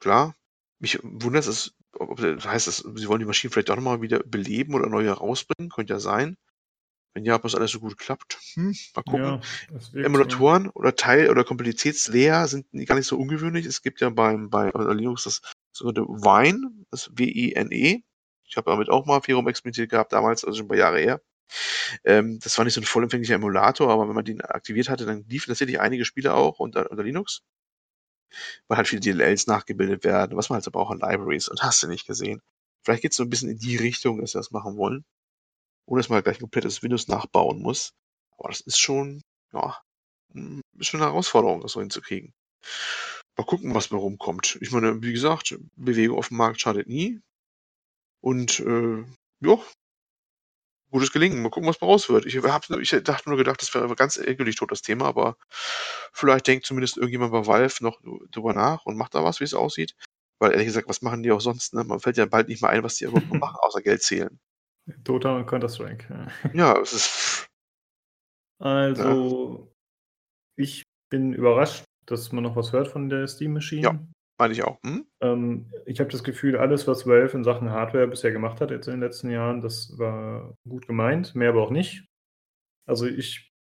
Klar. Mich wundert es, ob das heißt, dass sie wollen die Maschinen vielleicht auch nochmal wieder beleben oder neu herausbringen. Könnte ja sein. Wenn ja, ob das alles so gut klappt. Hm, mal gucken. Ja, Emulatoren so. oder Teil- oder Komplexitätsleer sind gar nicht so ungewöhnlich. Es gibt ja beim, bei Linux das sogenannte Wine, das W-I-N-E. Ich habe damit auch mal viel rumexperimentiert gehabt, damals, also schon ein paar Jahre her. Ähm, das war nicht so ein vollempfänglicher Emulator, aber wenn man den aktiviert hatte, dann liefen tatsächlich einige Spiele auch unter, unter Linux. Weil halt viele DLLs nachgebildet werden, was man halt so braucht an Libraries und hast du nicht gesehen. Vielleicht geht es so ein bisschen in die Richtung, dass sie das machen wollen ohne dass man gleich ein komplettes Windows nachbauen muss. Aber das ist schon, ja, hm, ist schon eine Herausforderung, das so hinzukriegen. Mal gucken, was bei rumkommt. Ich meine, wie gesagt, Bewegung auf dem Markt schadet nie. Und äh, ja, gutes Gelingen. Mal gucken, was bei raus wird. Ich, hab, ich dachte nur gedacht, das wäre ganz endgültig tot, das Thema, aber vielleicht denkt zumindest irgendjemand bei Valve noch drüber nach und macht da was, wie es aussieht. Weil ehrlich gesagt, was machen die auch sonst? Ne? Man fällt ja bald nicht mehr ein, was die überhaupt machen, außer Geld zählen. Dota und Counter-Strike. Ja, es ist. Also, ja. ich bin überrascht, dass man noch was hört von der Steam Machine. Ja, meine ich auch. Hm? Ähm, ich habe das Gefühl, alles, was Valve in Sachen Hardware bisher gemacht hat, jetzt in den letzten Jahren, das war gut gemeint, mehr aber auch nicht. Also, ich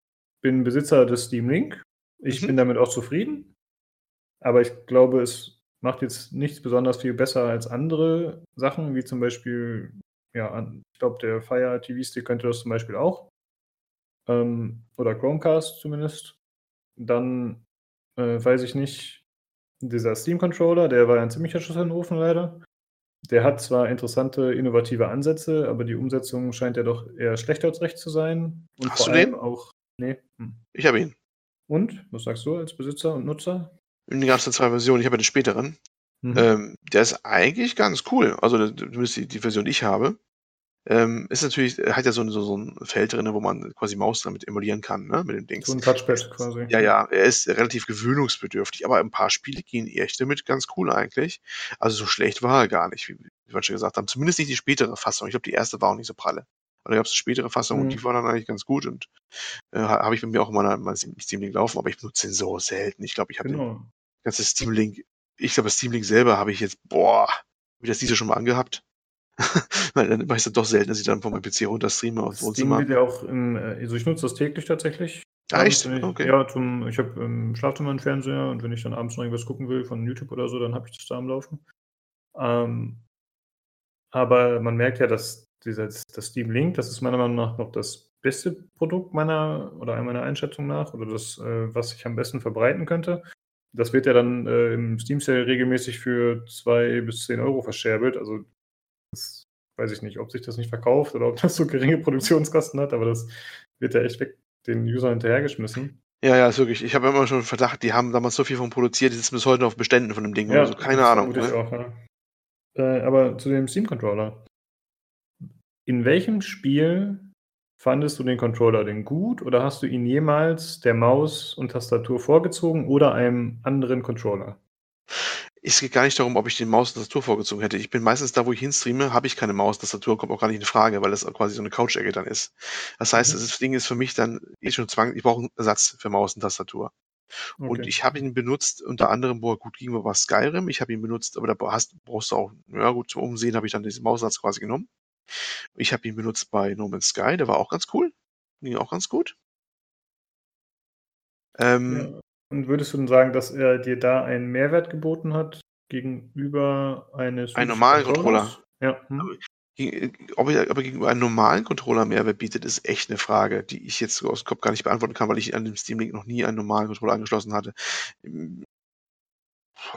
bin Besitzer des Steam Link. Ich mhm. bin damit auch zufrieden. Aber ich glaube, es macht jetzt nichts besonders viel besser als andere Sachen, wie zum Beispiel ja, ich glaube, der Fire TV Stick könnte das zum Beispiel auch. Ähm, oder Chromecast zumindest. Dann äh, weiß ich nicht, dieser Steam Controller, der war ein ziemlicher Schuss in den Ofen leider. Der hat zwar interessante, innovative Ansätze, aber die Umsetzung scheint ja doch eher schlecht als recht zu sein. Und Hast du den? auch. Nee. Hm. Ich habe ihn. Und? Was sagst du als Besitzer und Nutzer? In den ganzen zwei Versionen. Ich habe den späteren. Mhm. Ähm, der ist eigentlich ganz cool. Also zumindest die, die Version, die ich habe. Ähm, ist natürlich, hat ja so, so, so ein Feld drin, wo man quasi Maus damit emulieren kann, ne, mit dem Dings. So ein Touchpad quasi. Ja, ja, er ist relativ gewöhnungsbedürftig, aber ein paar Spiele gehen echt damit ganz cool eigentlich. Also so schlecht war er gar nicht, wie, wie wir schon gesagt haben. Zumindest nicht die spätere Fassung. Ich glaube, die erste war auch nicht so pralle. Und dann gab es eine spätere Fassung mhm. und die war dann eigentlich ganz gut und äh, habe ich bei mir auch immer mal Steam Link laufen, aber ich benutze den so selten. Ich glaube, ich habe genau. den ganze Steam Link, ich glaube, Steam Link selber habe ich jetzt, boah, wie das diese schon mal angehabt. Weil dann mache ich es doch selten, dass ich dann von meinem PC runter streame und Wohnzimmer. Wird ja auch im, also ich nutze das täglich tatsächlich. Ah, echt? Ich, okay. Ja, zum, ich habe im Schlafzimmer einen Fernseher und wenn ich dann abends noch irgendwas gucken will von YouTube oder so, dann habe ich das da am Laufen. Ähm, aber man merkt ja, dass dieses, das Steam Link, das ist meiner Meinung nach noch das beste Produkt meiner oder meiner Einschätzung nach oder das, äh, was ich am besten verbreiten könnte. Das wird ja dann äh, im Steam Sale regelmäßig für zwei bis zehn Euro verscherbelt. Also das weiß ich nicht, ob sich das nicht verkauft oder ob das so geringe Produktionskosten hat, aber das wird ja echt weg den User hinterhergeschmissen. Ja, ja, ist wirklich. Ich habe immer schon Verdacht, die haben damals so viel von produziert, die sitzen bis heute noch auf Beständen von dem Ding. Ja, also keine Ahnung. Ne? Auch, ja. äh, aber zu dem Steam-Controller. in welchem Spiel fandest du den Controller denn gut oder hast du ihn jemals der Maus und Tastatur vorgezogen oder einem anderen Controller? Es geht gar nicht darum, ob ich den Maus und Tastatur vorgezogen hätte. Ich bin meistens da, wo ich hinstreame, habe ich keine Maus, Tastatur, kommt auch gar nicht in Frage, weil das quasi so eine Couch-Ecke dann ist. Das heißt, Mhm. das Ding ist für mich dann eh schon zwang, ich brauche einen Ersatz für Maus und Tastatur. Und Okay. ich habe ihn benutzt, unter anderem, wo er gut ging, war Skyrim. Ich habe ihn benutzt, aber da hast, brauchst du auch, ja gut, zum Umsehen habe ich dann diesen Maussatz quasi genommen. Ich habe ihn benutzt bei No Man's Sky, der war auch ganz cool. Ging auch ganz gut. Ähm, Ja. Und würdest du denn sagen, dass er dir da einen Mehrwert geboten hat gegenüber eines Einen normalen Controllers? Controller. Ja. Hm? Ob er aber gegenüber einem normalen Controller Mehrwert bietet, ist echt eine Frage, die ich jetzt so aus dem Kopf gar nicht beantworten kann, weil ich an dem Steam Link noch nie einen normalen Controller angeschlossen hatte. Ähm,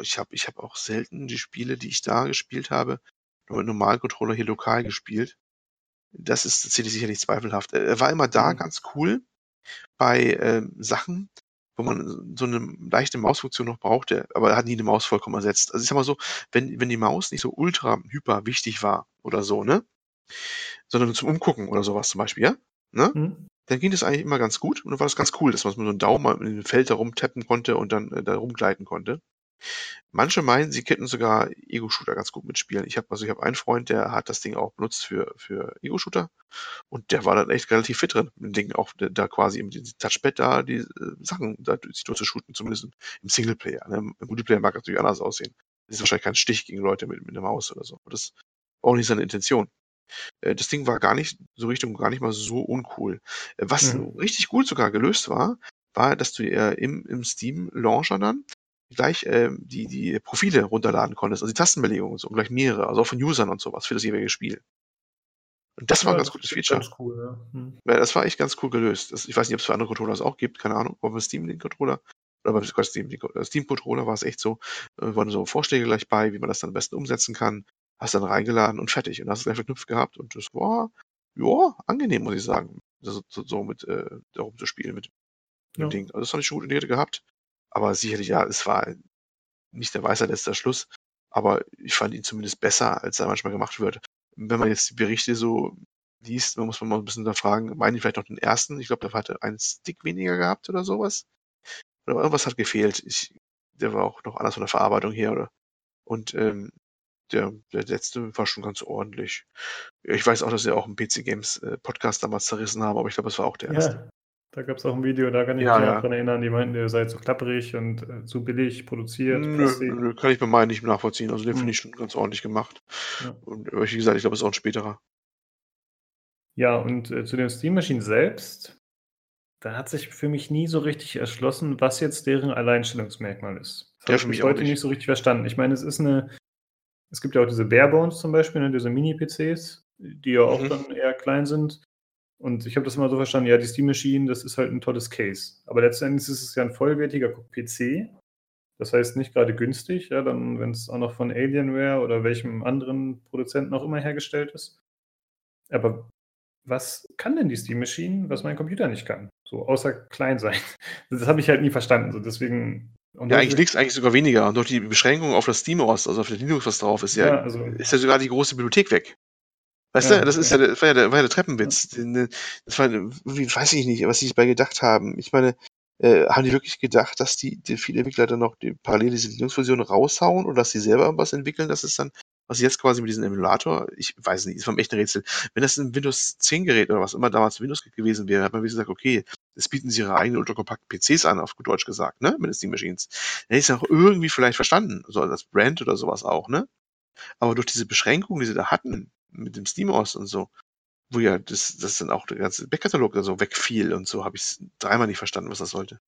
Ich habe ich hab auch selten die Spiele, die ich da gespielt habe, nur mit normalen Controller hier lokal gespielt. Das ist tatsächlich sicherlich zweifelhaft. Er war immer da Mhm. ganz cool bei ähm, Sachen, wo man so eine leichte Mausfunktion noch brauchte, aber er hat nie eine Maus vollkommen ersetzt. Also ich sag mal so, wenn, wenn die Maus nicht so ultra hyper wichtig war oder so, ne? Sondern zum Umgucken oder sowas zum Beispiel, ja? Ne? Hm? Dann ging das eigentlich immer ganz gut und dann war das ganz cool, dass man so einen Daumen mal in dem Feld da rumtappen konnte und dann äh, da rumgleiten konnte. Manche meinen, sie könnten sogar Ego-Shooter ganz gut mitspielen. Ich habe also ich habe einen Freund, der hat das Ding auch benutzt für, für Ego-Shooter und der war dann echt relativ fit drin, mit dem Ding auch da quasi mit dem Touchpad da die äh, Sachen da sich durchzushooten, zumindest im Singleplayer. Ne? Im Multiplayer mag das natürlich anders aussehen. Das ist wahrscheinlich kein Stich gegen Leute mit, mit einer Maus oder so. Aber das war auch nicht seine Intention. Äh, Das Ding war gar nicht so Richtung gar nicht mal so uncool. Äh, Was Mhm. richtig gut sogar gelöst war, war, dass du äh, im, im Steam Launcher dann gleich ähm, die, die Profile runterladen konntest, also die Tastenbelegungen und so, und gleich mehrere, also auch von Usern und sowas für das jeweilige Spiel. Und das war ein ganz das gutes Feature. ganz cool, ja. Hm. Ja, das war echt ganz cool gelöst. Das, ich weiß nicht, ob es für andere Controller das auch gibt, keine Ahnung, aber beim Steam Link Controller oder beim Steam, äh, Controller war es echt so, äh, waren so Vorschläge gleich bei, wie man das dann am besten umsetzen kann. Hast dann reingeladen und fertig. Und hast es gleich verknüpft gehabt und das war, ja, angenehm, muss ich sagen, so, so, mit äh, da rumzuspielen mit, mit Ja. dem Ding. Also das fand ich schon gut in die Rede gehabt. Aber sicherlich, ja, es war nicht der Weisheit letzter Schluss, aber ich fand ihn zumindest besser, als er manchmal gemacht wird. Wenn man jetzt die Berichte so liest, dann muss man mal ein bisschen da fragen, meinen die vielleicht noch den ersten? Ich glaube, der hatte einen Stick weniger gehabt oder sowas. Oder irgendwas hat gefehlt. Ich, der war auch noch anders von der Verarbeitung her, oder? Und ähm, der, der letzte war schon ganz ordentlich. Ich weiß auch, dass sie auch einen PC Games äh, Podcast damals zerrissen haben, aber ich glaube, das war auch der erste. Da gab es auch ein Video, da kann ich Ja, mich ja. dran erinnern, die meinten, ihr seid zu klapperig und äh, zu billig produziert. Nö, nö, kann ich bei meinen nicht nachvollziehen. Also den Hm. finde ich schon ganz ordentlich gemacht. Ja. Und äh, wie gesagt, ich glaube, es ist auch ein späterer. Ja, und äh, zu den Steam Machines selbst, da hat sich für mich nie so richtig erschlossen, was jetzt deren Alleinstellungsmerkmal ist. Das Ja, habe ich mich heute nicht. nicht so richtig verstanden. Ich meine, es ist eine, es gibt ja auch diese Barebones zum Beispiel, ne, diese Mini-PCs, die ja auch Mhm. dann eher klein sind. Und ich habe das immer so verstanden, ja, die Steam Machine, das ist halt ein tolles Case. Aber letztendlich ist es ja ein vollwertiger PC. Das heißt nicht gerade günstig, ja, dann, wenn es auch noch von Alienware oder welchem anderen Produzenten auch immer hergestellt ist. Aber was kann denn die Steam Machine, was mein Computer nicht kann? So, außer klein sein. Das habe ich halt nie verstanden. So, deswegen. und Ja, das eigentlich ist- nichts, eigentlich sogar weniger. Und durch die Beschränkung auf das SteamOS, also auf der Linux, was drauf ist, ja, Ja, also- ist ja sogar die große Bibliothek weg. Weißt Ja, du, das ist ja. das war ja der, war ja der Treppenwitz. Das war, irgendwie weiß ich nicht, was sie sich bei gedacht haben. Ich meine, äh, haben die wirklich gedacht, dass die, die viele Entwickler dann noch die, parallel diese Linux-Version raushauen oder dass sie selber irgendwas entwickeln? Das ist dann, was sie jetzt quasi mit diesem Emulator, ich weiß nicht, ist vom echten Rätsel. Wenn das ein Windows 10 Gerät oder was immer damals Windows gewesen wäre, hat man wie gesagt, okay, das bieten sie ihre eigenen ultrakompakten PCs an, auf gut Deutsch gesagt, ne, mit den Steam Machines. Dann hätte ich es auch irgendwie vielleicht verstanden, so als Brand oder sowas auch, ne? Aber durch diese Beschränkungen, die sie da hatten, mit dem SteamOS und so, wo ja das, das dann auch der ganze Backkatalog so wegfiel und so, habe ich dreimal nicht verstanden, was das sollte.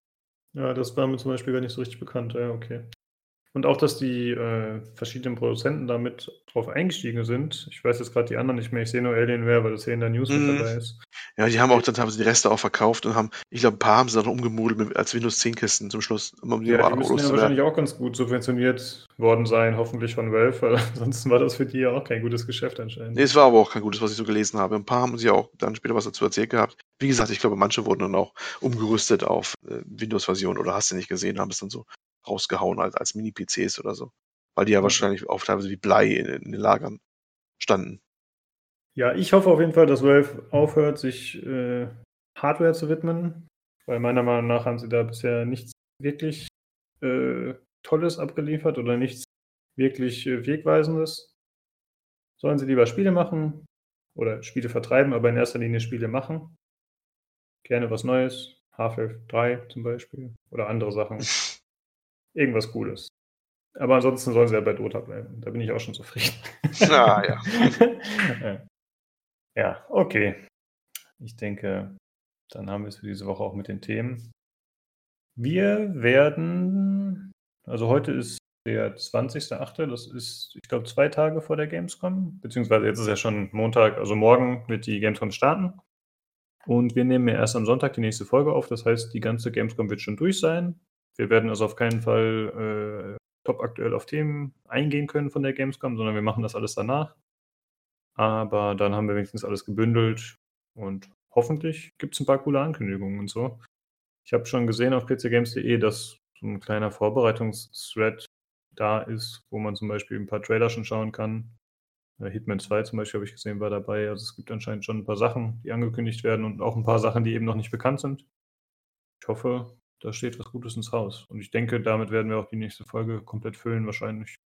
Ja, das war mir zum Beispiel gar nicht so richtig bekannt. Ja, okay. Und auch, dass die äh, verschiedenen Produzenten damit drauf eingestiegen sind. Ich weiß jetzt gerade die anderen nicht mehr. Ich sehe nur Alienware, weil das hier in der News Mhm. mit dabei ist. Ja, die haben auch dann teilweise die Reste auch verkauft und haben, ich glaube, ein paar haben sie dann umgemodelt mit, als Windows 10 Kisten zum Schluss, um die Ja, die müssen ja wahrscheinlich auch ganz gut subventioniert worden sein, hoffentlich von Valve, weil ansonsten war das für die ja auch kein gutes Geschäft anscheinend. Nee, es war aber auch kein gutes, was ich so gelesen habe. Ein paar haben sie auch dann später was dazu erzählt gehabt. Wie gesagt, ich glaube, manche wurden dann auch umgerüstet auf äh, Windows-Version oder hast du nicht gesehen, haben es dann so rausgehauen als, als Mini-PCs oder so. Weil die ja Ja. wahrscheinlich auch teilweise wie Blei in, in den Lagern standen. Ja, ich hoffe auf jeden Fall, dass Valve aufhört, sich äh, Hardware zu widmen, weil meiner Meinung nach haben sie da bisher nichts wirklich äh, Tolles abgeliefert oder nichts wirklich äh, Wegweisendes. Sollen sie lieber Spiele machen oder Spiele vertreiben, aber in erster Linie Spiele machen. Gerne was Neues, Half-Life 3 zum Beispiel oder andere Sachen. Irgendwas Cooles. Aber ansonsten sollen sie ja bei Dota bleiben. Da bin ich auch schon zufrieden. Ah, ja. ja. okay. Ich denke, dann haben wir es für diese Woche auch mit den Themen. Wir werden, also heute ist der 20.8., das ist, ich glaube, zwei Tage vor der Gamescom, beziehungsweise jetzt ist ja schon Montag, also morgen wird die Gamescom starten. Und wir nehmen ja erst am Sonntag die nächste Folge auf, das heißt, die ganze Gamescom wird schon durch sein. Wir werden also auf keinen Fall äh, top aktuell auf Themen eingehen können von der Gamescom, sondern wir machen das alles danach. Aber dann haben wir wenigstens alles gebündelt und hoffentlich gibt es ein paar coole Ankündigungen und so. Ich habe schon gesehen auf pcgames.de, dass so ein kleiner Vorbereitungsthread da ist, wo man zum Beispiel ein paar Trailer schon schauen kann. Äh, Hitman 2 zum Beispiel habe ich gesehen, war dabei. Also es gibt anscheinend schon ein paar Sachen, die angekündigt werden und auch ein paar Sachen, die eben noch nicht bekannt sind. Ich hoffe, da steht was Gutes ins Haus. Und ich denke, damit werden wir auch die nächste Folge komplett füllen, wahrscheinlich.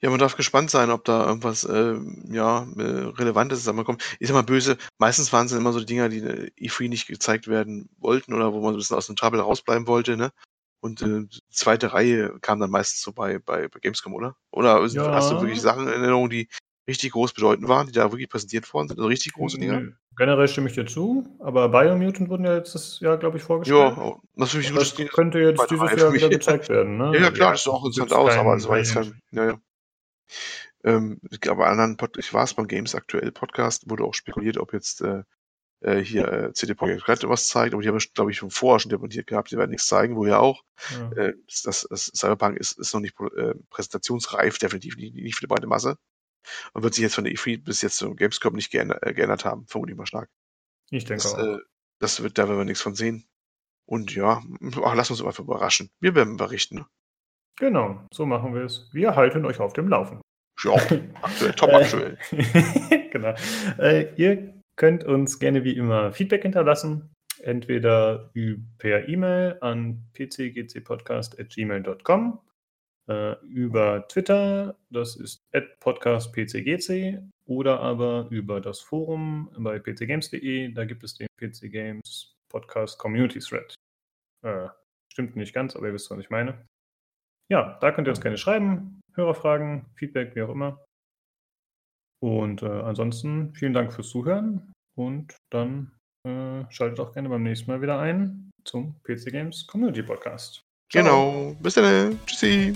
Ja, man darf gespannt sein, ob da irgendwas äh, ja, äh, Relevantes zusammenkommt. Ich sag mal böse, meistens waren es immer so die Dinger, die äh, E3 nicht gezeigt werden wollten oder wo man so ein bisschen aus dem Trouble rausbleiben wollte, ne? Und äh, die zweite Reihe kam dann meistens so bei, bei, bei Gamescom, oder? Oder ja. hast du wirklich Sachen in Erinnerung, die richtig groß bedeutend waren, die da wirklich präsentiert worden sind? Also richtig große Dinger? Generell stimme ich dir zu, aber Biomutant wurden ja jetzt Jahr, glaube ich, vorgestellt. Ja, oh, das, mich das könnte jetzt dieses Jahr wieder gezeigt werden. Ne? Ja, ja klar, das sieht auch interessant aus, aber es war jetzt kein. Ja, ja. Ähm, aber anderen Pod ich war es beim Games Aktuell Podcast, wurde auch spekuliert, ob jetzt äh, äh hier äh, CD Projekt Red was zeigt, aber die haben, glaube ich, schon vorher schon demontiert gehabt, die werden nichts zeigen, wo ja auch. Ja. Äh, das, das, das, Cyberpunk ist, ist noch nicht äh, präsentationsreif, definitiv nicht, nicht für die breite Masse. Und wird sich jetzt von der E3 bis jetzt zum Gamescom nicht geändert, äh, geändert haben, vermute ich mal stark. Ich denke das, auch. Äh, das wird, da werden wir nichts von sehen. Und ja, ach, lass uns einfach überraschen. Wir werden berichten. Genau, so machen wir es. Wir halten euch auf dem Laufen. Ja, aktuell, top aktuell. genau. Äh, ihr könnt uns gerne wie immer Feedback hinterlassen. Entweder per E-Mail an pcgcpodcast.gmail.com äh, über Twitter, das ist podcastpcgc, oder aber über das Forum bei pcgames.de, da gibt es den PC Games Podcast Community Thread. Äh, stimmt nicht ganz, aber ihr wisst, was ich meine. Ja, da könnt ihr uns gerne schreiben, Hörerfragen, Feedback, wie auch immer. Und äh, ansonsten vielen Dank fürs Zuhören und dann äh, schaltet auch gerne beim nächsten Mal wieder ein zum PC Games Community Podcast. Ciao. Genau. Bis dann. Tschüssi.